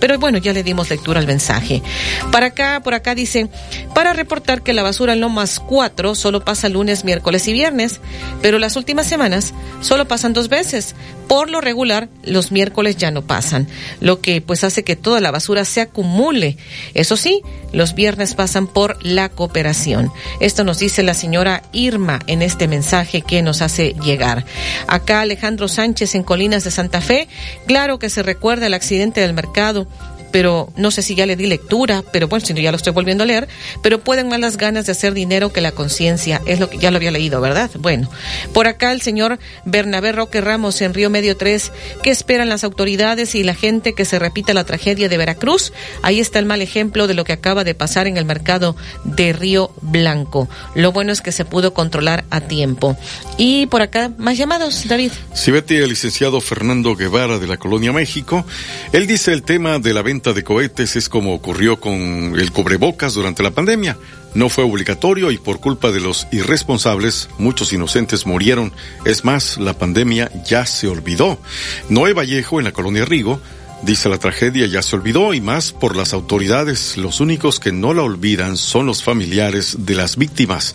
Pero bueno, ya le dimos lectura al mensaje. Para acá, por acá dice, para reportar que la basura en Lomas 4 solo pasa lunes, miércoles y viernes, pero las últimas semanas solo pasan dos veces. Por lo regular, los miércoles ya no pasan, lo que pues hace que toda la basura se acumule. Eso sí, los viernes pasan por la cooperación. Esto nos dice la señora Irma en este mensaje que nos hace llegar. Acá Alejandro Sánchez en Colinas de Santa Fe, claro que se recuerda el accidente del mercado pero no sé si ya le di lectura, pero bueno, si no ya lo estoy volviendo a leer, pero pueden más las ganas de hacer dinero que la conciencia, es lo que ya lo había leído, ¿verdad? Bueno, por acá el señor Bernabé Roque Ramos en Río Medio 3, ¿qué esperan las autoridades y la gente que se repita la tragedia de Veracruz? Ahí está el mal ejemplo de lo que acaba de pasar en el mercado de Río Blanco. Lo bueno es que se pudo controlar a tiempo. Y por acá, más llamados, David. Sí, Betty, el licenciado Fernando Guevara de la Colonia México, él dice el tema de la venta de cohetes es como ocurrió con el cubrebocas durante la pandemia. No fue obligatorio y por culpa de los irresponsables, muchos inocentes murieron. Es más, la pandemia ya se olvidó. Noé Vallejo, en la colonia Rigo, dice la tragedia ya se olvidó y más por las autoridades. Los únicos que no la olvidan son los familiares de las víctimas.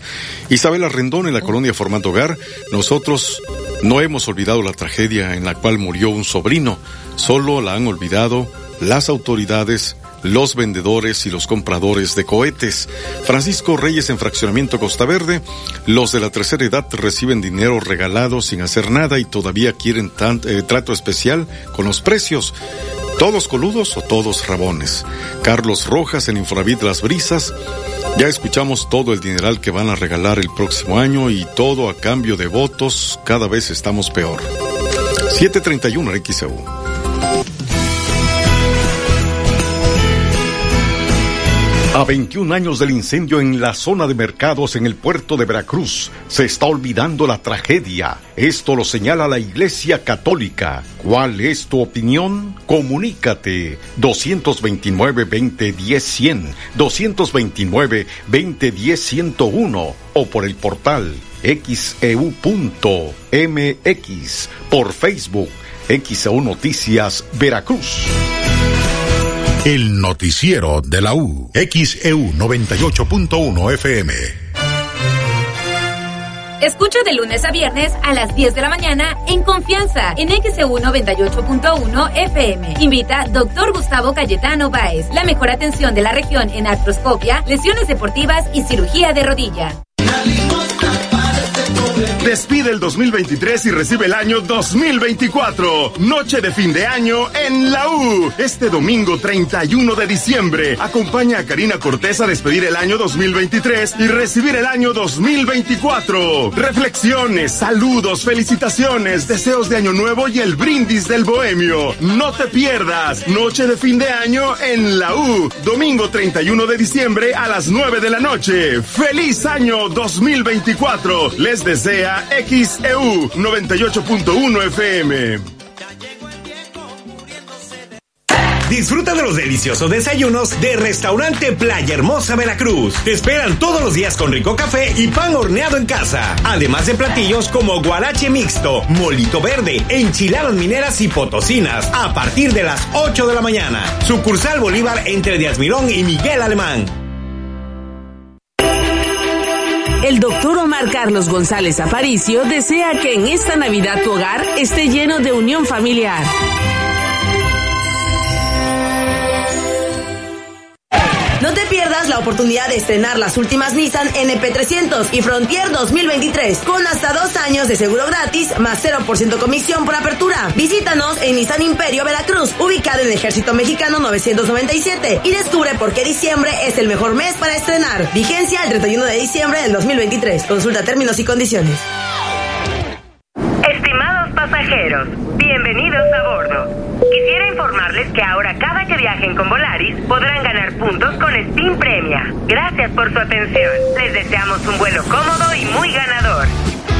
Isabela Rendón, en la colonia Formato Hogar, nosotros no hemos olvidado la tragedia en la cual murió un sobrino, solo la han olvidado las autoridades, los vendedores y los compradores de cohetes. Francisco Reyes en Fraccionamiento Costa Verde, los de la tercera edad reciben dinero regalado sin hacer nada y todavía quieren eh, trato especial con los precios. ¿Todos coludos o todos rabones? Carlos Rojas en Infonavit Las Brisas. Ya escuchamos todo el dineral que van a regalar el próximo año y todo a cambio de votos. Cada vez estamos peor. 731 XEU. A 21 años del incendio en la zona de mercados en el puerto de Veracruz, se está olvidando la tragedia. Esto lo señala la Iglesia Católica. ¿Cuál es tu opinión? Comunícate 229-2010-100, 229-2010-101 o por el portal xeu.mx, por Facebook, XEU Noticias Veracruz. El noticiero de la U. XEU 98.1 FM. Escucha de lunes a viernes a las 10 de la mañana en confianza en XEU 98.1 FM. Invita Dr. Gustavo Cayetano Báez. La mejor atención de la región en artroscopia, lesiones deportivas y cirugía de rodilla. Despide el 2023 y recibe el año 2024. Noche de fin de año en la U. Este domingo 31 de diciembre. Acompaña a Karina Cortés a despedir el año 2023 y recibir el año 2024. Reflexiones, saludos, felicitaciones, deseos de año nuevo y el brindis del bohemio. No te pierdas. Noche de fin de año en la U. Domingo 31 de diciembre a las 9 de la noche. ¡Feliz año 2024! Les desea XEU 98.1 FM. Disfruta de los deliciosos desayunos de Restaurante Playa Hermosa Veracruz. Te esperan todos los días con rico café y pan horneado en casa. Además de platillos como guarache mixto, molito verde, enchiladas mineras y potosinas a partir de las 8 de la mañana. Sucursal Bolívar entre Díaz Mirón y Miguel Alemán. El doctor Omar Carlos González Aparicio desea que en esta Navidad tu hogar esté lleno de unión familiar. No te pierdas la oportunidad de estrenar las últimas Nissan NP300 y Frontier 2023 con hasta dos años de seguro gratis más 0% comisión por apertura. Visítanos en Nissan Imperio Veracruz, ubicado en Ejército Mexicano 997 y descubre por qué diciembre es el mejor mes para estrenar. Vigencia el 31 de diciembre del 2023. Consulta términos y condiciones. Estimados pasajeros, bienvenidos a bordo. Quisiera informarles que ahora cada que viajen con Volaris podrán ganar puntos con Steam Premia. Gracias por su atención. Les deseamos un vuelo cómodo y muy ganador.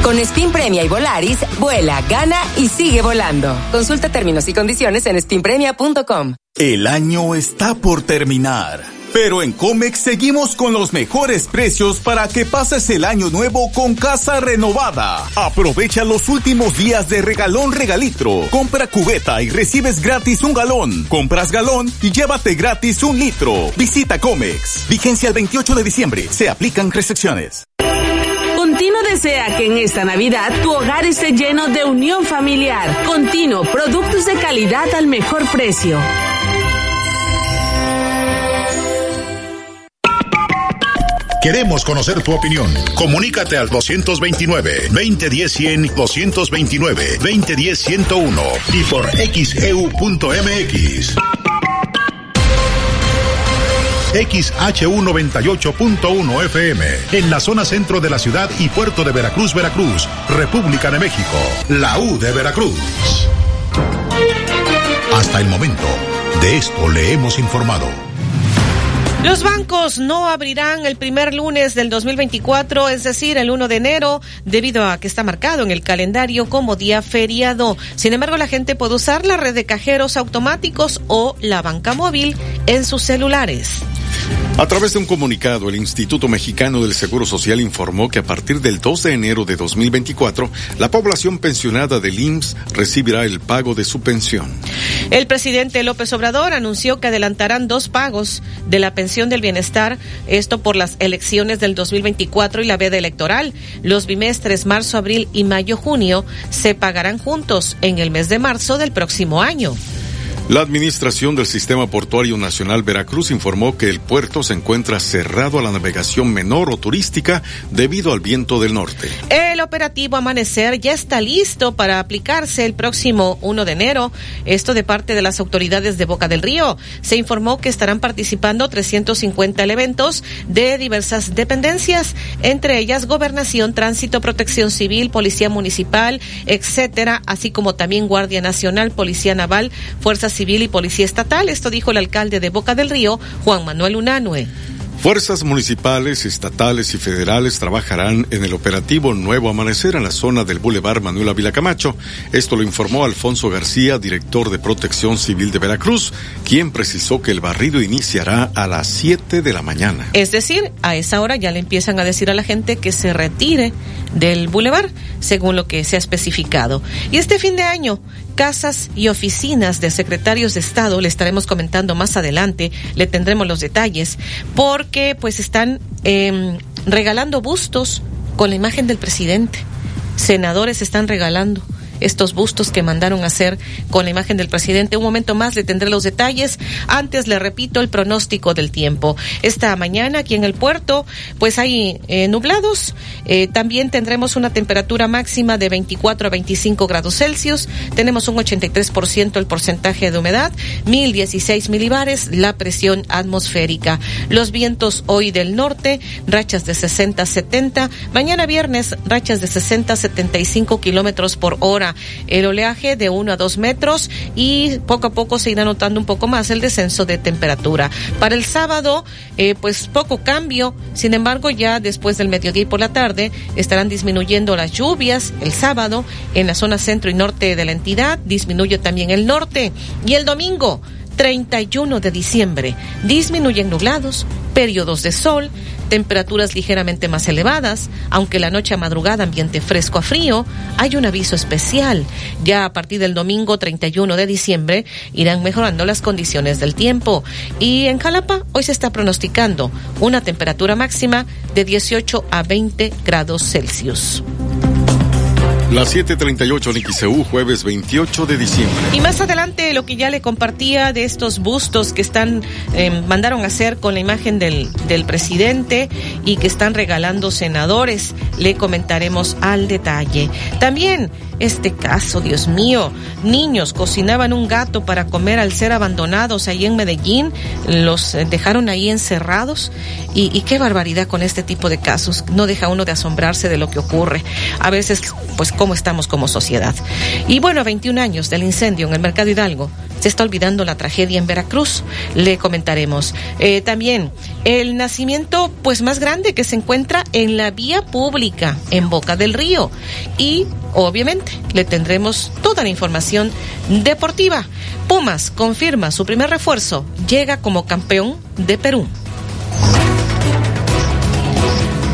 Con Steam Premia y Volaris, vuela, gana y sigue volando. Consulta términos y condiciones en steampremia.com. El año está por terminar Pero en Comex seguimos con los mejores precios para que pases el año nuevo con casa renovada. Aprovecha los últimos días de regalón regalitro. Compra cubeta y recibes gratis un galón. Compras galón y llévate gratis un litro. Visita Comex. Vigencia el 28 de diciembre. Se aplican restricciones. Continuo desea que en esta Navidad tu hogar esté lleno de unión familiar. Continuo, productos de calidad al mejor precio. Queremos conocer tu opinión. Comunícate al 229-2010-100, 229-2010-101 y por xeu.mx. XHU98.1 FM, en la zona centro de la ciudad y puerto de Veracruz, Veracruz, República de México, la U de Veracruz. Hasta el momento, de esto le hemos informado. Los bancos no abrirán el primer lunes del 2024, es decir, el 1 de enero, debido a que está marcado en el calendario como día feriado. Sin embargo, la gente puede usar la red de cajeros automáticos o la banca móvil en sus celulares. A través de un comunicado, el Instituto Mexicano del Seguro Social informó que a partir del 2 de enero de 2024, la población pensionada del IMSS recibirá el pago de su pensión. El presidente López Obrador anunció que adelantarán dos pagos de la pensión del bienestar, esto por las elecciones del 2024 y la veda electoral. Los bimestres marzo, abril y mayo-junio se pagarán juntos en el mes de marzo del próximo año. La Administración del Sistema Portuario Nacional Veracruz informó que el puerto se encuentra cerrado a la navegación menor o turística debido al viento del norte. El operativo Amanecer ya está listo para aplicarse el próximo 1 de enero. Esto de parte de las autoridades de Boca del Río. Se informó que estarán participando 350 elementos de diversas dependencias, entre ellas Gobernación, Tránsito, Protección Civil, Policía Municipal, etcétera, así como también Guardia Nacional, Policía Naval, Fuerzas Civil y Policía Estatal. Esto dijo el alcalde de Boca del Río, Juan Manuel Unanue. Fuerzas municipales, estatales y federales trabajarán en el operativo Nuevo Amanecer en la zona del Boulevard Manuel Ávila Camacho. Esto lo informó Alfonso García, director de Protección Civil de Veracruz, quien precisó que el barrido iniciará a las 7 de la mañana. Es decir, a esa hora ya le empiezan a decir a la gente que se retire del Boulevard, según lo que se ha especificado. Y este fin de año, casas y oficinas de secretarios de Estado, le estaremos comentando más adelante, le tendremos los detalles, porque pues están eh, regalando bustos con la imagen del presidente. Senadores están regalando estos bustos que mandaron hacer con la imagen del presidente. Un momento más le tendré los detalles. Antes le repito el pronóstico del tiempo. Esta mañana aquí en el puerto, pues hay eh, nublados. Eh, también tendremos una temperatura máxima de 24 a 25 grados Celsius. Tenemos un 83% el porcentaje de humedad, 1016 milibares la presión atmosférica. Los vientos hoy del norte, rachas de 60 a 70. Mañana viernes, rachas de 60 a 75 kilómetros por hora el oleaje de 1 a 2 metros y poco a poco se irá notando un poco más el descenso de temperatura. Para el sábado, eh, pues poco cambio, sin embargo ya después del mediodía y por la tarde estarán disminuyendo las lluvias el sábado en la zona centro y norte de la entidad, disminuye también el norte y el domingo 31 de diciembre. Disminuyen nublados, periodos de sol, temperaturas ligeramente más elevadas, aunque la noche a madrugada ambiente fresco a frío, hay un aviso especial. Ya a partir del domingo 31 de diciembre irán mejorando las condiciones del tiempo. Y en Jalapa hoy se está pronosticando una temperatura máxima de 18 a 20 grados Celsius. Las 7:38 en XEU, jueves 28 de diciembre. Y más adelante lo que ya le compartía de estos bustos que están, eh, mandaron a hacer con la imagen del, del presidente y que están regalando senadores, le comentaremos al detalle. También este caso, Dios mío, niños cocinaban un gato para comer al ser abandonados ahí en Medellín, los dejaron ahí encerrados y, y qué barbaridad con este tipo de casos. No deja uno de asombrarse de lo que ocurre. A veces, pues, cómo estamos como sociedad. Y bueno, a 21 años del incendio en el Mercado Hidalgo, se está olvidando la tragedia en Veracruz. Le comentaremos. Eh, también el nacimiento, pues, más grande que se encuentra en la vía pública, en Boca del Río. Y, obviamente, le tendremos toda la información deportiva. Pumas confirma su primer refuerzo, llega como campeón de Perú.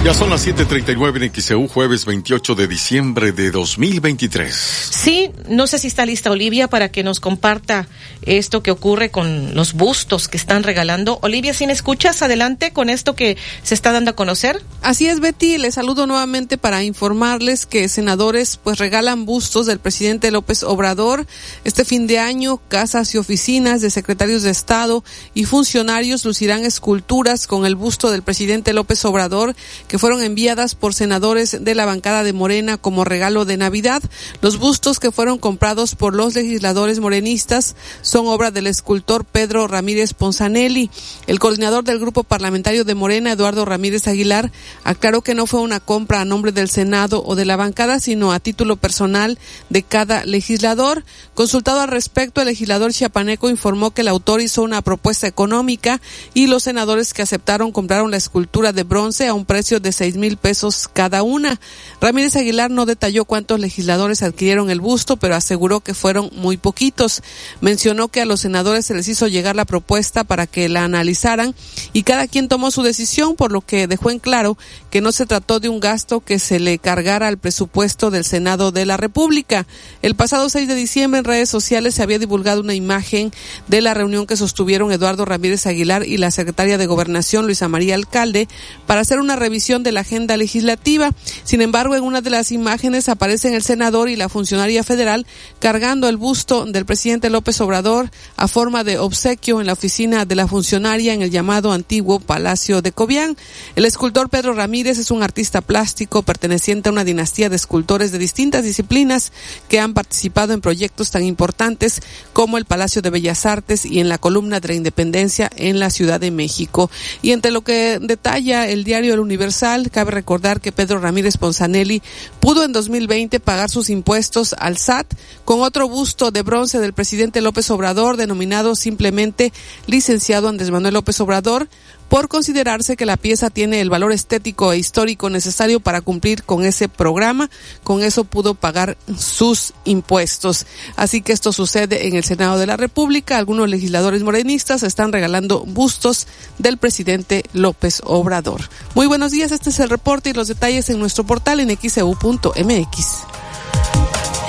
Ya son las 7:39 en XEU, jueves 28 de diciembre de 2023. Sí, no sé si está lista Olivia para que nos comparta esto que ocurre con los bustos que están regalando. Olivia, si me escuchas, adelante con esto que se está dando a conocer. Así es, Betty. Les saludo nuevamente para informarles que senadores pues regalan bustos del presidente López Obrador. Este fin de año, casas y oficinas de secretarios de Estado y funcionarios lucirán esculturas con el busto del presidente López Obrador que fueron enviadas por senadores de la bancada de Morena como regalo de Navidad. Los bustos que fueron comprados por los legisladores morenistas son obra del escultor Pedro Ramírez Ponzanelli. El coordinador del grupo parlamentario de Morena, Eduardo Ramírez Aguilar, aclaró que no fue una compra a nombre del Senado o de la bancada, sino a título personal de cada legislador. Consultado al respecto, el legislador chiapaneco informó que el autor hizo una propuesta económica y los senadores que aceptaron compraron la escultura de bronce a un precio de seis mil pesos cada una. Ramírez Aguilar no detalló cuántos legisladores adquirieron el busto, pero aseguró que fueron muy poquitos. Mencionó que a los senadores se les hizo llegar la propuesta para que la analizaran y cada quien tomó su decisión, por lo que dejó en claro que no se trató de un gasto que se le cargara al presupuesto del Senado de la República. El pasado 6 de diciembre en redes sociales se había divulgado una imagen de la reunión que sostuvieron Eduardo Ramírez Aguilar y la secretaria de Gobernación Luisa María Alcalde para hacer una revisión de la agenda legislativa. Sin embargo, en una de las imágenes aparecen el senador y la funcionaria federal cargando el busto del presidente López Obrador a forma de obsequio en la oficina de la funcionaria en el llamado antiguo Palacio de Cobián. El escultor Pedro Ramírez es un artista plástico perteneciente a una dinastía de escultores de distintas disciplinas que han participado en proyectos tan importantes como el Palacio de Bellas Artes y en la columna de la Independencia en la Ciudad de México. Y entre lo que detalla el diario El Cabe recordar que Pedro Ramírez Ponzanelli pudo en 2020 pagar sus impuestos al SAT con otro busto de bronce del presidente López Obrador, denominado simplemente licenciado Andrés Manuel López Obrador, por considerarse que la pieza tiene el valor estético e histórico necesario para cumplir con ese programa. Con eso pudo pagar sus impuestos. Así que esto sucede en el Senado de la República. Algunos legisladores morenistas están regalando bustos del presidente López Obrador. Muy buenos días, este es el reporte y los detalles en nuestro portal en xeu.mx.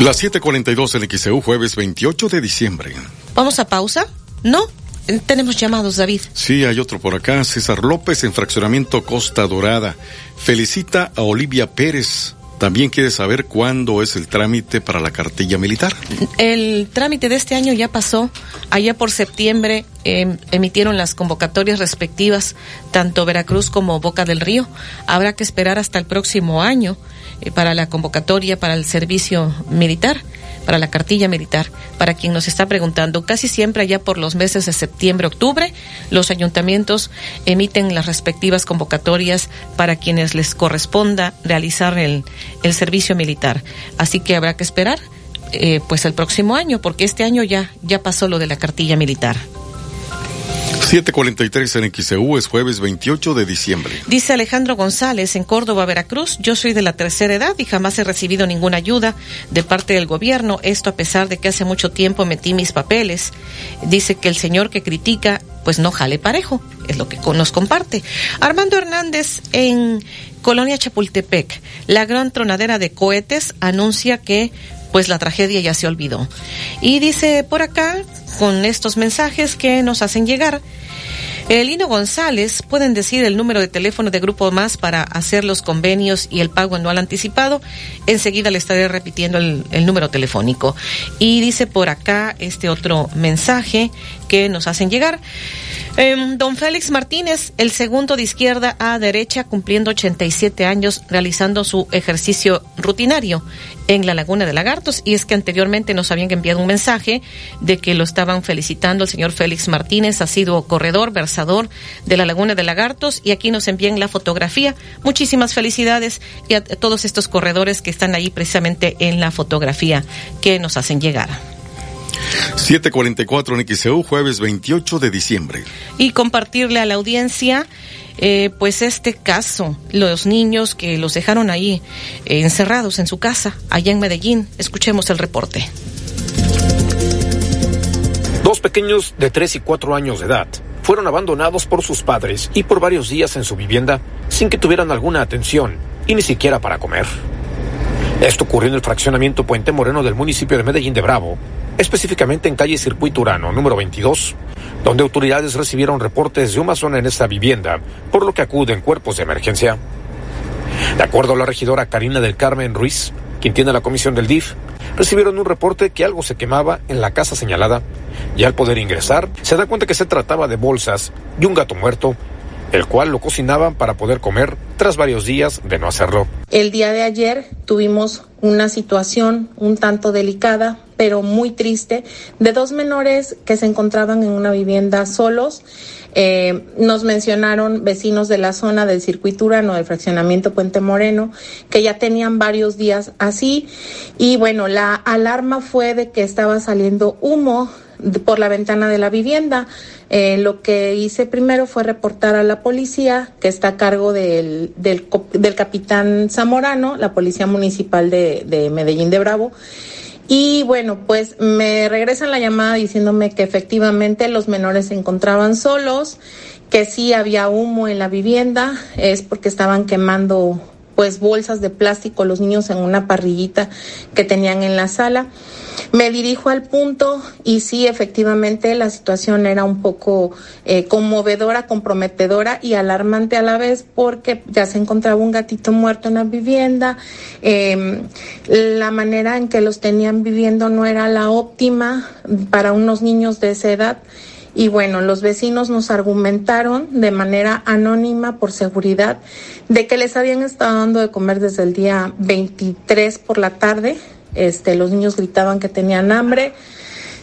Las 7:42 en XEU, jueves 28 de diciembre. ¿Vamos a pausa? No. Tenemos llamados, David. Sí, hay otro por acá. César López en Fraccionamiento Costa Dorada. Felicita a Olivia Pérez. También quiere saber cuándo es el trámite para la cartilla militar. El trámite de este año ya pasó. Allá por septiembre eh, emitieron las convocatorias respectivas, tanto Veracruz como Boca del Río. Habrá que esperar hasta el próximo año eh, para la convocatoria para el servicio militar para la cartilla militar. Para quien nos está preguntando, casi siempre allá por los meses de septiembre, octubre, los ayuntamientos emiten las respectivas convocatorias para quienes les corresponda realizar el, el servicio militar. Así que habrá que esperar eh, pues el próximo año, porque este año ya, ya pasó lo de la cartilla militar. 743 en es jueves 28 de diciembre. Dice Alejandro González en Córdoba, Veracruz, yo soy de la tercera edad y jamás he recibido ninguna ayuda de parte del gobierno, esto a pesar de que hace mucho tiempo metí mis papeles. Dice que el señor que critica pues no jale parejo, es lo que nos comparte. Armando Hernández en Colonia Chapultepec, la gran tronadera de cohetes anuncia que pues la tragedia ya se olvidó. Y dice por acá, con estos mensajes que nos hacen llegar, Elino González, pueden decir el número de teléfono de Grupo Más para hacer los convenios y el pago anual anticipado. Enseguida le estaré repitiendo el número telefónico. Y dice por acá este otro mensaje nos hacen llegar. Eh, don Félix Martínez, el segundo de izquierda a derecha, cumpliendo 87 años, realizando su ejercicio rutinario en la Laguna de Lagartos. Y es que anteriormente nos habían enviado un mensaje de que lo estaban felicitando el señor Félix Martínez, ha sido corredor, versador de la Laguna de Lagartos. Y aquí nos envían la fotografía. Muchísimas felicidades y a todos estos corredores que están ahí precisamente en la fotografía que nos hacen llegar. 744 en XEU, jueves 28 de diciembre. Y compartirle a la audiencia, eh, pues este caso, los niños que los dejaron ahí eh, encerrados en su casa, allá en Medellín. Escuchemos el reporte. Dos pequeños de 3 y 4 años de edad fueron abandonados por sus padres y por varios días en su vivienda sin que tuvieran alguna atención y ni siquiera para comer. Esto ocurrió en el fraccionamiento Puente Moreno del municipio de Medellín de Bravo, específicamente en calle Circuito Urano, número 22, donde autoridades recibieron reportes de una zona en esta vivienda, por lo que acuden cuerpos de emergencia. De acuerdo a la regidora Karina del Carmen Ruiz, quien tiene la comisión del DIF, recibieron un reporte que algo se quemaba en la casa señalada y al poder ingresar se da cuenta que se trataba de bolsas y un gato muerto el cual lo cocinaban para poder comer tras varios días de no hacerlo. El día de ayer tuvimos una situación un tanto delicada, pero muy triste, de dos menores que se encontraban en una vivienda solos. Eh, nos mencionaron vecinos de la zona del circuito urano del fraccionamiento Puente Moreno que ya tenían varios días así y bueno, la alarma fue de que estaba saliendo humo por la ventana de la vivienda. Eh, lo que hice primero fue reportar a la policía, que está a cargo del, del, del capitán Zamorano, la policía municipal de, de Medellín de Bravo. Y bueno, pues me regresan la llamada diciéndome que efectivamente los menores se encontraban solos, que sí había humo en la vivienda, es porque estaban quemando pues bolsas de plástico los niños en una parrillita que tenían en la sala. Me dirijo al punto y sí, efectivamente, la situación era un poco eh, conmovedora, comprometedora y alarmante a la vez porque ya se encontraba un gatito muerto en la vivienda. Eh, la manera en que los tenían viviendo no era la óptima para unos niños de esa edad. Y bueno, los vecinos nos argumentaron de manera anónima por seguridad de que les habían estado dando de comer desde el día 23 por la tarde. Este, los niños gritaban que tenían hambre,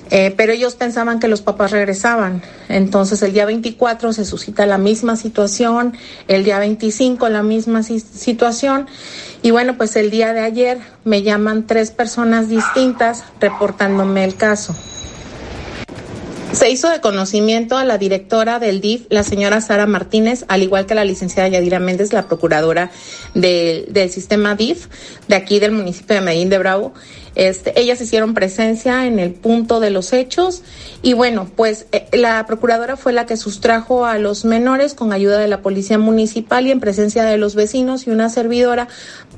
eh, pero ellos pensaban que los papás regresaban. Entonces el día 24 se suscita la misma situación, el día 25 la misma situación. Y bueno, pues el día de ayer me llaman tres personas distintas reportándome el caso. Se hizo de conocimiento a la directora del DIF, la señora Sara Martínez, al igual que la licenciada Yadira Méndez, la procuradora del sistema DIF de aquí del municipio de Medellín de Bravo. Este, ellas hicieron presencia en el punto de los hechos y bueno, pues eh, la procuradora fue la que sustrajo a los menores con ayuda de la policía municipal y en presencia de los vecinos y una servidora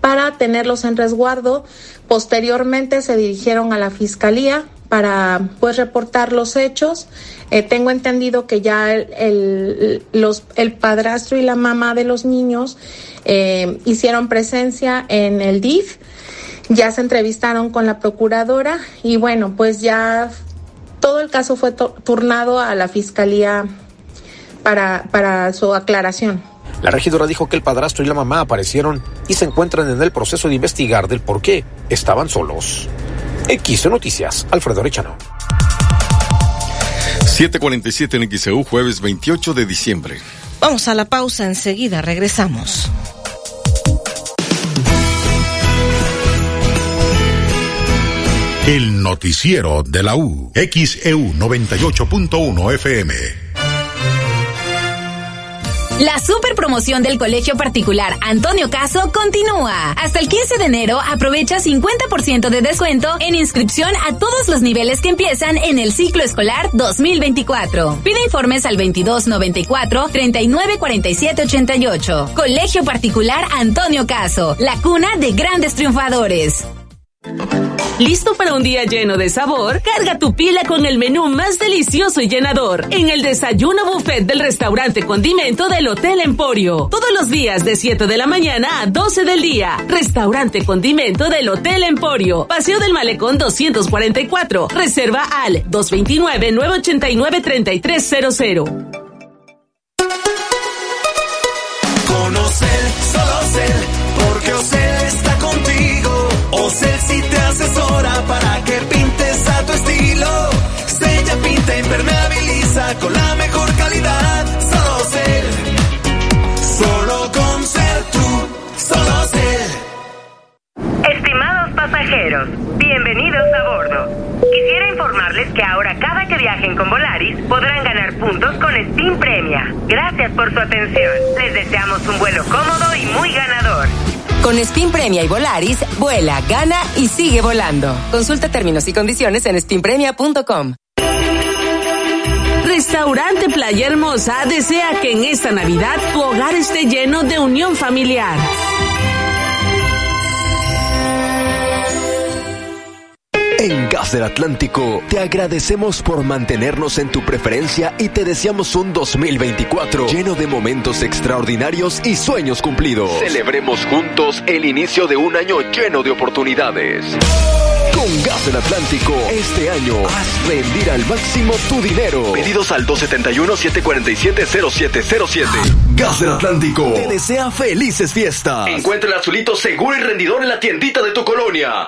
para tenerlos en resguardo. Posteriormente se dirigieron a la fiscalía para pues reportar los hechos. Eh, tengo entendido que ya el, los, el padrastro y la mamá de los niños eh, hicieron presencia en el DIF, ya se entrevistaron con la procuradora y bueno, pues ya todo el caso fue turnado a la fiscalía para, para su aclaración. La regidora dijo que el padrastro y la mamá aparecieron y se encuentran en el proceso de investigar del por qué estaban solos. X Noticias, Alfredo Arechano. 747 en XEU, jueves 28 de diciembre. Vamos a la pausa, enseguida regresamos. El noticiero de la U, XEU 98.1 FM. La super promoción del Colegio Particular Antonio Caso continúa. Hasta el 15 de enero aprovecha 50% de descuento en inscripción a todos los niveles que empiezan en el ciclo escolar 2024. Pide informes al 2294 394788. Colegio Particular Antonio Caso, la cuna de grandes triunfadores. ¿Listo para un día lleno de sabor? Carga tu pila con el menú más delicioso y llenador en el desayuno buffet del restaurante Condimento del Hotel Emporio. Todos los días de 7 de la mañana a 12 del día. Restaurante Condimento del Hotel Emporio. Paseo del Malecón 244. Reserva al 229-989-3300. Conocer, solo ser, porque Ocel está contigo. Para que pintes a tu estilo. Sella, pinta, impermeabiliza con la mejor calidad. Solo ser, solo con ser tú, solo ser. Estimados pasajeros, bienvenidos a bordo. Quisiera informarles que ahora cada que viajen con Volaris podrán ganar puntos con Steam Premia. Gracias por su atención. Les deseamos un vuelo cómodo y muy ganador. Con Spin Premia y Volaris, vuela, gana y sigue volando. Consulta términos y condiciones en spinpremia.com. Restaurante Playa Hermosa desea que en esta Navidad tu hogar esté lleno de unión familiar. En Gas del Atlántico te agradecemos por mantenernos en tu preferencia y te deseamos un 2024 lleno de momentos extraordinarios y sueños cumplidos. Celebremos juntos el inicio de un año lleno de oportunidades. Con Gas del Atlántico, este año haz rendir al máximo tu dinero. Pedidos al 271-747-0707. Gas del Atlántico te desea felices fiestas. Encuentra el azulito seguro y rendidor en la tiendita de tu colonia.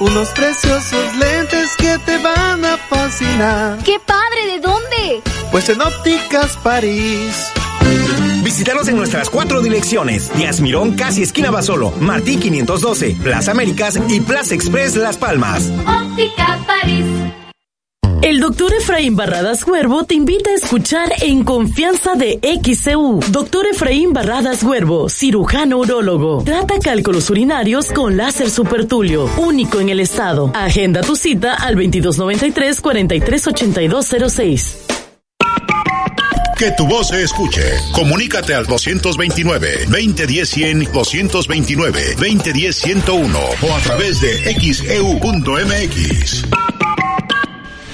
unos preciosos lentes que te van a fascinar. ¡Qué padre! ¿De dónde? Pues en Ópticas París. Visítanos en nuestras cuatro direcciones: Díaz Mirón, casi esquina Basolo, Martí 512, Plaza Américas y Plaza Express Las Palmas. Óptica París. El doctor Efraín Barradas Huervo te invita a escuchar En Confianza de XCU. Doctor Efraín Barradas Huervo, cirujano urólogo. Trata cálculos urinarios con láser supertulio, único en el estado. Agenda tu cita al 2293-438206. Que tu voz se escuche. Comunícate al 229-2010-100, 229-2010-101 o a través de xeu.mx.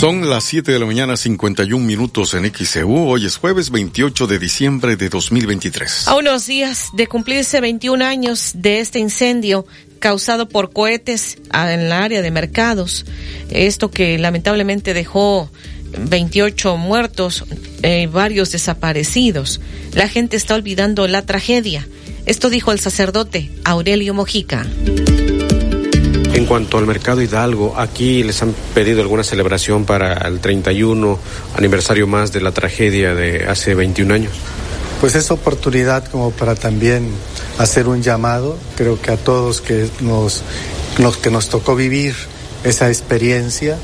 Son las 7 de la mañana, 51 minutos en XEU. Hoy es jueves 28 de diciembre de 2023. A unos días de cumplirse 21 años de este incendio causado por cohetes en el área de mercados, esto que lamentablemente dejó 28 muertos, eh, varios desaparecidos. La gente está olvidando la tragedia. Esto dijo el sacerdote Aurelio Mojica. En cuanto al mercado Hidalgo, aquí les han pedido alguna celebración para el 31 aniversario más de la tragedia de hace 21 años. Pues es oportunidad como para también hacer un llamado, creo que a todos que nos, los que nos tocó vivir esa experiencia,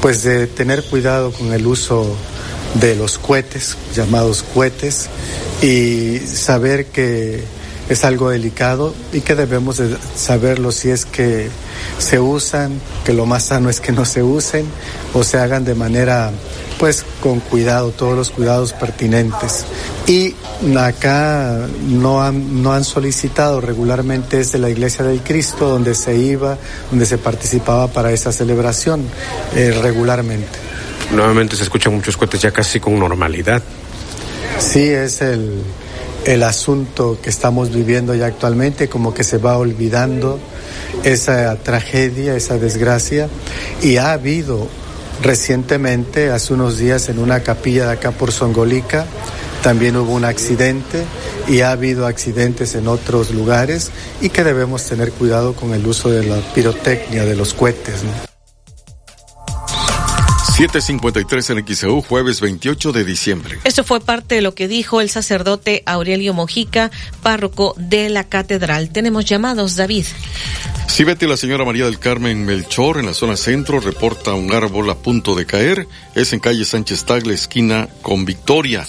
pues de tener cuidado con el uso de los cohetes, llamados cohetes, y saber que es algo delicado y que debemos de saberlo si es que se usan, que lo más sano es que no se usen o se hagan de manera pues con cuidado, todos los cuidados pertinentes. Y acá no han, no han solicitado regularmente desde la Iglesia del Cristo, donde se iba, donde se participaba para esa celebración eh, regularmente. Nuevamente se escuchan muchos cohetes ya casi con normalidad. Sí, es el, el asunto que estamos viviendo ya actualmente, como que se va olvidando esa tragedia, esa desgracia, y ha habido recientemente, hace unos días, en una capilla de acá por Songolica, también hubo un accidente y ha habido accidentes en otros lugares y que debemos tener cuidado con el uso de la pirotecnia, de los cohetes. ¿no? 753 en XEU, jueves 28 de diciembre. Esto fue parte de lo que dijo el sacerdote Aurelio Mojica, párroco de la catedral. Tenemos llamados, David. Sí, Betty, la señora María del Carmen Melchor, en la zona centro, reporta un árbol a punto de caer. Es en calle Sánchez Tagle, esquina con Victoria.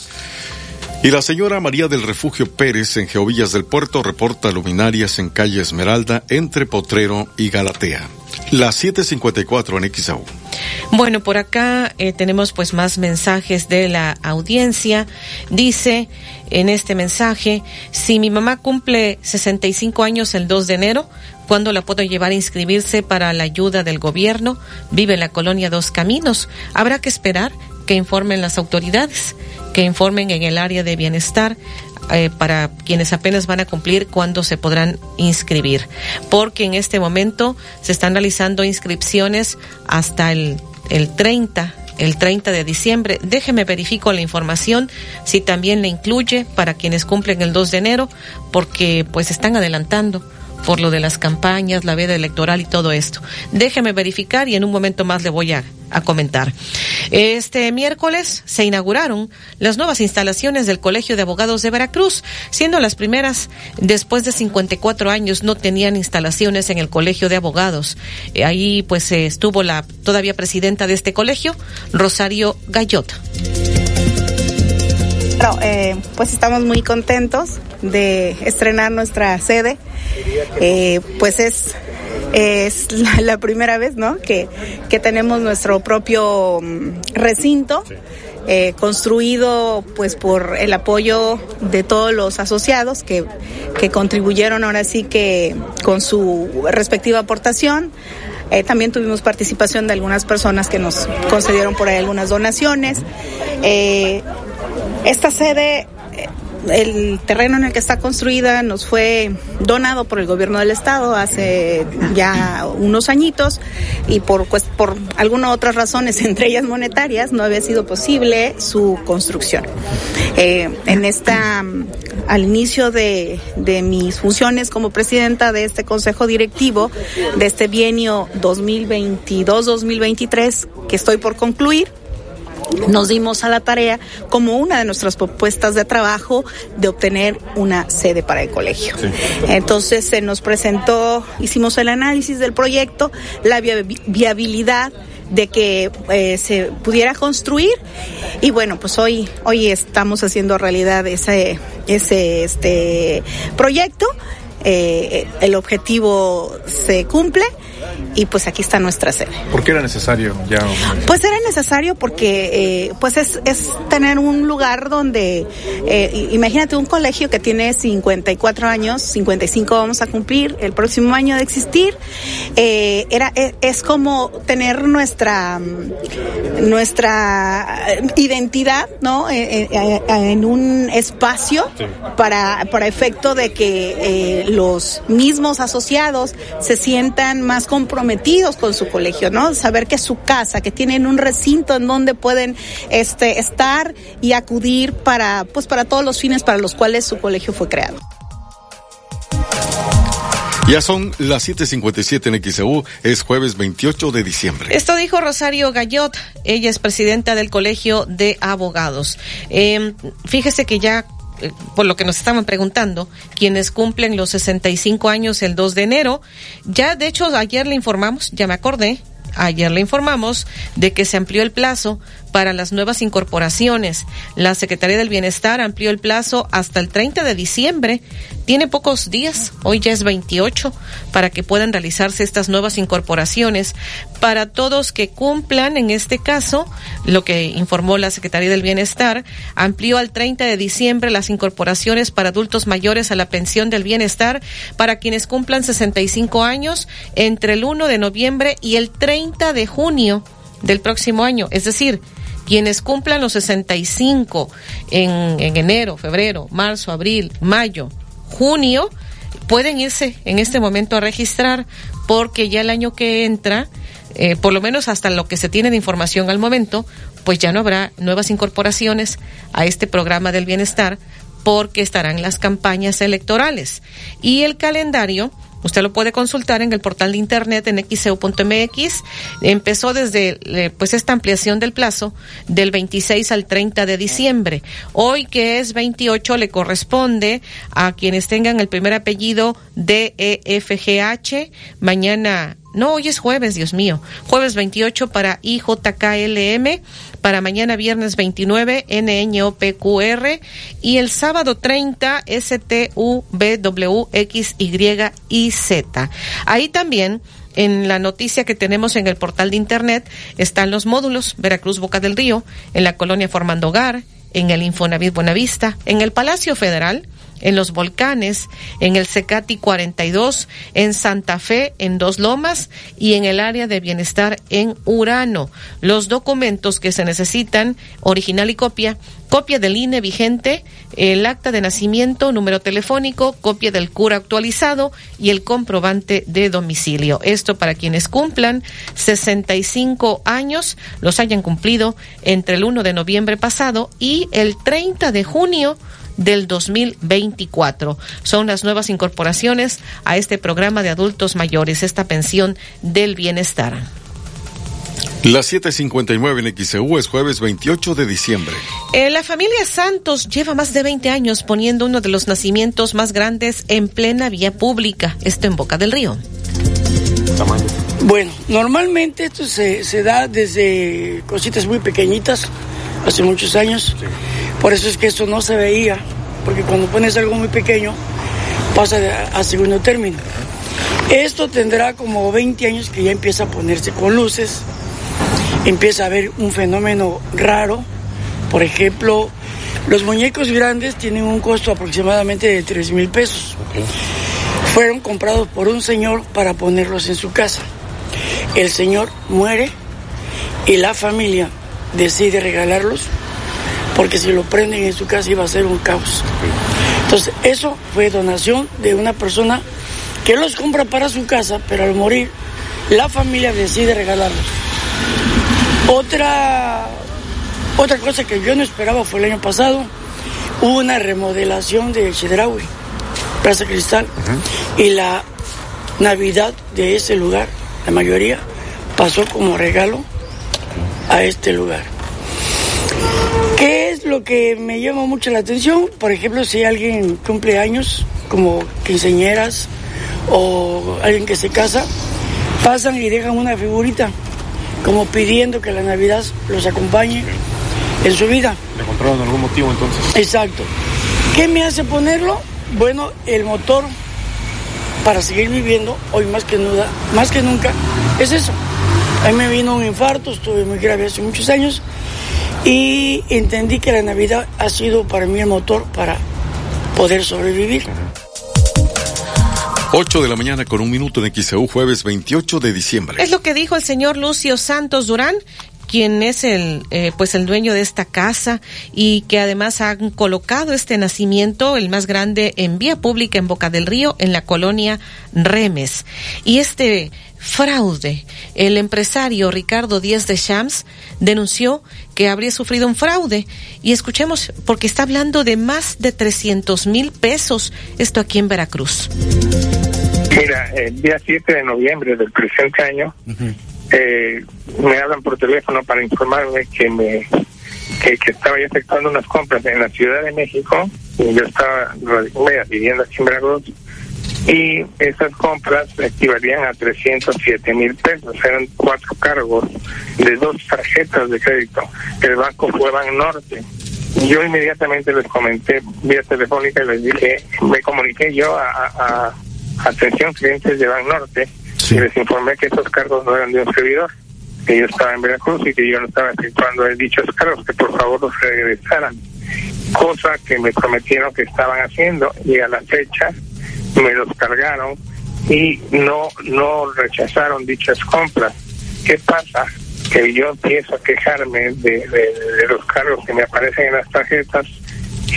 Y la señora María del Refugio Pérez, en Geovillas del Puerto, reporta luminarias en calle Esmeralda, entre Potrero y Galatea. Las 7.54 en XAU. Bueno, por acá eh, tenemos pues más mensajes de la audiencia. Dice en este mensaje, si mi mamá cumple 65 años el 2 de enero, ¿cuándo la puedo llevar a inscribirse para la ayuda del gobierno? Vive en la colonia Dos Caminos. Habrá que esperar que informen las autoridades, que informen en el área de bienestar eh, para quienes apenas van a cumplir cuándo se podrán inscribir, porque en este momento se están realizando inscripciones hasta el, el 30 el 30 de diciembre. Déjeme verifico la información si también le incluye para quienes cumplen el 2 de enero, porque pues están adelantando por lo de las campañas, la veda electoral y todo esto. Déjeme verificar y en un momento más le voy a, a comentar. Este miércoles se inauguraron las nuevas instalaciones del Colegio de Abogados de Veracruz, siendo las primeras después de 54 años no tenían instalaciones en el Colegio de Abogados. Eh, ahí pues estuvo la todavía presidenta de este colegio, Rosario Gallot. Eh, pues estamos muy contentos de estrenar nuestra sede. Eh, pues es, es la, la, primera vez, ¿no? Que, que tenemos nuestro propio mm, recinto. Eh, construido pues por el apoyo de todos los asociados que, que contribuyeron ahora sí que con su respectiva aportación. Eh, también tuvimos participación de algunas personas que nos concedieron por ahí algunas donaciones. Eh, esta sede el terreno en el que está construida nos fue donado por el gobierno del estado hace ya unos añitos y por pues, por algunas otras razones, entre ellas monetarias, no había sido posible su construcción. Eh, en esta al inicio de, de mis funciones como presidenta de este consejo directivo de este bienio 2022-2023 que estoy por concluir nos dimos a la tarea como una de nuestras propuestas de trabajo de obtener una sede para el colegio. Sí. Entonces se nos presentó, hicimos el análisis del proyecto, la viabilidad de que eh, se pudiera construir y bueno pues hoy hoy estamos haciendo realidad ese ese este proyecto eh, el objetivo se cumple y pues aquí está nuestra sede. ¿Por qué era necesario ya? Pues era necesario porque eh, pues es, es tener un lugar donde, eh, imagínate un colegio que tiene 54 años, 55 vamos a cumplir el próximo año de existir, eh, era, es, es, como tener nuestra, nuestra identidad, ¿no? Eh, eh, en un espacio sí. para, para efecto de que los mismos asociados se sientan más comprometidos con su colegio, ¿no? Saber que es su casa, que tienen un recinto en donde pueden este estar y acudir para pues para todos los fines para los cuales su colegio fue creado. Ya son las 7:57 en XEU, es jueves 28 de diciembre. Esto dijo Rosario Gallot, ella es presidenta del Colegio de Abogados. Eh, fíjese que ya por lo que nos estaban preguntando, quienes cumplen los 65 años el 2 de enero. Ya, de hecho, ayer le informamos, ya me acordé, ayer le informamos de que se amplió el plazo para las nuevas incorporaciones. La Secretaría del Bienestar amplió el plazo hasta el 30 de diciembre. Tiene pocos días, hoy ya es 28, para que puedan realizarse estas nuevas incorporaciones. Para todos que cumplan, en este caso, lo que informó la Secretaría del Bienestar, amplió al 30 de diciembre las incorporaciones para adultos mayores a la pensión del bienestar para quienes cumplan 65 años entre el 1 de noviembre y el 30 de junio del próximo año. Es decir, quienes cumplan los 65 en, en enero, febrero, marzo, abril, mayo, junio, pueden irse en este momento a registrar porque ya el año que entra, eh, por lo menos hasta lo que se tiene de información al momento, pues ya no habrá nuevas incorporaciones a este programa del bienestar porque estarán las campañas electorales. Y el calendario Usted lo puede consultar en el portal de internet en xeu.mx. Empezó desde eh, pues esta ampliación del plazo del 26 al 30 de diciembre. Hoy que es 28 le corresponde a quienes tengan el primer apellido DEFGH. Mañana no, hoy es jueves, Dios mío. Jueves 28 para IJKLM, para mañana viernes 29 NNOPQR y el sábado 30 STUBWXYIZ. Ahí también en la noticia que tenemos en el portal de internet están los módulos Veracruz Boca del Río, en la colonia Formando Hogar, en el Infonavit Buenavista, en el Palacio Federal, en los volcanes, en el Secati 42, en Santa Fe, en Dos Lomas y en el área de bienestar en Urano. Los documentos que se necesitan, original y copia, copia del INE vigente, el acta de nacimiento, número telefónico, copia del cura actualizado y el comprobante de domicilio. Esto para quienes cumplan 65 años, los hayan cumplido entre el 1 de noviembre pasado y el 30 de junio del 2024. Son las nuevas incorporaciones a este programa de adultos mayores, esta pensión del bienestar. Las 7:59 en XEU es jueves 28 de diciembre. Eh, la familia Santos lleva más de 20 años poniendo uno de los nacimientos más grandes en plena vía pública, esto en Boca del Río. Bueno, normalmente esto se, se da desde cositas muy pequeñitas, hace muchos años. Por eso es que esto no se veía, porque cuando pones algo muy pequeño pasa a, segundo término. Esto tendrá como 20 años que ya empieza a ponerse con luces, empieza a haber un fenómeno raro. Por ejemplo, los muñecos grandes tienen un costo aproximadamente de 3 mil pesos. Fueron comprados por un señor para ponerlos en su casa. El señor muere y la familia decide regalarlos porque si lo prenden en su casa iba a ser un caos. Entonces, eso fue donación de una persona que los compra para su casa, pero al morir, la familia decide regalarlos. Otra, otra cosa que yo no esperaba fue el año pasado, hubo una remodelación de Chedraui, Plaza Cristal, y la Navidad de ese lugar, la mayoría, pasó como regalo a este lugar. ¿Qué es lo que me llama mucho la atención? Por ejemplo, si alguien cumple años, como quinceñeras o alguien que se casa, pasan y dejan una figurita, como pidiendo que la Navidad los acompañe en su vida. ¿Le compraron algún motivo entonces? Exacto. ¿Qué me hace ponerlo? Bueno, el motor para seguir viviendo, hoy más que, nunca, más que nunca, es eso. A mí me vino un infarto, estuve muy grave hace muchos años y entendí que la Navidad ha sido para mí el motor para poder sobrevivir. 8 de la mañana con un minuto en XEU, jueves 28 de diciembre. Es lo que dijo el señor Lucio Santos Durán quien es el eh, pues el dueño de esta casa y que además han colocado este nacimiento el más grande en vía pública en Boca del Río en la colonia Remes y este fraude. El empresario Ricardo Díaz de Shams denunció que habría sufrido un fraude. Y escuchemos porque está hablando de más de 300 mil pesos. Esto aquí en Veracruz. Mira, el día 7 de noviembre del presente año, eh, me hablan por teléfono para informarme que me que, que estaba yo efectuando unas compras en la Ciudad de México, y yo estaba viviendo aquí en Veracruz, y esas compras equivalían a 307 mil pesos, eran cuatro cargos de dos tarjetas de crédito. El banco fue Ban Norte. Yo inmediatamente les comenté vía telefónica y les dije, me comuniqué yo a, a- a atención clientes de Ban Norte y les informé que esos cargos no eran de un servidor, que yo estaba en Veracruz y que yo no estaba efectuando dichos cargos, que por favor los regresaran. Cosa que me prometieron que estaban haciendo y a la fecha me los cargaron y no no rechazaron dichas compras. ¿Qué pasa? Que yo empiezo a quejarme de, de- los cargos que me aparecen en las tarjetas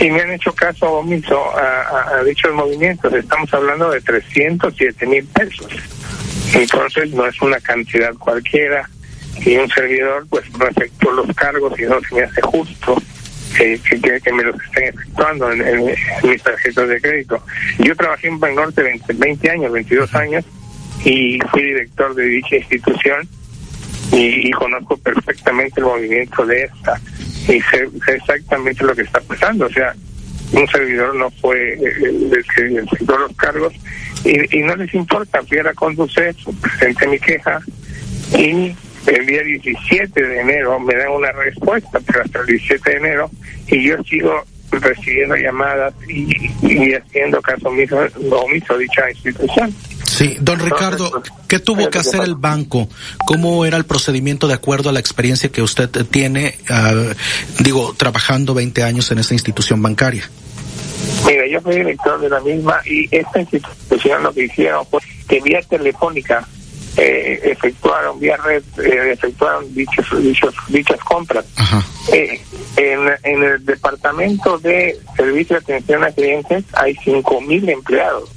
y me han hecho caso omiso a, dichos movimientos. Estamos hablando de 307 mil pesos. Entonces no es una cantidad cualquiera y un servidor pues no los cargos y no se me hace justo que, que, que- me los estén efectuando en, en- en mis tarjetas de crédito. Yo trabajé en Banorte 20, 20 años, 22 años y fui director de dicha institución y, y conozco perfectamente el movimiento de esta y sé, sé exactamente lo que está pasando. O sea, un servidor no fue eh, el que efectuó los cargos y, y no les importa. Fui a la Conducef, presenté mi queja y el día 17 de enero me dan una respuesta, pero hasta el 17 de enero y yo sigo recibiendo llamadas y, y haciendo caso omiso, omiso a dicha institución. Sí, don Ricardo, ¿qué tuvo que hacer el banco? ¿Cómo era el procedimiento de acuerdo a la experiencia que usted tiene, ah, digo, trabajando 20 años en esta institución bancaria? Mira, yo yo fui director de la misma y esta institución lo que hicieron fue que vía telefónica eh, efectuaron vía red eh, efectuaron dichos, dichos dichas compras. Eh, en, en el departamento de servicio de atención a clientes hay cinco mil empleados.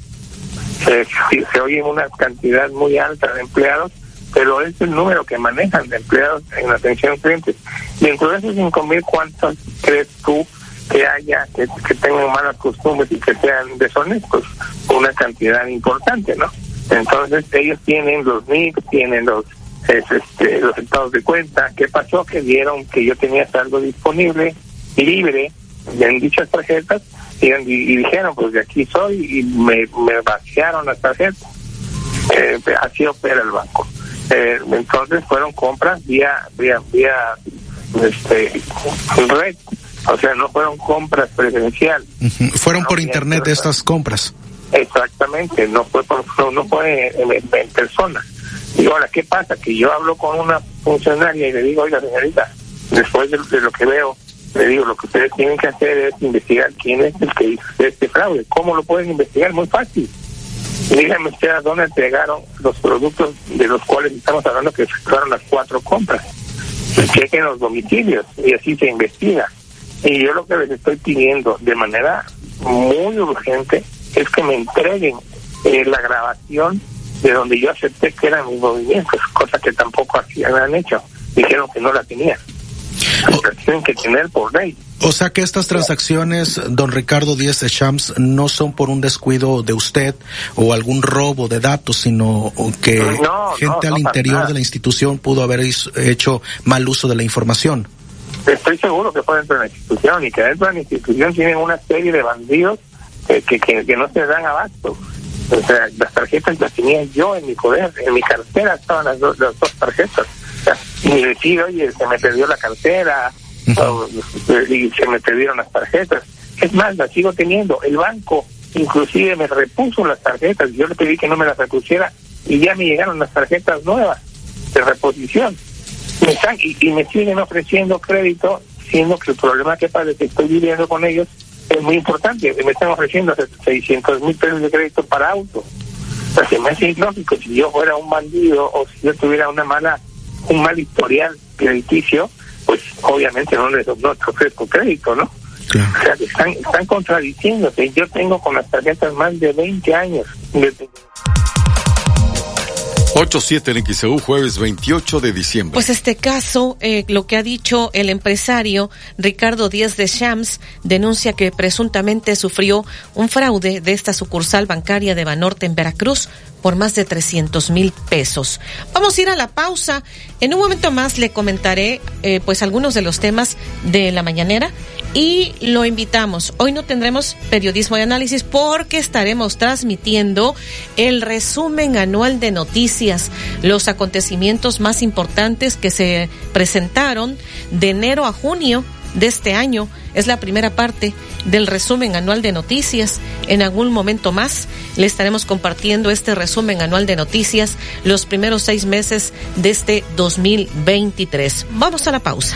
Se, se oye una cantidad muy alta de empleados pero es el número que manejan de empleados en atención a clientes. Dentro de esos cinco mil cuántos crees tú que haya que, que tengan malas costumbres y que sean deshonestos una cantidad importante no entonces ellos tienen los NIC, tienen los es, este, los estados de cuenta. ¿Qué pasó? Que vieron que yo tenía saldo disponible, libre, en dichas tarjetas, y, y dijeron, pues de aquí soy, y me, me vaciaron las tarjetas. Eh, así opera el banco. Eh, entonces fueron compras vía, vía, vía, este, red. O sea, no fueron compras presenciales. Ujú. Fueron por internet estas compras. Exactamente, no fue por, no, en, persona. Y ahora, ¿qué pasa? Que yo hablo con una funcionaria y le digo, oiga, señorita, después de, de lo que veo, le digo, lo que ustedes tienen que hacer es investigar quién es el que hizo este fraude. ¿Cómo lo pueden investigar? Muy fácil. Díganme usted a dónde entregaron los productos de los cuales estamos hablando que efectuaron las cuatro compras. Chequen los domicilios y así se investiga. Y yo lo que les estoy pidiendo de manera muy urgente es que me entreguen eh, la grabación de donde yo acepté que eran mis movimientos, cosa que tampoco así han hecho. Dijeron que no la tenían. La tienen que tener por ley. O sea que estas transacciones, don Ricardo Díez de Champs, no son por un descuido de usted o algún robo de datos, sino que No, gente no, al no, interior de la institución pudo haber hecho mal uso de la información. Estoy seguro que fue dentro de la institución y que dentro de la institución tienen una serie de bandidos que, que, que, que no se dan abasto. O sea, las tarjetas las tenía yo en mi poder, en mi cartera estaban las, dos las dos tarjetas. O sea, y decir, oye, se me perdió la cartera o, y se me perdieron las tarjetas. Es más, las sigo teniendo. El banco inclusive me repuso las tarjetas. Yo le pedí que no me las repusiera y ya me llegaron las tarjetas nuevas de reposición. Me están- y, y me siguen ofreciendo crédito, siendo que el problema que que estoy viviendo con ellos es muy importante. Me están ofreciendo 600 mil pesos de crédito para auto. O sea, se me hace ilógico si yo fuera un bandido o si yo tuviera una mala, un mal historial crediticio, pues obviamente no les no te ofrezco crédito, ¿no? O sea, están, están contradiciéndose. Yo tengo con las tarjetas más de 20 años. de- 8-7 en XEU, jueves 28 de diciembre. Pues este caso, eh, lo que ha dicho el empresario Ricardo Díaz de Shams, denuncia que presuntamente sufrió un fraude de esta sucursal bancaria de Banorte en Veracruz por más de 300 mil pesos. Vamos a ir a la pausa. En un momento más le comentaré eh, pues algunos de los temas de la mañanera y lo invitamos. Hoy no tendremos periodismo de análisis porque estaremos transmitiendo el resumen anual de noticias, los acontecimientos más importantes que se presentaron de enero a junio de este año. Es la primera parte del resumen anual de noticias. En algún momento más le estaremos compartiendo este resumen anual de noticias los primeros seis meses de este 2023. Vamos a la pausa.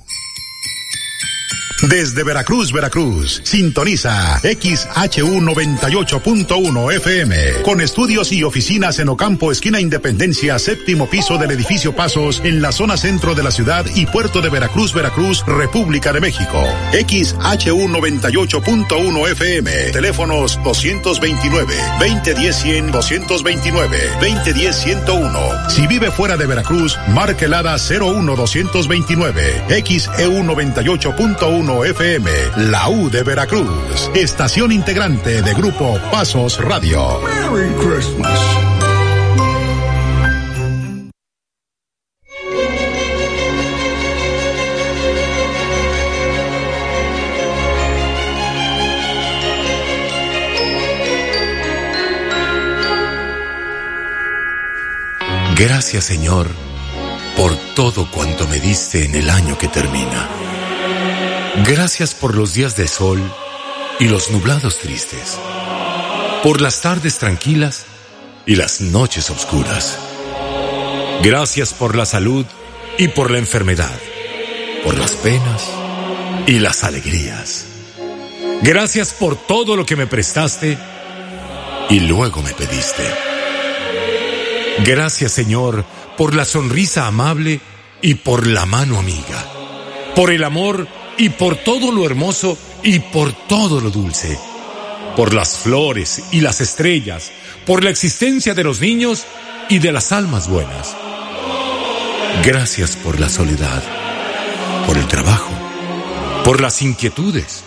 Desde Veracruz, Veracruz, sintoniza XHU 98.1 FM, con estudios y oficinas en Ocampo, esquina Independencia, séptimo piso del edificio Pasos, en la zona centro de la ciudad y puerto de Veracruz, Veracruz, República de México. XHU 98.1 FM, teléfonos 229, 2010 100, 229, 2010 101. Si vive fuera de Veracruz, marque el ADA 01229, XEU 98.1 FM, la U de Veracruz, estación integrante de Grupo Pasos Radio. Merry Christmas. Gracias Señor por todo cuanto me diste en el año que termina. Gracias por los días de sol y los nublados tristes. Por las tardes tranquilas y las noches oscuras. Gracias por la salud y por la enfermedad. por las penas y las alegrías. Gracias por todo lo que me prestaste y luego me pediste. Gracias Señor por la sonrisa amable y por la mano amiga, por el amor y por todo lo hermoso y por todo lo dulce, por las flores y las estrellas, por la existencia de los niños y de las almas buenas. Gracias por la soledad, por el trabajo, por las inquietudes,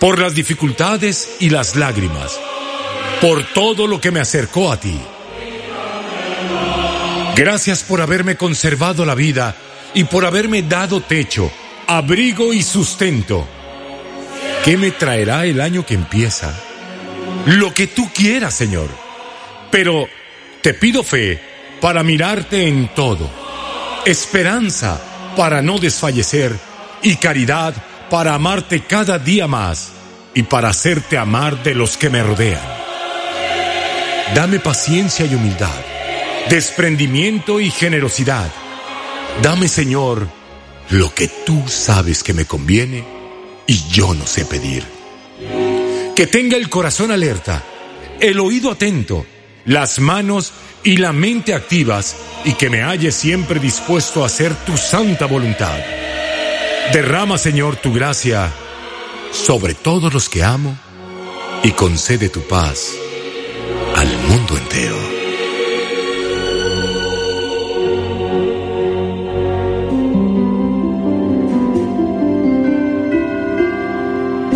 por las dificultades y las lágrimas, por todo lo que me acercó a ti. Gracias por haberme conservado la vida y por haberme dado techo, abrigo y sustento. ¿Qué me traerá el año que empieza? Lo que tú quieras, Señor. Pero te pido fe para mirarte en todo, esperanza para no desfallecer y caridad para amarte cada día más y para hacerte amar de los que me rodean. Dame paciencia y humildad desprendimiento y generosidad. Dame, Señor, lo que tú sabes que me conviene y yo no sé pedir. Que tenga el corazón alerta, el oído atento, las manos y la mente activas y que me halle siempre dispuesto a hacer tu santa voluntad. Derrama, Señor, tu gracia sobre todos los que amo y concede tu paz al mundo entero.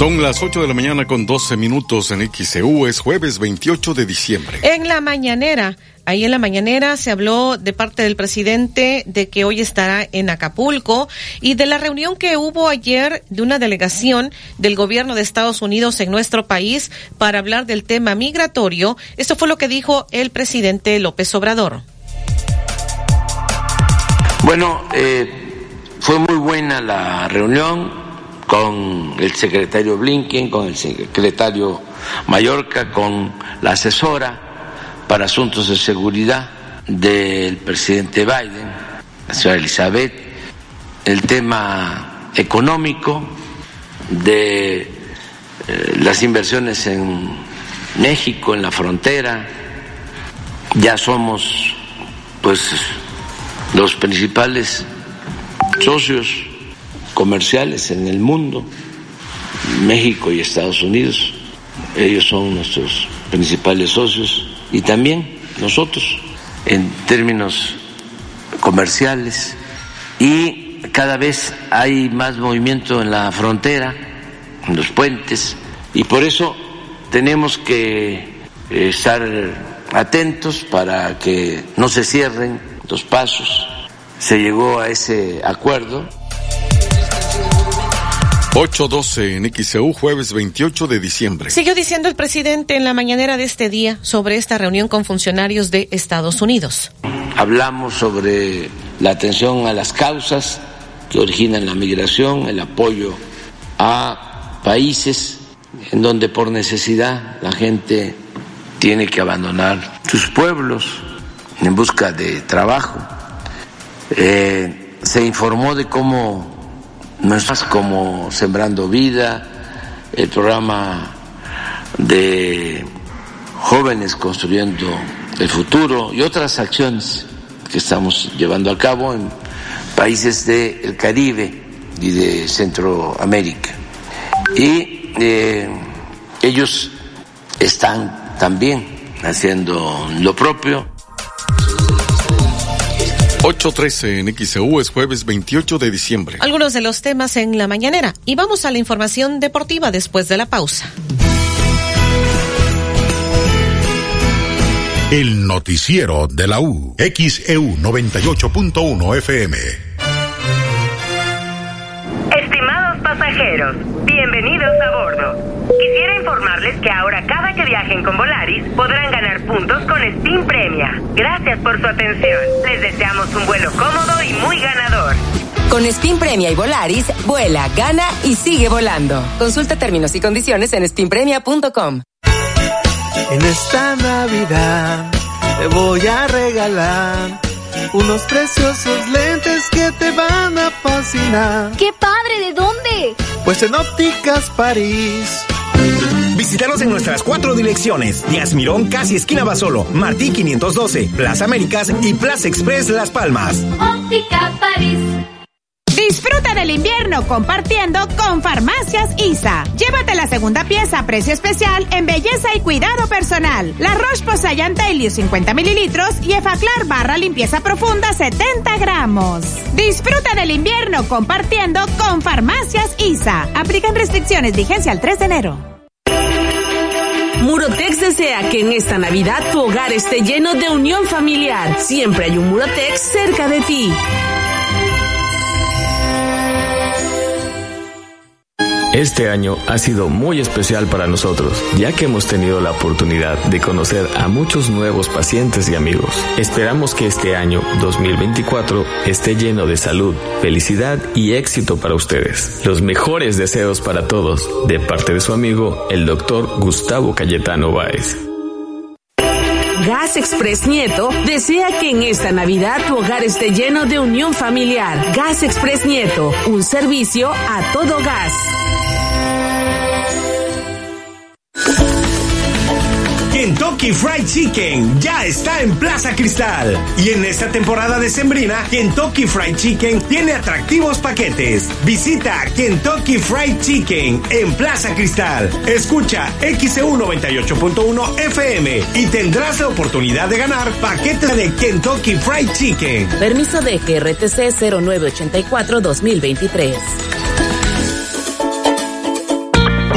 Son las 8 de la mañana con 12 minutos en XEU, es jueves 28 de diciembre. En la mañanera, Ahí en la mañanera se habló de parte del presidente de que hoy estará en Acapulco y de la reunión que hubo ayer de una delegación del gobierno de Estados Unidos en nuestro país para hablar del tema migratorio. Esto fue lo que dijo el presidente López Obrador. Bueno, eh, fue muy buena la reunión con el secretario Blinken, con el secretario Mallorca, con la asesora para asuntos de seguridad del presidente Biden, la señora Elizabeth, el tema económico de eh, las inversiones en México, en la frontera, ya somos pues los principales socios comerciales en el mundo, México y Estados Unidos, ellos son nuestros principales socios y también nosotros en términos comerciales. Y cada vez hay más movimiento en la frontera, en los puentes y por eso tenemos que eh, estar atentos para que no se cierren los pasos. Se llegó a ese acuerdo 812 en XEU, jueves 28 de diciembre. Siguió diciendo el presidente en la mañanera de este día sobre esta reunión con funcionarios de Estados Unidos. Hablamos sobre la atención a las causas que originan la migración, el apoyo a países en donde por necesidad la gente tiene que abandonar sus pueblos en busca de trabajo. Eh, se informó de cómo es como Sembrando Vida, el programa de jóvenes construyendo el futuro y otras acciones que estamos llevando a cabo en países del Caribe y de Centroamérica. Y eh, ellos están también haciendo lo propio. 8.13 en XEU es jueves 28 de diciembre. Algunos de los temas en la mañanera. Y vamos a la información deportiva después de la pausa. El noticiero de la U. XEU 98.1 FM. Estimados pasajeros. Quisiera informarles que ahora cada que viajen con Volaris podrán ganar puntos con Steam Premia. Gracias por su atención. Les deseamos un vuelo cómodo y muy ganador. Con Spin Premia y Volaris, vuela, gana y sigue volando. Consulta términos y condiciones en spinpremia.com. En esta Navidad te voy a regalar unos preciosos lentes que te van a fascinar. ¡Qué padre! ¿De dónde? Pues en Ópticas París. Visítanos en nuestras cuatro direcciones: Díaz Mirón, casi esquina Basolo, Martí 512, Plaza Américas y Plaza Express Las Palmas. Óptica París. Disfruta del invierno compartiendo con Farmacias ISA. Llévate la segunda pieza a precio especial en belleza y cuidado personal. La Roche-Posay Tailius 50 mililitros y Efaclar barra limpieza profunda 70 gramos. Disfruta del invierno compartiendo con Farmacias ISA. Aplican restricciones, vigencia al 3 de enero. Murotex desea que en esta Navidad tu hogar esté lleno de unión familiar. Siempre hay un Murotex cerca de ti. Este año ha sido muy especial para nosotros, ya que hemos tenido la oportunidad de conocer a muchos nuevos pacientes y amigos. Esperamos que este año 2024 esté lleno de salud, felicidad y éxito para ustedes. Los mejores deseos para todos, de parte de su amigo, el doctor Gustavo Cayetano Báez. Gas Express Nieto desea que en esta Navidad tu hogar esté lleno de unión familiar. Gas Express Nieto, un servicio a todo gas. Kentucky Fried Chicken ya está en Plaza Cristal. Y en esta temporada de Sembrina, Kentucky Fried Chicken tiene atractivos paquetes. Visita Kentucky Fried Chicken en Plaza Cristal. Escucha XEU 98.1 FM y tendrás la oportunidad de ganar paquetes de Kentucky Fried Chicken. Permiso de GRTC 0984-2023.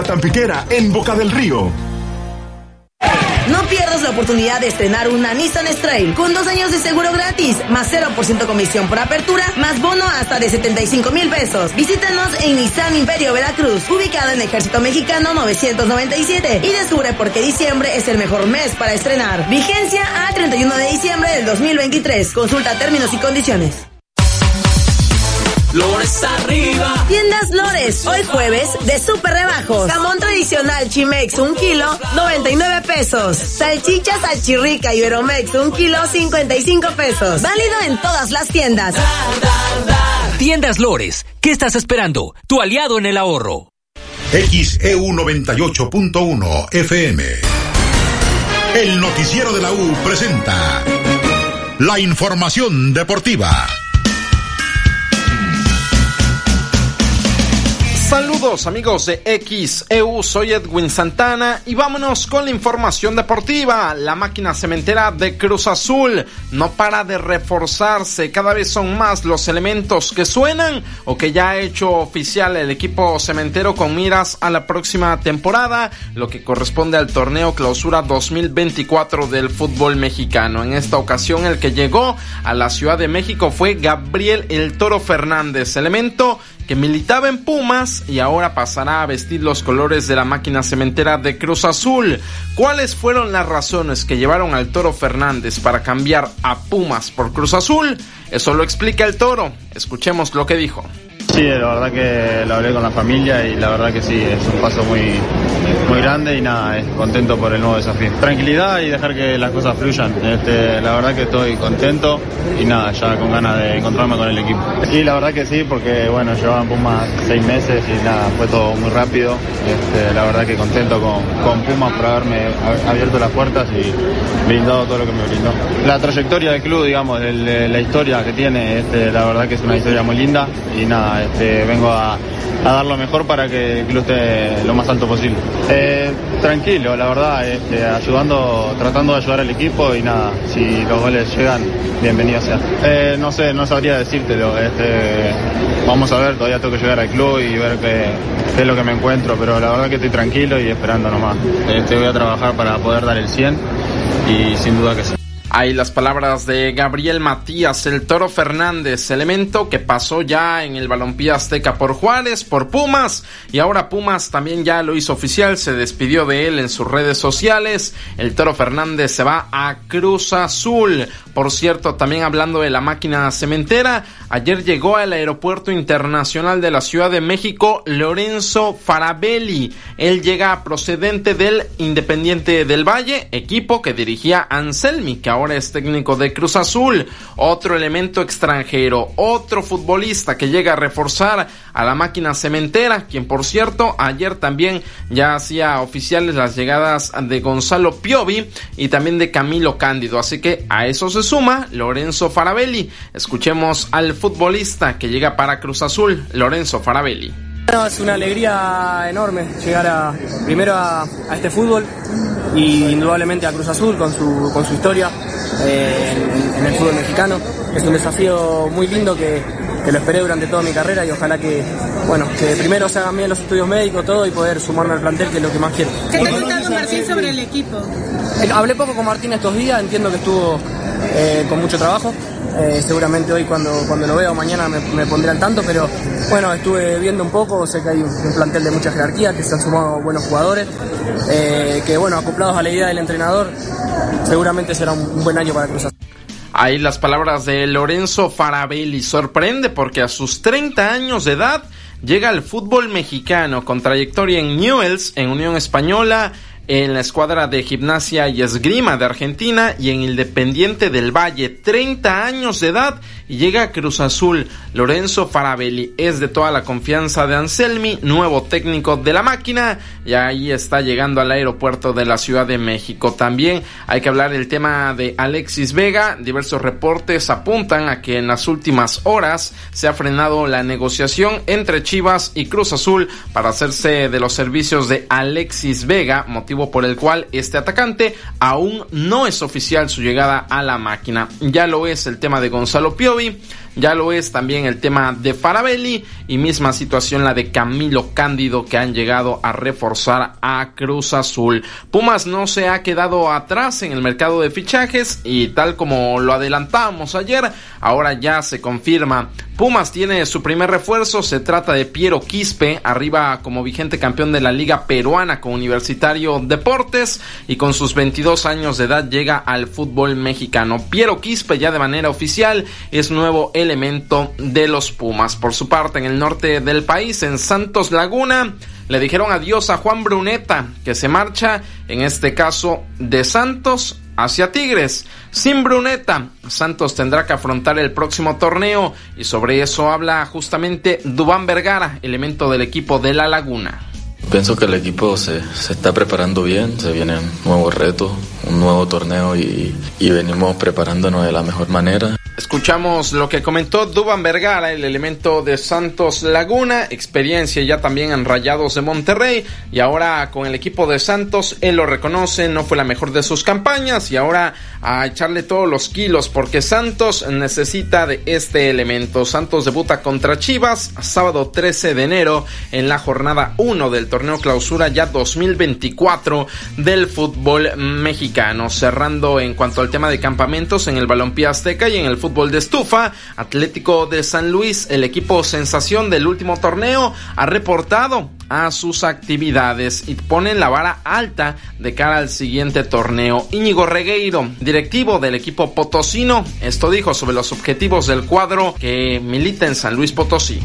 La Tampiquera en Boca del Río. No pierdas la oportunidad de estrenar una Nissan Strail con dos años de seguro gratis, más 0% comisión por apertura, más bono hasta de 75 mil pesos. Visítanos en Nissan Imperio Veracruz, ubicado en Ejército Mexicano 997 y descubre por qué diciembre es el mejor mes para estrenar. Vigencia a 31 de diciembre del 2023. Consulta términos y condiciones. Lores arriba. Tiendas Lores, hoy jueves de super rebajos. Jamón tradicional Chimex, un kilo, 99 pesos. Salchicha salchirrica y Veromex, un kilo, 55 pesos. Válido en todas las tiendas. Tiendas Lores, ¿qué estás esperando? Tu aliado en el ahorro. XEU 98.1 FM. El noticiero de la U presenta la información deportiva. Saludos amigos de XEU, soy Edwin Santana y vámonos con la información deportiva. La máquina cementera de Cruz Azul no para de reforzarse, cada vez son más los elementos que suenan o que ya ha hecho oficial el equipo cementero con miras a la próxima temporada, lo que corresponde al torneo clausura 2024 del fútbol mexicano. En esta ocasión el que llegó a la Ciudad de México fue Gabriel El Toro Fernández, elemento que militaba en Pumas y ahora pasará a vestir los colores de la máquina cementera de Cruz Azul. ¿Cuáles fueron las razones que llevaron al Toro Fernández para cambiar a Pumas por Cruz Azul? Eso lo explica el Toro. Escuchemos lo que dijo. Sí, la verdad que lo hablé con la familia y la verdad que sí, es un paso muy, muy grande y nada, contento por el nuevo desafío. Tranquilidad y dejar que las cosas fluyan. Este, la verdad que estoy contento y nada, ya con ganas de encontrarme con el equipo. Sí, la verdad que sí, porque bueno, llevaban Pumas seis meses y nada, fue todo muy rápido. Este, la verdad que contento con, con Pumas por haberme abierto las puertas y brindado todo lo que me brindó. La trayectoria del club, digamos, el- la historia que tiene, este, la verdad que es una historia muy linda y nada, este, vengo a, dar lo mejor para que el club esté lo más alto posible. Eh, tranquilo, la verdad, este, ayudando, tratando de ayudar al equipo y nada, si los goles llegan, bienvenido sea. Eh, no sé, no sabría decírtelo, este, vamos a ver, todavía tengo que llegar al club y ver qué, qué es lo que me encuentro, pero la verdad que estoy tranquilo y esperando nomás. Este, voy a trabajar para poder dar el 100 y sin duda que sí. Hay las palabras de Gabriel Matías, el Toro Fernández, elemento que pasó ya en el Balompié Azteca por Juárez, por Pumas, y ahora Pumas también ya lo hizo oficial, se despidió de él en sus redes sociales. El Toro Fernández se va a Cruz Azul. Por cierto, también hablando de la máquina cementera, ayer llegó al Aeropuerto Internacional de la Ciudad de México Lorenzo Farabelli. Él llega procedente del Independiente del Valle, equipo que dirigía Anselmi, es técnico de Cruz Azul. Otro elemento extranjero, otro futbolista que llega a reforzar a la máquina cementera, quien por cierto ayer también ya hacía oficiales las llegadas de Gonzalo Piovi y también de Camilo Cándido. Así que a eso se suma Lorenzo Farabelli. Escuchemos al futbolista que llega para Cruz Azul, Lorenzo Farabelli. Es una alegría enorme llegar a, primero a, este fútbol y indudablemente a Cruz Azul con su, con su historia eh, en, en, el fútbol mexicano. Es un desafío muy lindo que, que, lo esperé durante toda mi carrera y ojalá que, bueno, que primero se hagan bien los estudios médicos, todo y poder sumarme al plantel, que es lo que más quiero. ¿Qué te ha contado Martín sobre el equipo? Eh, hablé poco con Martín estos días, entiendo que estuvo eh, con mucho trabajo. Eh, seguramente hoy cuando, cuando lo veo mañana me, me, pondré al tanto, pero bueno, estuve viendo un poco, sé que hay un, un plantel de mucha jerarquía, que se han sumado buenos jugadores, eh, que bueno, acoplados a la idea del entrenador, seguramente será un, un buen año para Cruz Azul. Ahí las palabras de Lorenzo Farabelli. Sorprende porque a sus 30 años de edad llega al fútbol mexicano con trayectoria en Newells, en Unión Española, en la escuadra de gimnasia y esgrima de Argentina y en Independiente del Valle. 30 años de edad y llega a Cruz Azul. Lorenzo Farabelli es de toda la confianza de Anselmi, nuevo técnico de la máquina, y ahí está llegando al aeropuerto de la Ciudad de México. También hay que hablar del tema de Alexis Vega. Diversos reportes apuntan a que en las últimas horas se ha frenado la negociación entre Chivas y Cruz Azul para hacerse de los servicios de Alexis Vega, motivo por el cual este atacante aún no es oficial su llegada a la máquina. Ya lo es el tema de Gonzalo Piovi, Halloween. Ya lo es también el tema de Farabelli y misma situación la de Camilo Cándido que han llegado a reforzar a Cruz Azul. Pumas no se ha quedado atrás en el mercado de fichajes y tal como lo adelantábamos ayer, ahora ya se confirma Pumas tiene su primer refuerzo, se trata de Piero Quispe, arriba como vigente campeón de la Liga Peruana con Universitario Deportes y con sus 22 años de edad llega al fútbol mexicano. Piero Quispe ya de manera oficial es nuevo elemento de los Pumas. Por su parte, en el norte del país, en Santos Laguna, le dijeron adiós a Juan Bruneta, que se marcha, en este caso, de Santos hacia Tigres. Sin Bruneta, Santos tendrá que afrontar el próximo torneo y sobre eso habla justamente Dubán Vergara, elemento del equipo de La Laguna. Pienso que el equipo se, se, está preparando bien, se vienen nuevos retos, un nuevo torneo y, y, venimos preparándonos de la mejor manera. Escuchamos lo que comentó Duban Vergara, el elemento de Santos Laguna, experiencia ya también en Rayados de Monterrey y ahora con el equipo de Santos, él lo reconoce, no fue la mejor de sus campañas y ahora a echarle todos los kilos porque Santos necesita de este elemento. Santos debuta contra Chivas sábado 13 de enero en la jornada 1 del torneo clausura ya 2024 del fútbol mexicano. Cerrando en cuanto al tema de campamentos en el Balompié Azteca y en el fútbol de estufa, Atlético de San Luis, el equipo sensación del último torneo, ha reportado a sus actividades y ponen la vara alta de cara al siguiente torneo. Íñigo Regueiro, directivo del equipo potosino, esto dijo sobre los objetivos del cuadro que milita en San Luis Potosí.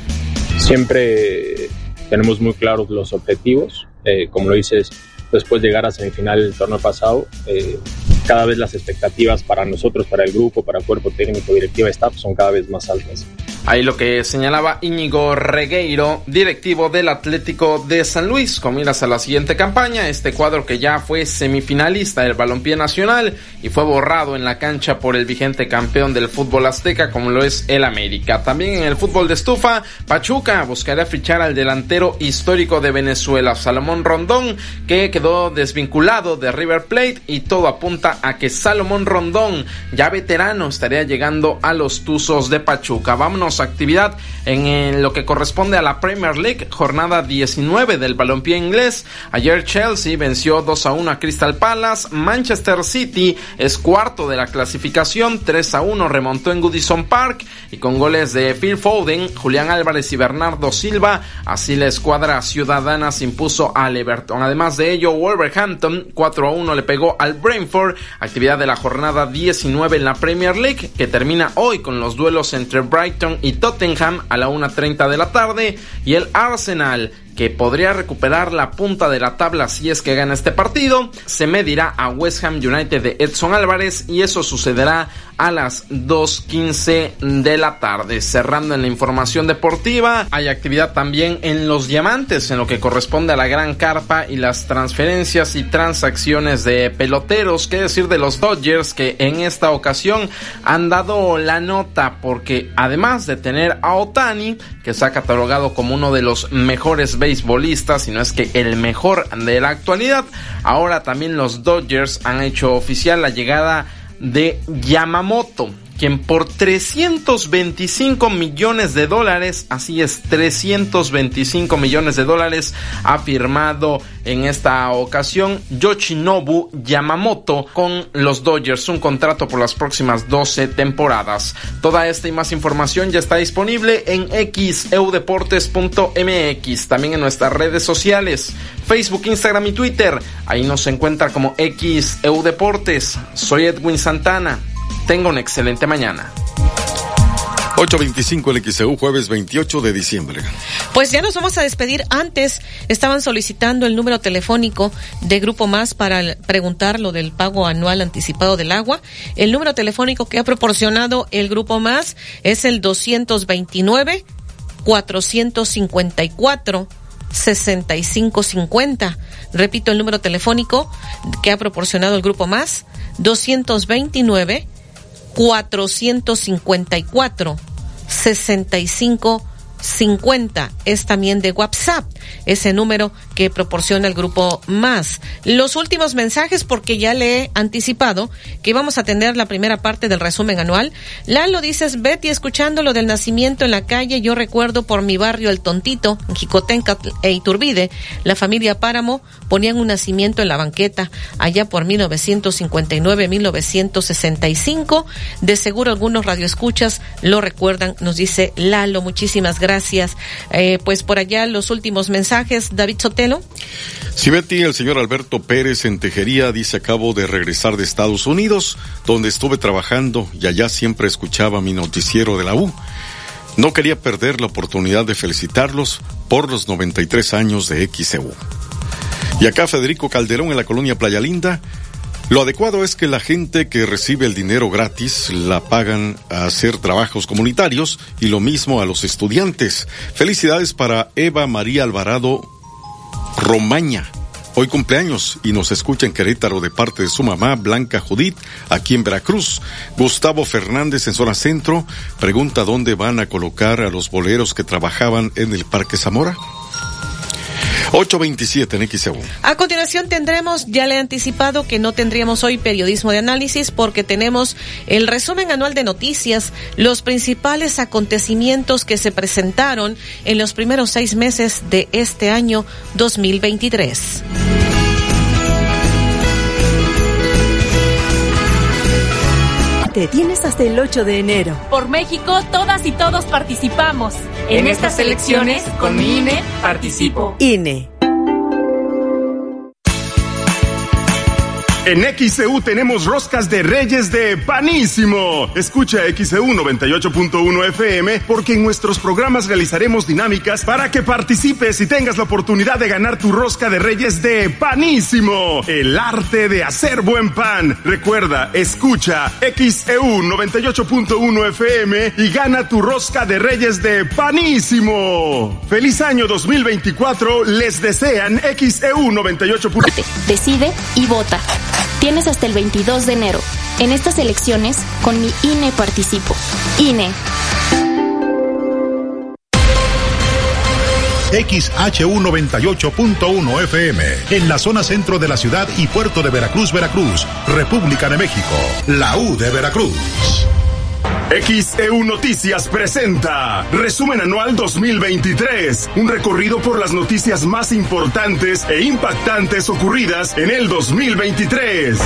Siempre tenemos muy claros los objetivos, eh, como lo dices, después de llegar a semifinal el torneo pasado, eh, cada vez las expectativas para nosotros, para el grupo, para el cuerpo técnico, directiva, staff son cada vez más altas. Ahí lo que señalaba Íñigo Regueiro, directivo del Atlético de San Luis, con miras a la siguiente campaña, este cuadro que ya fue semifinalista del balompié nacional y fue borrado en la cancha por el vigente campeón del fútbol azteca como lo es el América. También en el fútbol de estufa, Pachuca buscará fichar al delantero histórico de Venezuela, Salomón Rondón, que quedó desvinculado de River Plate y todo apunta a que Salomón Rondón, ya veterano, estaría llegando a los Tuzos de Pachuca. Vámonos actividad en lo que corresponde a la Premier League, jornada 19 del balompié inglés. Ayer Chelsea venció 2 a 1 a Crystal Palace, Manchester City es cuarto de la clasificación, 3 a 1 remontó en Goodison Park y con goles de Phil Foden, Julián Álvarez y Bernardo Silva, así la escuadra ciudadana se impuso al Everton. Además de ello, Wolverhampton 4 a 1 le pegó al Brentford, actividad de la jornada 19 en la Premier League que termina hoy con los duelos entre Brighton y Tottenham a la 1.30 de la tarde y el Arsenal que podría recuperar la punta de la tabla si es que gana este partido, se medirá a West Ham United de Edson Álvarez y eso sucederá a las 2.15 de la tarde. Cerrando en la información deportiva, hay actividad también en los diamantes en lo que corresponde a la gran carpa y las transferencias y transacciones de peloteros, que decir de los Dodgers que en esta ocasión han dado la nota porque además de tener a Otani, que se ha catalogado como uno de los mejores beisbolistas, si no es que el mejor de la actualidad. Ahora también los Dodgers han hecho oficial la llegada de Yamamoto quien por 325 millones de dólares, así es, 325 millones de dólares, ha firmado en esta ocasión Yoshinobu Yamamoto con los Dodgers, un contrato por las próximas 12 temporadas. Toda esta y más información ya está disponible en xeudeportes.mx, también en nuestras redes sociales, Facebook, Instagram y Twitter. Ahí nos encuentra como xeudeportes. Soy Edwin Santana. Tenga una excelente mañana. 8.25 el XEU, jueves 28 de diciembre. Pues ya nos vamos a despedir. Antes estaban solicitando el número telefónico de Grupo Más para preguntar lo del pago anual anticipado del agua. El número telefónico que ha proporcionado el Grupo Más es el 229 454 6550. Repito el número telefónico que ha proporcionado el Grupo Más, 229 454 65 50 es también de WhatsApp, ese número que proporciona el grupo más. Los últimos mensajes, porque ya le he anticipado que íbamos a tener la primera parte del resumen anual. Lalo dices, Betty, escuchando lo del nacimiento en la calle, yo recuerdo por mi barrio El Tontito, en Jicotenca e Iturbide, la familia Páramo ponían un nacimiento en la banqueta allá por 1959-1965. De seguro algunos radioescuchas lo recuerdan, nos dice Lalo, muchísimas gracias gracias. Eh, pues por allá los últimos mensajes, David Sotelo. Si Betty, el señor Alberto Pérez en Tejería dice acabo de regresar de Estados Unidos, donde estuve trabajando y allá siempre escuchaba mi noticiero de la U. No quería perder la oportunidad de felicitarlos por los 93 años de XEU. Y acá Federico Calderón en la colonia Playa Linda lo adecuado es que la gente que recibe el dinero gratis la pagan a hacer trabajos comunitarios y lo mismo a los estudiantes. Felicidades para Eva María Alvarado Romaña. Hoy cumpleaños y nos escucha en Querétaro de parte de su mamá Blanca Judith, aquí en Veracruz. Gustavo Fernández en zona centro pregunta dónde van a colocar a los boleros que trabajaban en el Parque Zamora. 827 en XEU. A continuación tendremos, ya le he anticipado que no tendríamos hoy periodismo de análisis porque tenemos el resumen anual de noticias, los principales acontecimientos que se presentaron en los primeros seis meses de este año 2023. Tienes hasta el 8 de enero. Por México, todas y todos participamos. En, estas elecciones, con mi INE, participo. INE. En XEU tenemos roscas de reyes de panísimo. Escucha XEU 98.1 FM porque en nuestros programas realizaremos dinámicas para que participes y tengas la oportunidad de ganar tu rosca de reyes de panísimo. El arte de hacer buen pan. Recuerda, escucha XEU 98.1 FM y gana tu rosca de reyes de panísimo. Feliz año 2024. Les desean XEU 98.1. Decide y vota. Tienes hasta el 22 de enero. En estas elecciones, con mi INE participo. INE. XHU 98.1 FM, en la zona centro de la ciudad y puerto de Veracruz, Veracruz, República de México, la U de Veracruz. XEU Noticias presenta Resumen Anual 2023, un recorrido por las noticias más importantes e impactantes ocurridas en el 2023.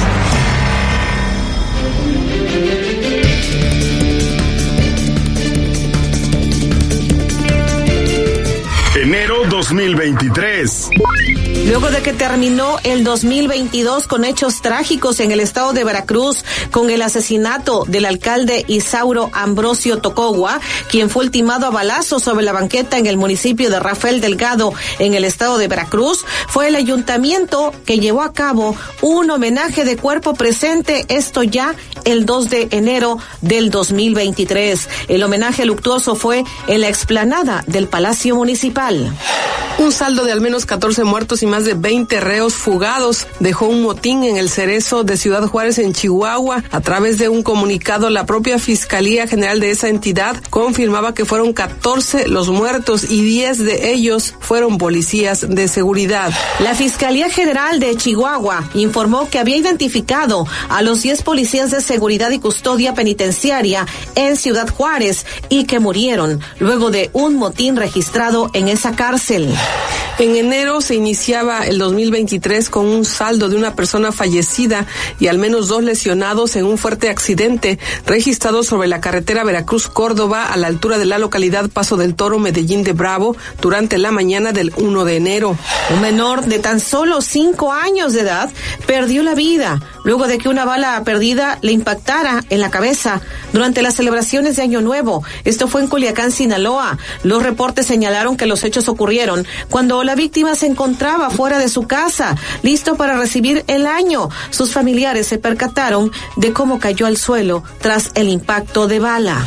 Enero 2023. Luego de que terminó el 2022 con hechos trágicos en el estado de Veracruz, con el asesinato del alcalde Isauro Ambrosio Tocogua, quien fue ultimado a balazos sobre la banqueta en el municipio de Rafael Delgado, en el estado de Veracruz, fue el ayuntamiento que llevó a cabo un homenaje de cuerpo presente, esto ya el 2 de enero del 2023. El homenaje luctuoso fue en la explanada del Palacio Municipal. Un saldo de al menos 14 muertos y más de 20 reos fugados dejó un motín en el cerezo de Ciudad Juárez en Chihuahua. A través de un comunicado, la propia Fiscalía General de esa entidad confirmaba que fueron 14 los muertos y 10 de ellos fueron policías de seguridad. La Fiscalía General de Chihuahua informó que había identificado a los 10 policías de seguridad y custodia penitenciaria en Ciudad Juárez y que murieron luego de un motín registrado en esa cárcel. En enero se iniciaba el 2023 con un saldo de una persona fallecida y al menos dos lesionados en un fuerte accidente registrado sobre la carretera Veracruz-Córdoba a la altura de la localidad Paso del Toro, Medellín de Bravo, durante la mañana del 1 de enero. Un menor de tan solo cinco años de edad perdió la vida luego de que una bala perdida le impactara en la cabeza durante las celebraciones de Año Nuevo. Esto fue en Culiacán, Sinaloa. Los reportes señalaron que los hechos ocurrieron cuando la víctima se encontraba fuera de su casa, listo para recibir el año. Sus familiares se percataron de cómo cayó al suelo tras el impacto de bala.